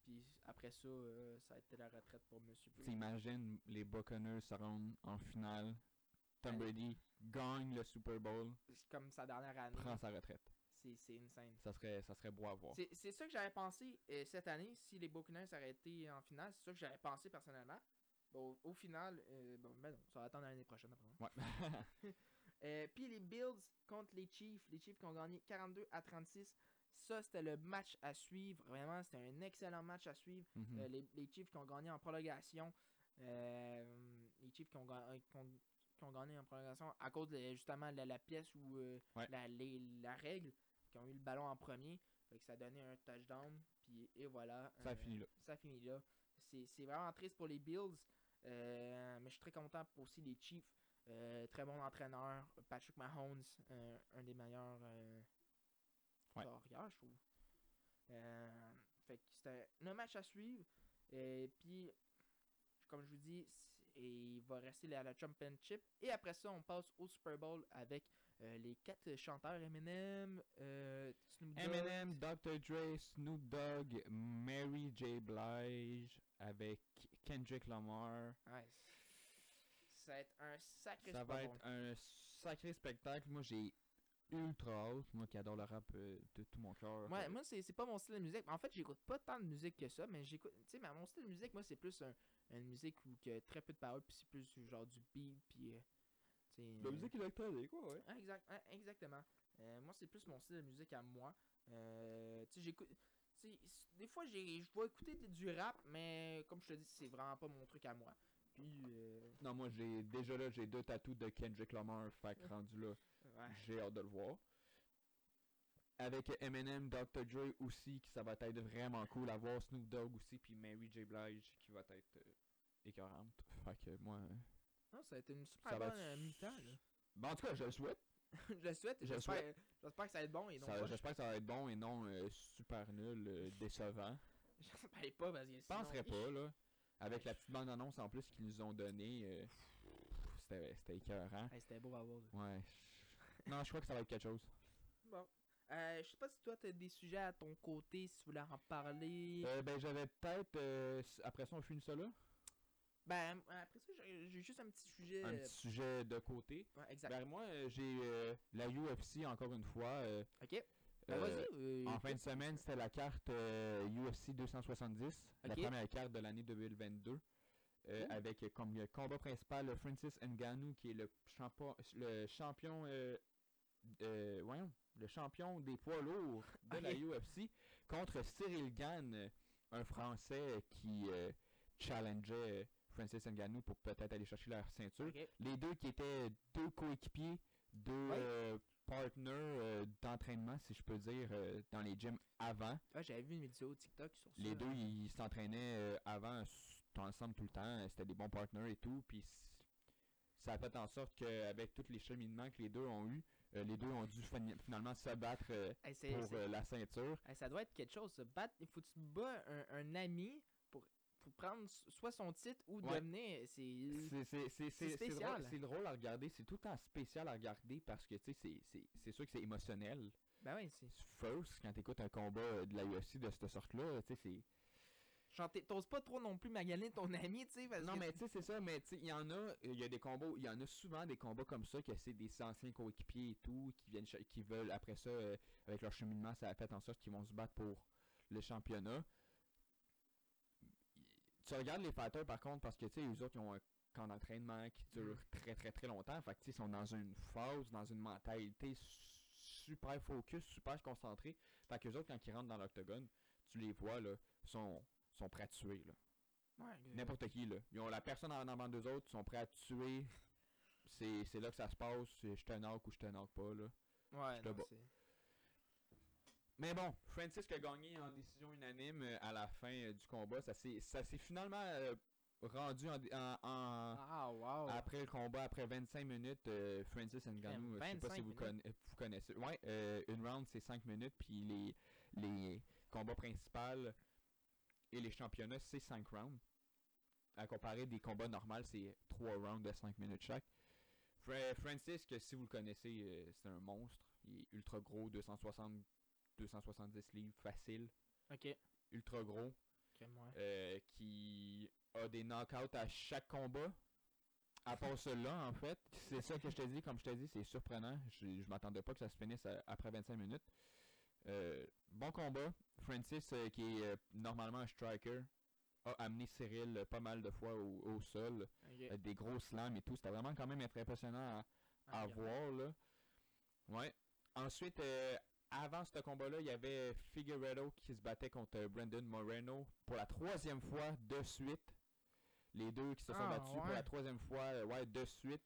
Puis après ça, euh, ça va être la retraite pour Monsieur Brady. T'imagines les Buccaneers se rendent en finale. Tom. Brady gagne le Super Bowl, comme sa dernière année. prend sa retraite. C'est insane. Ça serait, ça serait beau à voir. C'est c'est ça que j'avais pensé euh, cette année, si les Buccaneers auraient été en finale, c'est ça que j'avais pensé personnellement. Bon, au final, euh, bon, ben non, ça va attendre l'année prochaine après. Ouais. Euh, Puis les Bills contre les Chiefs, les Chiefs qui ont gagné 42 à 36. Ça, c'était le match à suivre. Vraiment, c'était un excellent match à suivre. Mhm. Euh, les, les Chiefs qui ont gagné en prolongation. Euh, les Chiefs qui ont, ga- qui ont- qui ont gagné en prolongation à cause de justement la, la pièce ou Ouais. la, règle, qui ont eu le ballon en premier. Fait que ça a donné un touchdown. Puis et voilà. Ça a euh, fini là. ça finit là. C'est c'est vraiment triste pour les Bills. euh, mais je suis très content pour aussi les Chiefs. Euh, très bon entraîneur. Patrick Mahomes, euh, un des meilleurs euh, Ouais. je trouve. Euh, fait que c'était un match à suivre. Et puis, comme je vous dis, il va rester à la Championship. Et après ça, on passe au Super Bowl avec les quatre chanteurs Eminem, Snoop Dogg. Eminem, Dr. Dre, Snoop Dogg, Mary J. Blige avec Kendrick Lamar. Ouais, ça va être un sacré Ça Super va Bowl. être un sacré spectacle. Moi, j'ai ultra hâte. Moi qui adore le rap euh, de tout mon cœur. Moi, Euh, moi c'est c'est pas mon style de musique. En fait, j'écoute pas tant de musique que ça, mais j'écoute. Tu sais, mais mon style de musique, moi, c'est plus un, une musique où il y a très peu de paroles, puis c'est plus genre du beat, puis. euh, La euh, musique électronique, quoi, ouais. Ah, exact, ah, exactement. Euh, moi, c'est plus mon style de musique à moi. Euh, tu sais, j'écoute. Des fois, j'ai- je vais écouter du rap, mais comme je te dis, c'est vraiment pas mon truc à moi. Euh, Non, moi j'ai déjà là, j'ai deux tatous de Kendrick Lamar, fait que rendu là, ouais. j'ai hâte de le voir. Avec Eminem, Dr. Dre aussi, qui ça va être vraiment cool à voir. Snoop Dogg aussi, puis Mary J. Blige qui va être euh, écœurante. Fait que moi. euh, Non, ça a été une super bonne être- euh, mi-temps. là. Bon, en tout cas, je le souhaite. je le souhaite. Je le J'espère souhaite. j'espère que ça va être bon et non. J'espère que ça va être bon et non euh, super nul, euh, décevant. J'espère pas parce que Je penserais pas, là. Avec la petite bande-annonce en plus qu'ils nous ont donnée, euh, c'était c'était écœurant. Hey, C'était beau à voir. Ouais. Non, je crois que ça va être quelque chose. Bon. Euh, je sais pas si toi t'as des sujets à ton côté, si tu voulais en parler. Euh, ben, j'avais peut-être. euh, après ça, on finit ça là. Ben, après ça, j'ai j'ai juste un petit sujet. Un petit sujet de côté. ouais, exact. Ben, moi, euh, j'ai euh, la UFC encore une fois. euh, ok. Ben, euh, euh, en fin de semaine, c'était la carte euh, UFC 270, la première carte de l'année 2022. euh, Cool. avec euh, comme euh, combat principal euh, Francis Ngannou qui est le champion le champion euh, euh, voyons, le champion des poids lourds de la. UFC contre Cyril Gann euh, un français qui euh, challengeait euh, Francis Ngannou pour peut-être aller chercher la ceinture les deux qui étaient deux coéquipiers, deux Ouais. Partners euh, d'entraînement, si je peux dire, euh, dans les gyms avant. Ouais, j'avais vu une vidéo TikTok sur ça. Les deux, ils s'entraînaient euh, avant ensemble tout le temps. C'était des bons partners et tout. Puis ça a fait en sorte qu'avec tous les cheminements que les deux ont eu, euh, les deux ont dû finalement se battre euh, Hey, pour euh, la ceinture. hey, ça doit être quelque chose. Se battre, il faut que tu bats un, un ami pour, prendre soit son titre ou Ouais. devenir. C'est. C'est- c'est- c'est- drôle- spécial. C'est drôle à regarder. C'est tout le temps spécial à regarder parce que tu sais, c'est- sûr que c'est émotionnel. Ben oui, c'est. First, quand t'écoutes un combat euh, de la UFC de cette sorte-là, tu sais, c'est. T'oses pas trop non plus maganer ton ami, tu sais. Non, que mais tu- sais, c'est ça, mais tu sais, il y en a, il y a des combats, il y en a souvent des combats comme ça, que c'est des anciens coéquipiers et tout, qui viennent, qui veulent, après ça, euh, avec leur cheminement, ça fait en sorte qu'ils vont se battre pour le championnat. Tu regardes les fighters, par contre, parce que, tu sais, eux autres, ils ont un camp d'entraînement qui dure très, très, très longtemps, fait que, ils sont dans une phase, dans une mentalité super focus, super concentrée, fait que les autres, quand ils rentrent dans l'octogone, tu les vois, là, sont, sont prêts à tuer, là. Ouais, N'importe qui, là. Ils ont la personne en avant d'eux autres, ils sont prêts à tuer. C'est là que ça se passe. c'est Je te knock ou je te knock pas, là. Ouais, non, Mais bon, Francis qui a gagné en décision unanime euh, à la fin euh, du combat. Ça s'est finalement euh, rendu en, en- en- Ah, wow. après le combat, après 25 minutes, euh, Francis Ngannou, je sais pas 25 si vous, minutes. conna- vous connaissez. Ouais, euh, une round c'est 5 minutes, puis les, les combats principaux et les championnats c'est 5 rounds. À comparer des combats normaux, c'est 3 rounds de 5 minutes chaque. Fra- Francis, que si vous le connaissez, euh, c'est un monstre. Il est ultra gros, 260, 270 livres, facile. Ok. Ultra gros ouais. euh, qui a des knockouts à chaque combat. À part celui-là, en fait. C'est ça que je te dis, comme je te dis, c'est surprenant. Je, je m'attendais pas que ça se finisse à- après 25 minutes. Euh, bon combat. Francis, euh, qui est normalement un striker, a amené Cyril pas mal de fois au, au sol. Des gros slams et tout. C'était vraiment quand même très impressionnant à, Ah, à voir là. Ouais. Ensuite, euh, avant ce combat-là, il y avait Figueredo qui se battait contre euh, Brandon Moreno pour la troisième fois de suite. Les deux qui se sont Ah, battus pour la troisième fois, euh, ouais, de suite.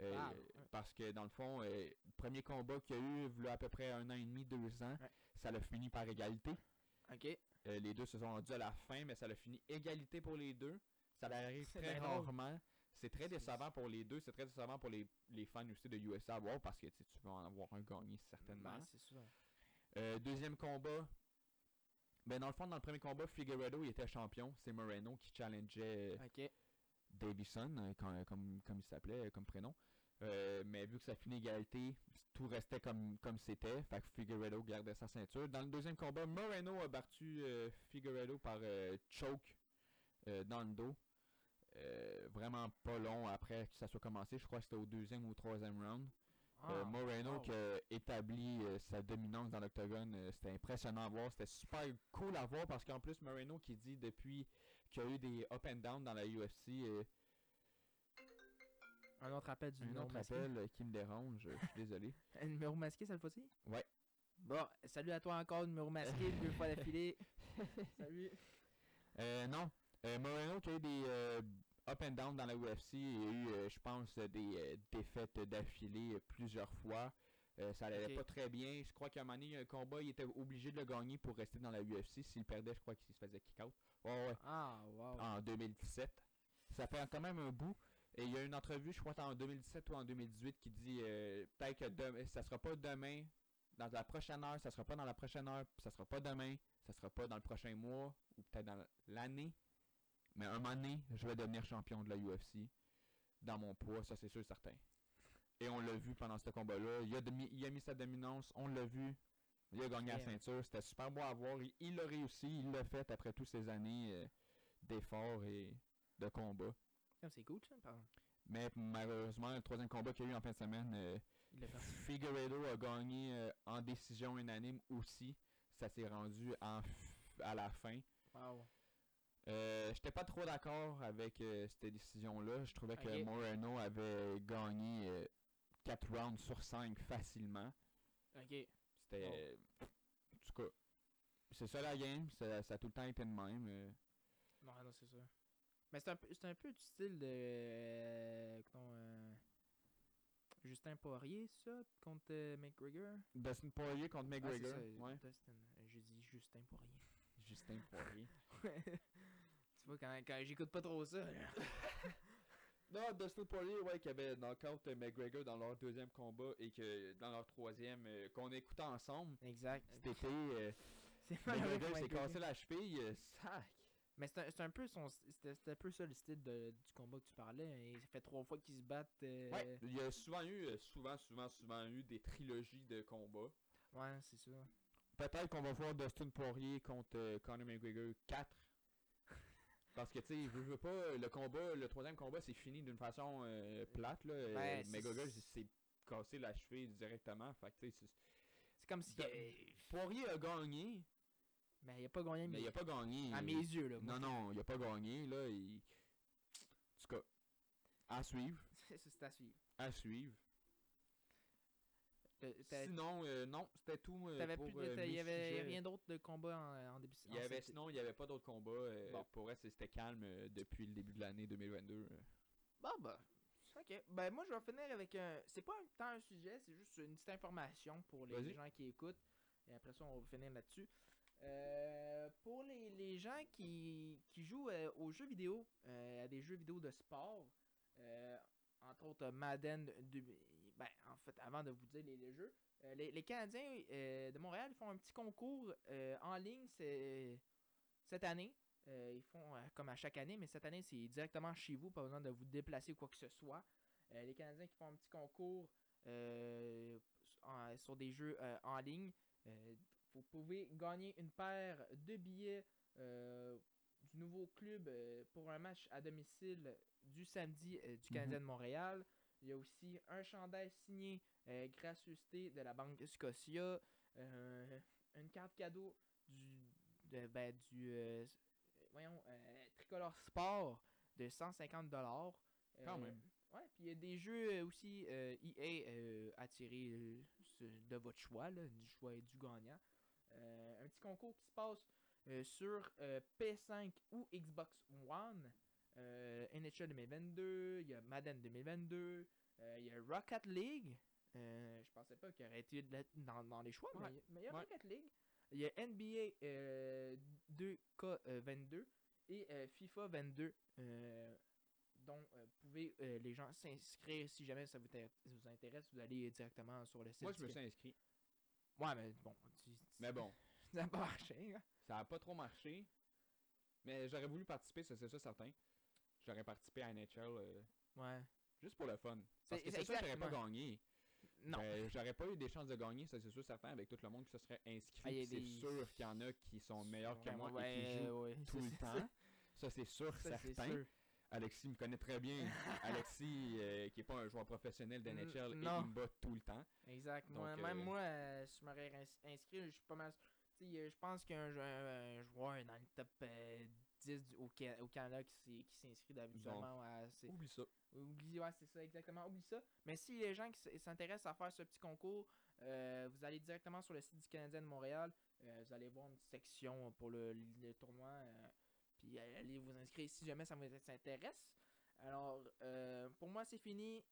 Euh, Ah, ouais. Parce que dans le fond, euh, le premier combat qu'il y a eu, il y a à peu près un an et demi, deux ans, ça l'a fini par égalité. Ok. Euh, les deux se sont rendus à la fin, mais ça a fini égalité pour les deux. Ça arrive très rarement. C'est très décevant pour les deux. C'est très décevant pour les, les fans aussi de USA à voir parce que tu vas en avoir un gagné certainement. Ben, c'est sûr. Euh, deuxième combat. Ben dans le fond, dans le premier combat, Figueredo il était champion. C'est Moreno qui challengeait euh. Davison, euh, comme, comme il s'appelait, comme prénom. Euh, mais vu que ça finit égalité, tout restait comme comme c'était. Fait que Figueredo gardait sa ceinture. Dans le deuxième combat, Moreno a battu euh, Figueredo par euh, choke dans le dos. Euh, vraiment pas long après que ça soit commencé. Je crois que c'était au deuxième ou au troisième round. Euh, Ah, Moreno wow. qui a établi euh, sa dominance dans l'octogone, c'était impressionnant à voir, c'était super cool à voir parce qu'en plus Moreno qui dit depuis qu'il y a eu des up and down dans la UFC, Un autre appel du un autre masqué. appel qui me dérange, je suis désolé. Un numéro masqué cette fois-ci? Ouais. Bon, salut à toi encore, numéro masqué, deux fois d'affilée. salut. Euh, non, Moreno qui a eu des euh, up and down dans la UFC, il y a eu, euh, je pense, euh, des euh, défaites d'affilée euh, plusieurs fois. Euh, ça allait Ok. pas très bien. Je crois qu'à un moment donné, il y a un combat, il était obligé de le gagner pour rester dans la UFC. S'il perdait, je crois qu'il se faisait kick-out. Ouais, ouais. Ah, wow. en 2017. Ça fait quand même un bout. Et il y a une entrevue, je crois, en 2017 ou en 2018, qui dit euh, peut-être que demain, ça sera pas demain, dans la prochaine heure, ça sera pas dans la prochaine heure, ça sera pas demain, ça sera pas dans le prochain mois, ou peut-être dans l'année. Mais un moment donné, je vais devenir champion de la UFC dans mon poids, ça c'est sûr et certain. Et on l'a vu pendant ce combat-là. Il a, demi- il a mis sa dominance, on l'a vu. Il a gagné la ceinture, c'était super beau à voir. Il- Il l'a réussi, il l'a fait après toutes ces années euh, d'efforts et de combats. C'est cool, ça. Mais malheureusement, le troisième combat qu'il y a eu en fin de semaine, euh. Figueredo a gagné euh, en décision unanime aussi. Ça s'est rendu en à la fin. Wow. Euh, J'étais pas trop d'accord avec euh, cette décision-là. Je trouvais que Moreno avait gagné 4 rounds sur 5 facilement. Ok. C'était. En tout cas, c'est ça la game. Ça, ça a tout le temps été de même. euh. Non, non, c'est ça. Mais c'est un, un peu du style de. euh, euh, Justin Poirier, ça, contre euh, McGregor? Dustin Poirier contre Ah, McGregor. ça, ouais. Dustin. Euh, J'ai dit Justin Poirier. Justin Poirier. quand, quand j'écoute pas trop ça. Non, Dustin Poirier, ouais, qui avait knockout McGregor dans leur deuxième combat et que dans leur troisième, euh, qu'on écoutait ensemble exact. cet été, euh, C'est McGregor s'est cassé la cheville, euh, sac. Mais c'est un, c'est un peu son c'était c'était un peu ça le style de- du combat que tu parlais. hein. Ça fait trois fois qu'ils se battent. euh, Ouais, il y a souvent eu, souvent, souvent, souvent eu des trilogies de combats. ouais, c'est ça. Peut-être qu'on va voir Dustin Poirier contre Conor McGregor 4. Parce que, tu sais, veut, veut pas, le combat, le troisième combat, c'est fini d'une façon euh, plate, là. Euh, Ouais, c'est- McGregor il s'est cassé la cheville directement. Fait que, tu sais, c'est- C'est comme si. De- euh, Poirier a gagné, mais il a pas gagné. mais il a pas gagné. À mes yeux, là. moi. Non, non, il a pas gagné, là. Il... En tout cas, à suivre. C'est c'est à suivre. À suivre. Sinon, euh, non, c'était tout euh, T'avais pour plus de- euh, Il mes y avait rien d'autre de combat en, en début Il y en avait, cette- sinon, il n'y avait pas d'autres combats. Bon. Pour vrai, c'était calme depuis le début de l'année 2022. euh. Bon, bah. Ok. Ben, moi, je vais finir avec un. C'est pas un, tant un sujet, c'est juste une petite information pour les gens qui écoutent. Et après ça, on va finir là-dessus. Pour les, les gens qui, qui jouent aux jeux vidéo, à des jeux vidéo de sport, entre autres Madden, de- ben, en fait, avant de vous dire les, les jeux, euh, les, les Canadiens euh, de Montréal font un petit concours euh, en ligne cette année. Ils font comme à chaque année, mais cette année, c'est directement chez vous, pas besoin de vous déplacer ou quoi que ce soit. Les Canadiens qui font un petit concours en- sur des jeux en ligne. Vous pouvez gagner une paire de billets du nouveau club pour un match à domicile du samedi du Canadien de Montréal. Il y a aussi un chandail signé euh, gracieuseté de la Banque Scotia, euh, une carte cadeau du, de, ben, du euh, voyons, euh, Tricolore Sport de 150 dollars. Quand même. Ouais, puis il y a des jeux aussi EA euh, ce- de votre choix, là, du choix du gagnant. Un petit concours qui se passe sur euh, PS5 ou Xbox One. Euh, NHL 2022, il y a Madden 2022, euh, il y a Rocket League. Euh, je pensais pas qu'il aurait été dans, dans les choix, Ouais. mais, mais il y a Ouais. Rocket League. Il y a NBA euh, 2K22 et FIFA 22 euh, dont euh, vous pouvez euh, les gens s'inscrire si jamais ça vous, intér- vous intéresse. Vous allez directement sur le site. Moi, je me suis inscrit. Ouais, mais bon. tu- tu- Mais bon, Ça n'a pas marché. hein. ça a pas trop marché. Mais j'aurais voulu participer, ça c'est ça certain. J'aurais participé à NHL euh, Ouais. juste pour le fun. Parce C'est- que c'est sûr que j'aurais pas gagné. Non. Ben, j'aurais pas eu des chances de gagner, ça c'est sûr certain, avec tout le monde qui se serait inscrit. Ah, c'est des- sûr qu'il y en a qui sont meilleurs que moi et qui jouent ouais, tout le temps. Ça c'est sûr Ça, certain. sûr. Alexis me connaît très bien. Alexis, euh, qui est pas un joueur professionnel de NHL, il me bat tout le temps. Exact. Donc, Moi, euh, Même moi, euh, si je m'aurais ins- inscrit, je suis pas mal. Je pense qu'un jou- un joueur dans le top 10 du- au, Ca- au Canada qui qui s'inscrit habituellement à. Oublie ça. Oublie, ouais, c'est ça, exactement. Oublie ça. Mais si les gens qui s'intéressent à faire ce petit concours, euh, vous allez directement sur le site du Canadien de Montréal. euh, vous allez voir une section pour le, le tournoi. euh, puis allez vous inscrire si jamais ça vous intéresse. Alors, pour moi, c'est fini.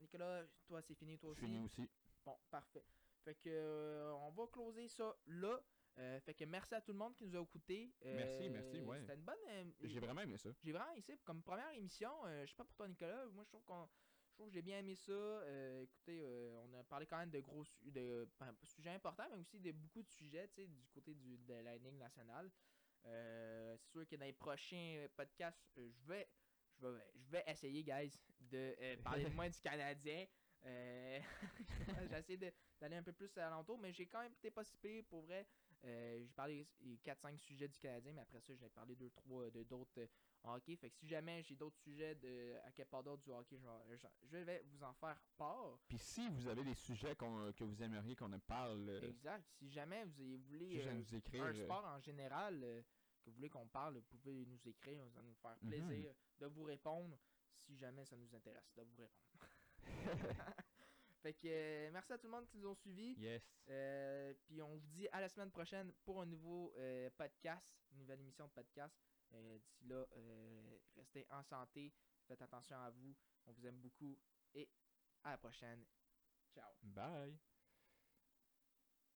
Nicolas, toi, c'est fini, toi Je aussi. Bon, parfait. Fait que on va closer ça là. Euh, fait que merci à tout le monde qui nous a écouté. Merci, merci, ouais. C'était une bonne. euh, J'ai vraiment aimé ça. j'ai vraiment aimé ça. Comme première émission, euh, je sais pas pour toi, Nicolas, moi je trouve qu'on. Je trouve que j'ai bien aimé ça. Euh, écoutez, euh, on a parlé quand même de gros su- de ben, sujets importants, mais aussi de beaucoup de sujets, tu sais, du côté du, de la Ligue nationale. Euh, c'est sûr que dans les prochains podcasts, euh, je vais, je vais, je vais essayer, guys, de euh, parler moins du Canadien. Euh, J'essaie d'aller un peu plus à l'entour, mais j'ai quand même été pas si pire, pour vrai. Euh, j'ai parlé 4-5 sujets du Canadien, mais après ça, j'ai parlé 2-3 de d'autres euh, hockey. Fait que si jamais j'ai d'autres sujets de, à quelque part d'autre du hockey, genre, je, je vais vous en faire part. Puis si vous avez des sujets qu'on- que vous aimeriez qu'on en parle, euh, Exact. Si jamais vous voulez euh, nous écrire. un euh, sport en général euh, que vous voulez qu'on parle, vous pouvez nous écrire. Ça va nous faire Mhm. plaisir de vous répondre si jamais ça nous intéresse de vous répondre. fait que euh, merci à tout le monde qui nous ont suivis. yes. Euh, puis on vous dit à la semaine prochaine pour un nouveau euh, podcast, une nouvelle émission de podcast. D'ici là, restez en santé, faites attention à vous. On vous aime beaucoup et à la prochaine. Ciao. Bye.